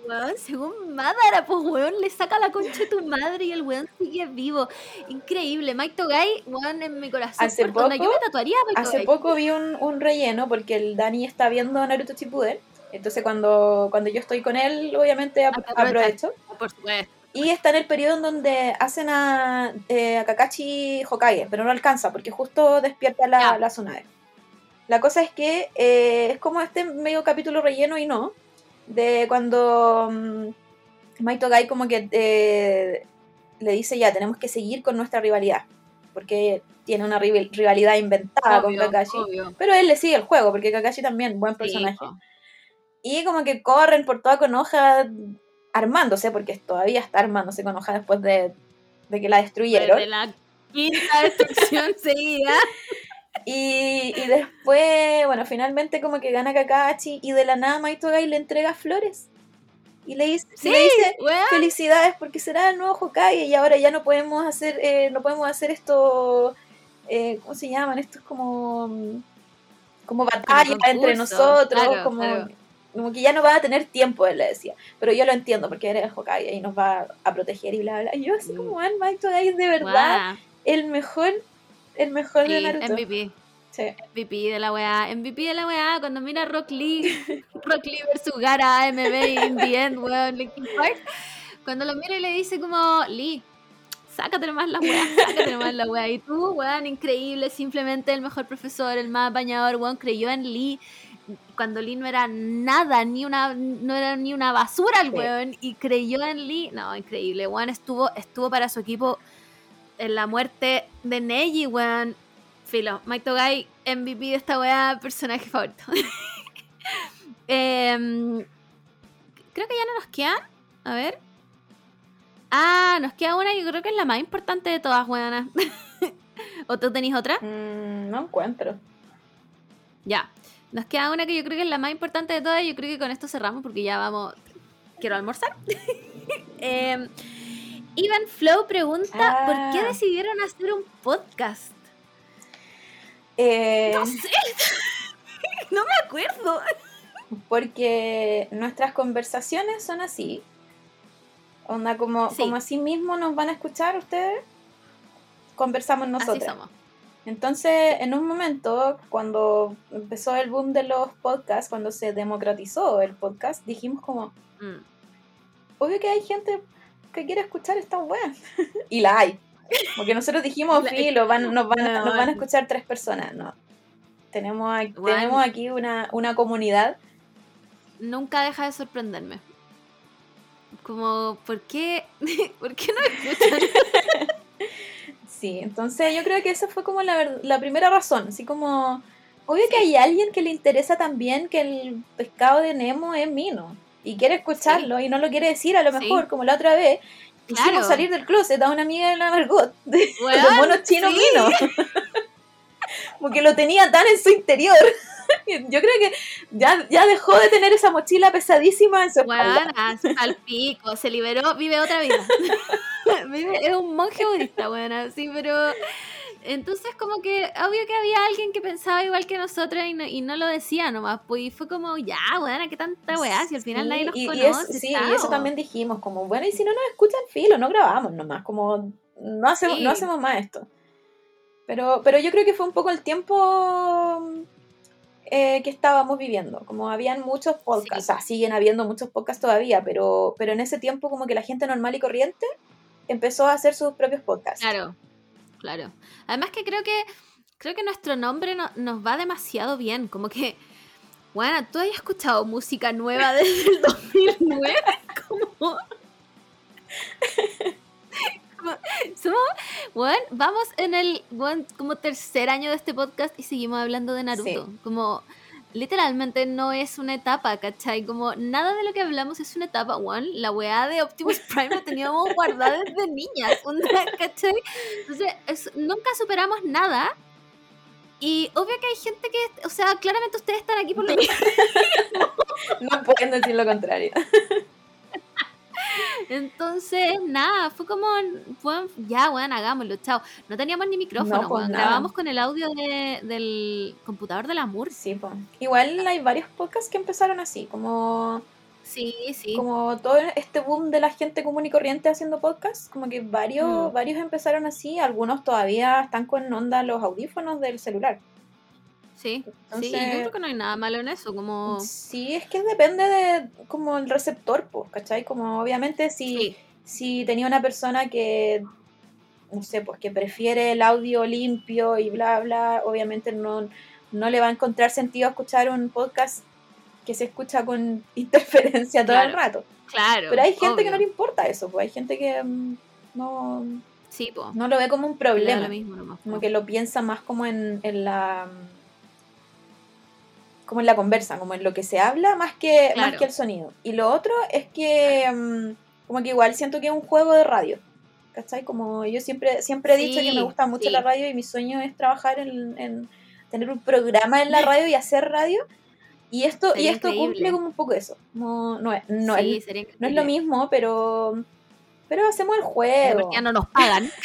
Weón, según Madara, pues weón, le saca la concha de tu madre y el weón sigue vivo. Increíble. Maito Gai, weón, en mi corazón. Hace por donde poco- yo me tatuaría a Maito Hace poco vi un, un relleno porque el Dani está viendo Naruto Shippuden. Entonces cuando, cuando yo estoy con él, obviamente ap- aprovecho. Por supuesto. Y está en el periodo en donde hacen a, eh, a Kakashi Hokage, pero no alcanza porque justo despierta la, Ya. la Tsunade. La cosa es que eh, es como este medio capítulo relleno y no, de cuando mm, Maito Gai como que eh, le dice ya, tenemos que seguir con nuestra rivalidad, porque tiene una rival- rivalidad inventada Obvio, con Kakashi. obvio. Pero él le sigue el juego, porque Kakashi también, buen Sí, personaje. Y como que corren por toda Konoha armándose, porque todavía está armándose Konoha después de de que la destruyeron. De la quinta destrucción seguida. Y, y después, bueno, finalmente como que gana Kakashi y de la nada Maito Gai le entrega flores. Y le dice, Sí, le dice weón. felicidades porque será el nuevo Hokage y ahora ya no podemos hacer, eh, no podemos hacer esto, eh, ¿cómo se llaman? Esto es como, como batalla entre nosotros, claro, como, claro. como que ya no va a tener tiempo, él le decía. Pero yo lo entiendo porque eres el Hokage y nos va a proteger y bla, bla. Y yo así Mm. como, man, Maito Gai es de verdad el mejor, el mejor de Sí, Naruto. MVP. Sí. MVP de la weá, MVP de la weá, cuando mira Rock Lee, Rock Lee versus Gara, AMB in the end, weón, Linkin Park, cuando lo mira y le dice como, Lee, sácate nomás la weá, sácate nomás la weá, y tú, weón, increíble, simplemente el mejor profesor, el más bañador, weón, creyó en Lee, cuando Lee no era nada, ni una, no era ni una basura el Sí. weón, y creyó en Lee, no, increíble, weón, estuvo, estuvo para su equipo en la muerte de Neji, weón, Filo, Mike Togai, MVP de esta weá, personaje favorito. Em, creo que ya no nos quedan. A ver. Ah, nos queda una que creo que es la más importante de todas, weonas. ¿O tú tenéis otra? Mm, no encuentro. Ya. Nos queda una que yo creo que es la más importante de todas. y Yo creo que con esto cerramos porque ya vamos. Quiero almorzar. Em, Ivan Flow pregunta: ¿Por qué Ah. decidieron hacer un podcast? Eh, No sé. no me acuerdo. porque nuestras conversaciones son así. Onda, como, Sí. como así mismo nos van a escuchar ustedes, conversamos Así nosotros. somos. Entonces, en un momento, cuando empezó el boom de los podcasts, cuando se democratizó el podcast, dijimos como, Mm. obvio que hay gente que quiere escuchar esta web. y la hay. Porque nosotros dijimos, filo, van, nos, van a, nos van a escuchar tres personas. No. Tenemos, aquí- tenemos aquí una, una comunidad. nunca deja de sorprenderme. Como, ¿por qué? ¿Por qué no escuchan? Sí, entonces yo creo que esa fue como la, la primera razón. Así como, obvio que hay alguien que le interesa también que el pescado de Nemo es Mino. Y quiere escucharlo y no lo quiere decir a lo Sí. mejor, como la otra vez. Hicimos Claro. salir del closet a una amiga de la Margot, de los monos chinos sí. Mino. Porque lo tenía tan en su interior. Yo creo que ya, ya dejó de tener esa mochila pesadísima en su espalda. Buenas, al pico, se liberó, vive otra vida. Vive- es un monje budista, buena, sí, pero entonces como que obvio que había alguien que pensaba igual que nosotros y no, y no lo decía nomás, pues y fue como, ya, buena, qué tanta weá, si al final Sí, nadie nos y, y es- sí, y eso también dijimos, como, bueno, y si no nos escuchan, filo, no grabamos nomás, como, no hacemos, Sí. no hacemos más esto. Pero, pero yo creo que fue un poco el tiempo eh, que estábamos viviendo, como habían muchos podcasts, Sí. o sea, siguen habiendo muchos podcasts todavía, pero, pero en ese tiempo como que la gente normal y corriente empezó a hacer sus propios podcasts. Claro, claro. Además que creo que creo que nuestro nombre no- nos va demasiado bien, como que bueno, tú has escuchado música nueva desde el 2009, como como- somos, bueno, vamos en el bueno, como tercer año de este podcast y seguimos hablando de Naruto, Sí. como literalmente no es una etapa, ¿cachai? Como nada de lo que hablamos es una etapa, one, la weá de Optimus Prime la teníamos guardada desde niñas, ¿cachai? Entonces, es- nunca superamos nada. Y obvio que hay gente que, o sea, claramente ustedes están aquí por lo mismo. No pueden decir lo contrario. Entonces, nada, fue como, bueno, ya, bueno, hagámoslo, chao. No teníamos ni micrófono, No, pues, grabamos con el audio de- del computador del amor. Sí, po. Igual hay varios podcasts que empezaron así, como... Sí, sí. como todo este boom de la gente común y corriente haciendo podcast, como que varios, Mm. varios empezaron así, algunos todavía están con onda los audífonos del celular. Sí, sí, Entonces- yo creo que no hay nada malo en eso, como... Sí, es que depende de como el receptor, pues, ¿cachai? Como obviamente si, Sí, si tenía una persona que, no sé, pues que prefiere el audio limpio y bla, bla, obviamente no, no le va a encontrar sentido escuchar un podcast que se escucha con interferencia todo el rato. claro. Pero hay gente que no le importa eso, pues hay gente que mm, no, Sí, po. no lo ve como un problema, lo mismo nomás, como po. que lo piensa más como en, en la como en la conversa, como en lo que se habla más que, más que el sonido. Y lo otro es que mm, como que igual siento que es un juego de radio. ¿cachai? Como yo siempre, siempre he dicho que me gusta mucho sí. la radio y mi sueño es trabajar en, en tener un programa en la radio y hacer radio. Y esto, y esto increíble. cumple como un poco eso. No, no, es, no, Sí, es, no es lo mismo, pero, pero hacemos el juego. partida no nos pagan.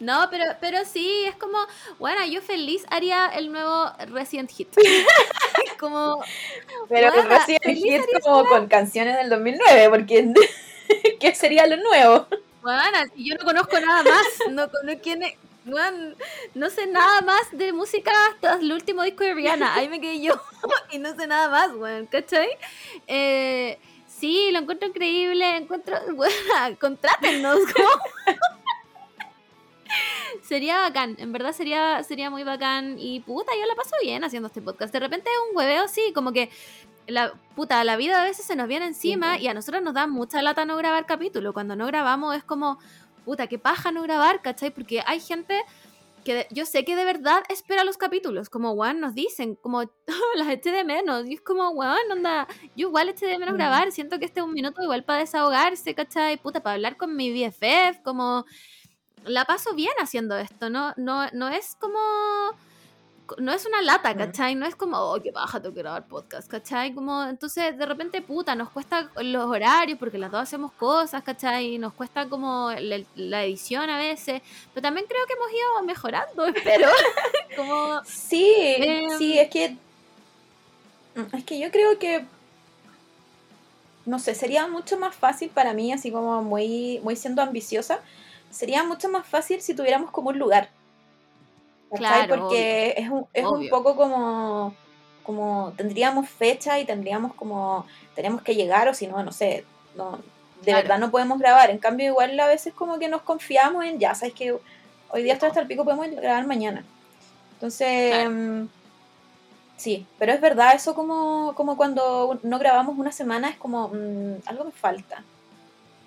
No, pero, pero sí, es como, bueno, yo feliz haría el nuevo Resident Hit. como, Pero Bueno, feliz hit como con canciones del 2009, porque ¿qué sería lo nuevo? bueno, yo no conozco nada más, no, conozco quién es- bueno, no sé nada más de música hasta el último disco de Rihanna, ahí me quedé yo y no sé nada más, bueno, ¿cachai? Eh, sí, lo encuentro increíble, encuentro, bueno, contrátennos, como... Sería bacán, en verdad sería, sería muy bacán y puta, yo la paso bien haciendo este podcast. De repente es un hueveo así, como que la puta, la vida a veces se nos viene encima y a nosotros nos da mucha lata no grabar capítulo. Cuando no grabamos es como, puta, qué paja no grabar, ¿cachai? Porque hay gente que de- yo sé que de verdad espera los capítulos, como weón nos dicen, como las eché de menos, y es como weón, onda, yo igual eché de menos Mm. grabar, siento que este es un minuto igual para desahogarse, ¿cachai? Puta, para hablar con mi BFF, como la paso bien haciendo esto, no, no, no es como no es una lata. ¿cachai? No es como, oh, qué baja, tengo que grabar podcast, ¿cachai? Como, entonces, de repente, puta, nos cuesta los horarios porque las dos hacemos cosas, ¿cachai? Nos cuesta como la, la edición a veces, pero también creo que hemos ido mejorando, espero. como, Sí, Em. sí, es que. Es que yo creo que. No sé, sería mucho más fácil para mí, así como muy, muy siendo ambiciosa. Sería mucho más fácil si tuviéramos como un lugar. ¿cachai? Claro, Porque es, un, es un poco como. Como tendríamos fecha y tendríamos como. Tenemos que llegar, o si no, no sé. No, de Claro. verdad no podemos grabar. En cambio, igual a veces como que nos confiamos en ya, sabes que hoy día estoy hasta el pico, podemos grabar mañana. Entonces, Claro. mm, sí, pero es verdad, eso como, como cuando no grabamos una semana es como, mm, algo me falta.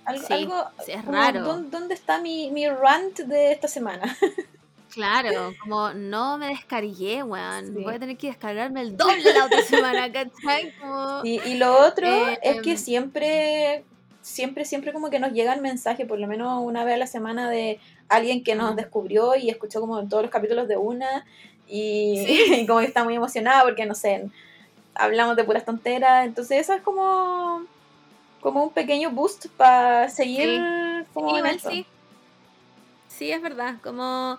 Algo, Sí, algo es raro. ¿dó- ¿Dónde está mi, mi rant de esta semana? claro, como, no me descargué, weón. Sí. Voy a tener que descargarme el doble la otra semana, ¿cachai? Como, Y, y lo otro Eh, es que em. siempre, siempre, siempre como que nos llega el mensaje, por lo menos una vez a la semana, de alguien que nos descubrió y escuchó como todos los capítulos de una y, Sí. y como que está muy emocionada porque, no sé, hablamos de puras tonteras. Entonces eso es como, como un pequeño boost para seguir como Sí, en igual esto. sí. Sí, es verdad. Como.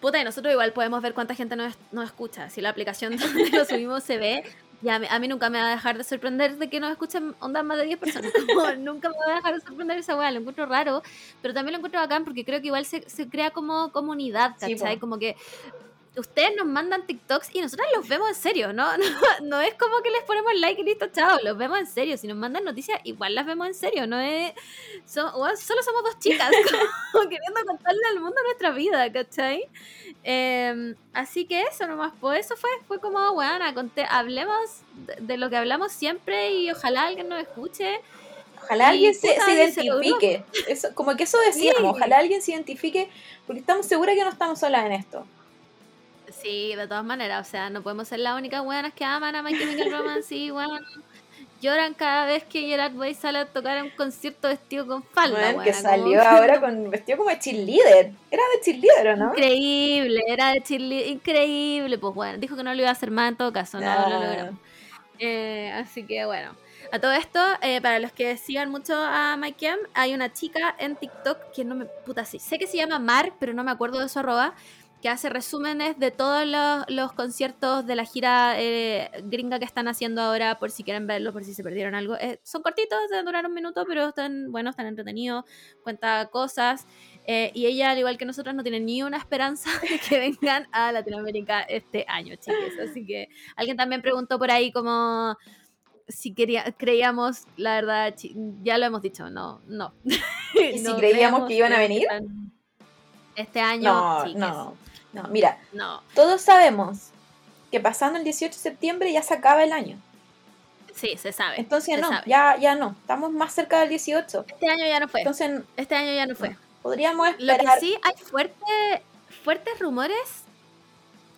Puta, y nosotros igual podemos ver cuánta gente nos, nos escucha. Si la aplicación donde lo subimos se ve, ya a mí, a mí nunca me va a dejar de sorprender de que nos escuchen ondas más de 10 personas. Como, nunca me va a dejar de sorprender esa weá. Lo encuentro raro, pero también lo encuentro bacán porque creo que igual se, se crea como comunidad, Sí, ¿cachai? po. como que ustedes nos mandan TikToks y nosotros los vemos en serio, ¿no? No, no es como que les ponemos like y listo, chao, los vemos en serio. Si nos mandan noticias, igual las vemos en serio, no es... solo somos dos chicas como queriendo contarle al mundo nuestra vida, ¿cachai? Eh, así que eso nomás, pues eso fue, fue como, bueno, conté, hablemos de, de lo que hablamos siempre y ojalá alguien nos escuche. Ojalá Y, alguien se, puta, se y se logró. identifique. Eso, como que eso decíamos, Sí. ojalá alguien se identifique, porque estamos seguras que no estamos solas en esto. Sí, de todas maneras, o sea, no podemos ser las únicas buenas que aman a My Chemical Romance y, bueno, lloran cada vez que Gerard Way sale a tocar un concierto vestido con falda, que salió como- ahora con vestido como de cheerleader. Era de cheerleader, ¿o no? Increíble, era de Chile, increíble. Pues bueno, dijo que no lo iba a hacer más en todo caso, no, no lo Ah. logramos. Eh, así que bueno, a todo esto, eh, para los que sigan mucho a Mike Cam, hay una chica en TikTok que no me puta sí, sé que se llama Mar, pero no me acuerdo de su arroba, que hace resúmenes de todos los, los conciertos de la gira eh, gringa que están haciendo ahora, por si quieren verlo, por si se perdieron algo. Eh, son cortitos, deben durar un minuto, pero están buenos, están entretenidos, cuenta cosas. Eh, y ella, al igual que nosotros, no tiene ni una esperanza de que vengan a Latinoamérica este año, chiques. Así que alguien también preguntó por ahí como si quería, creíamos, la verdad, ya lo hemos dicho, no, no. ¿Y si creíamos que iban a venir? Este año, No, chiques, no, no. Mira, no. todos sabemos que pasando el 18 de septiembre ya se acaba el año. Sí, se sabe. Entonces se no, sabe. ya, ya no. Estamos más cerca del 18. Este año ya no fue. Entonces Este año ya no fue. podríamos Lo esperar. que sí hay fuerte, fuertes rumores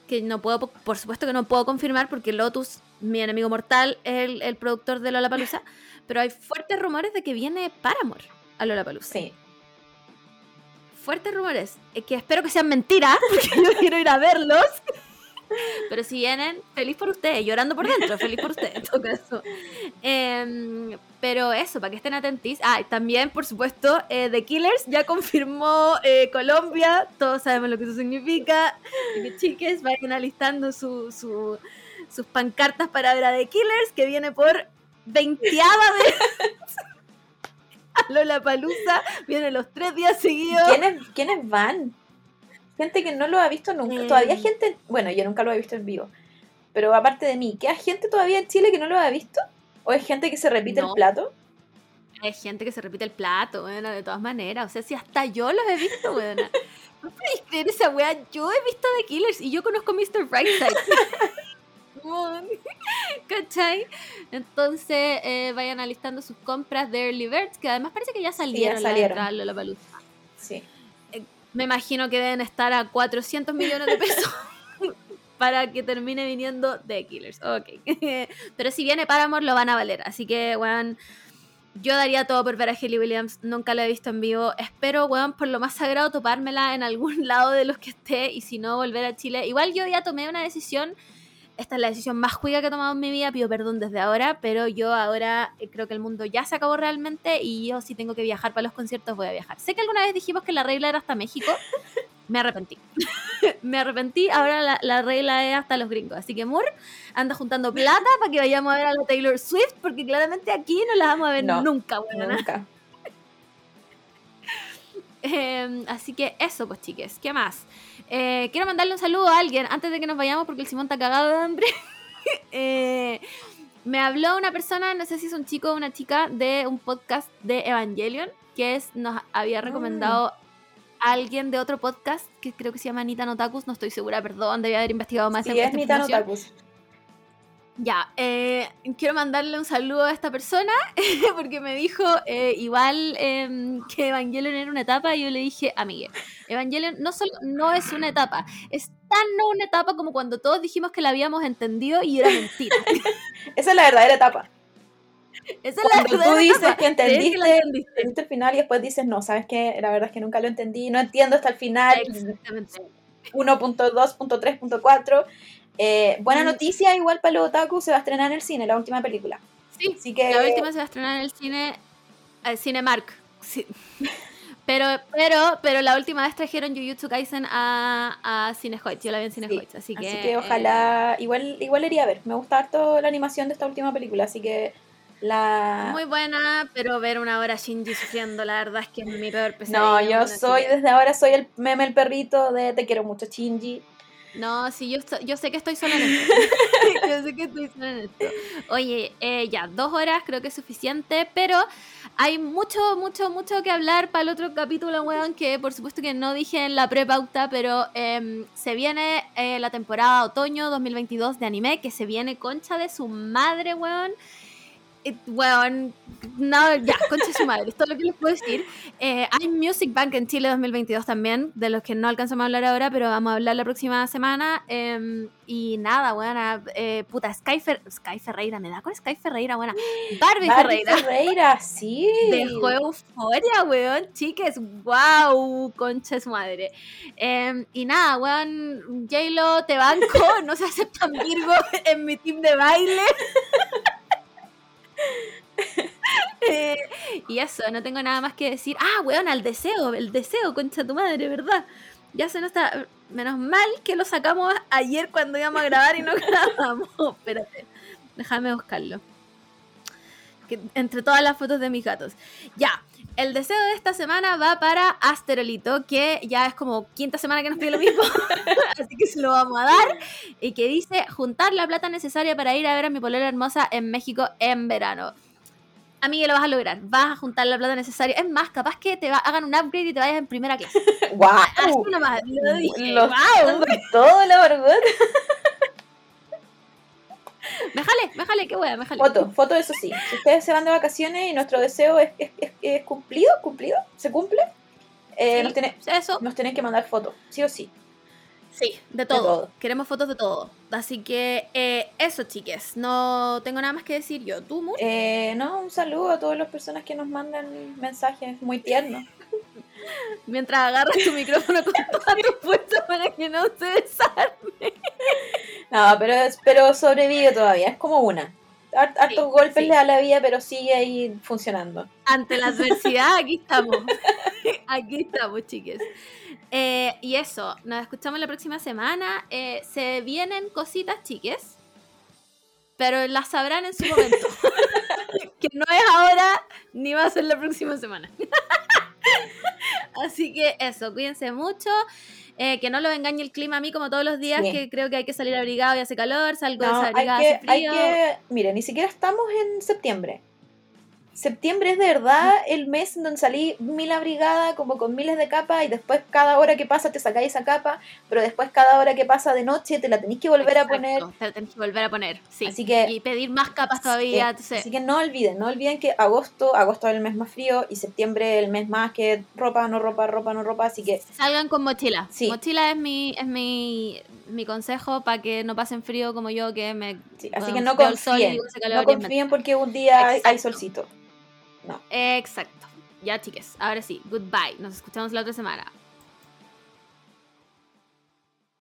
que no puedo, por supuesto que no puedo confirmar porque Lotus, mi enemigo mortal, es el, el productor de Lollapalooza, pero hay fuertes rumores de que viene Paramore a Lollapalooza. Sí. Fuertes rumores, eh, que espero que sean mentiras, porque yo quiero ir a verlos. Pero si vienen, feliz por ustedes, llorando por dentro, feliz por ustedes, en todo caso. Em, pero eso, para que estén atentis. Ah, también, por supuesto, eh, The Killers ya confirmó eh, Colombia, todos sabemos lo que eso significa. Y que chiques vayan alistando su, su- sus pancartas para ver a The Killers, que viene por veinteava vez Lola Palusa, viene los tres días seguidos. ¿Quiénes, ¿Quiénes van? Gente que no lo ha visto nunca. Eh. Todavía hay gente. Bueno, yo nunca lo he visto en vivo. Pero aparte de mí, ¿queda gente todavía en Chile que no lo ha visto? ¿O es gente que se repite No. el plato? Hay gente que se repite el plato, bueno, de todas maneras. O sea, si hasta yo los he visto, bueno. ¿No podéis creer esa weá? Yo he visto The Killers y yo conozco a Mr. Brightside. ¿Cachai? Entonces, eh, vayan alistando sus compras de Early Birds, que además parece que ya salieron, salieron. las entradas a Lollapalooza. Sí. Me imagino que deben estar a 400 millones de pesos para que termine viniendo The Killers. Ok. Pero si viene Paramore, lo van a valer. Así que, weón, yo daría todo por ver a Hayley Williams. Nunca la he visto en vivo. Espero, weón, por lo más sagrado, topármela en algún lado de los que esté y si no, volver a Chile. Igual yo ya tomé una decisión. Esta es la decisión más juega que he tomado en mi vida, pido perdón desde ahora, pero yo ahora eh, creo que el mundo ya se acabó realmente y yo si tengo que viajar para los conciertos voy a viajar. Sé que alguna vez dijimos que la regla era hasta México, me arrepentí. me arrepentí, ahora la, la regla es hasta los gringos. Así que Moore anda juntando plata para que vayamos a ver a la Taylor Swift, porque claramente aquí no la vamos a ver No, nunca, weona. Nunca. Eh, así que eso, pues chiques. ¿Qué más? Eh, quiero mandarle un saludo a alguien antes de que nos vayamos porque el Simón está cagado de hambre. Eh, me habló una persona, no sé si es un chico o una chica, de un podcast de Evangelion que es, nos había recomendado a alguien de otro podcast que creo que se llama Anita Notakus. No estoy segura, perdón, debía haber investigado más. Sí, es mitad información. Ya, eh, quiero mandarle un saludo a esta persona porque me dijo eh, igual em, que Evangelion era una etapa y yo le dije, amigue, Evangelion no solo no es una etapa, es tan no una etapa como cuando todos dijimos que la habíamos entendido y era mentira. Esa es la verdadera etapa. Esa es la Cuando tú verdadera dices etapa. que entendiste, la entendiste. entendiste el final y después dices, no, ¿sabes qué? La verdad es que nunca lo entendí, no entiendo hasta el final. Exactamente. 1.2.3.4. Eh, buena Mm. noticia, igual para los otaku se va a estrenar en el cine, la última película. Sí, Así que la última se va a estrenar en el cine, al Cinemark. Sí. Pero, pero, pero la última vez trajeron Jujutsu Kaisen a, a Cinehoids. Yo la vi en Cinehoids, así que... Así que eh, ojalá, igual, igual iría a ver. Me gusta harto la animación de esta última película, así que la... Muy buena, pero ver una hora Shinji sufriendo, la verdad es que es mi peor pesadilla. No, yo soy, desde ahora soy el meme el perrito de Te quiero mucho, Shinji. No, sí, yo, yo sé que estoy sola en esto. yo sé que estoy sola en esto. Oye, eh, ya, dos horas creo que es suficiente, pero hay mucho, mucho, mucho que hablar para el otro capítulo, weón, que por supuesto que no dije en la prepauta, pero em, se viene eh, la temporada otoño 2022 de anime, que se viene concha de su madre, weón. Weón, no, ya, concha su madre, esto es lo que les puedo decir. Eh, hay Music Bank en Chile 2022 también, de los que no alcanzamos a hablar ahora, pero vamos a hablar la próxima semana. eh, y nada, buena, eh, puta, Sky, Fer- Sky Ferreira, me da con Sky Ferreira, buena. Barbie, Barbie Ferreira. Ferreira, sí. Dejó euforia, weón, chiques, wow, concha su madre. Eh, y nada, weón, J-Lo, te banco, no se aceptan Virgo en mi team de baile. Eh, y eso, no tengo nada más que decir. Ah, weón, al deseo, el deseo, concha tu madre, ¿verdad? Ya se nos está. Menos mal que lo sacamos ayer cuando íbamos a grabar y no grabamos. Espérate, déjame buscarlo. Entre todas las fotos de mis gatos. Ya, el deseo de esta semana va para Asterolito, que ya es como quinta semana que nos pide lo mismo, así que se lo vamos a dar. Y que dice: juntar la plata necesaria para ir a ver a mi polera hermosa en México en verano. Amiga, lo vas a lograr. Vas a juntar la plata necesaria. Es más, capaz que te va- hagan un upgrade y te vayas en primera clase. Así ¡Guau! nomás, lo dije. Lo ¡Wow! todo la Margot. Méjale, méjale, qué wea, méjale. Foto, foto eso sí. Si ustedes se van de vacaciones y nuestro deseo es, es, es- es cumplido, cumplido, se cumple, eh, Sí, nos, tiene, Eso, nos tienen que mandar fotos, sí o sí. sí, de todo. todo. Queremos fotos de todo. Así que eh, eso, chiques. No tengo nada más que decir yo. ¿Tú, Moon? Eh, no, un saludo a todas las personas que nos mandan mensajes muy tiernos. Mientras agarras tu micrófono con toda tu fuerza para que no se desarme. No, pero, pero sobrevive todavía, es como una. Har- Hartos Sí, golpes sí. le da la vida, pero sigue ahí funcionando. Ante la adversidad, aquí estamos. Aquí estamos, chiques. Eh, y eso, nos escuchamos la próxima semana. Eh, se vienen cositas, chiques. Pero las sabrán en su momento. que no es ahora ni va a ser la próxima semana. Así que eso, cuídense mucho. eh, que no lo engañe el clima a mí como todos los días, Sí. que creo que hay que salir abrigado y hace calor, salgo No, hay desabrigada, que, hace hay frío. que, mire, ni siquiera estamos en septiembre. Septiembre es de verdad el mes en donde salí mil abrigada, como con miles de capas, y después cada hora que pasa te sacáis esa capa, pero después cada hora que pasa de noche te la tenéis que volver a poner. Te la tenés que volver a poner, sí. Así que- y pedir más capas todavía. Sí, entonces- Así que no olviden, no olviden que agosto, agosto es el mes más frío y septiembre el mes más que ropa, no ropa, ropa, no ropa, así que Salgan con mochila. Sí. Mochila es mi, es mi, mi consejo para que no pasen frío como yo, que me. sí, así bueno, que no confíen, no confíen porque un día hay, solcito. Exacto. Ya, chiques. Ahora sí. Goodbye. Nos escuchamos la otra semana.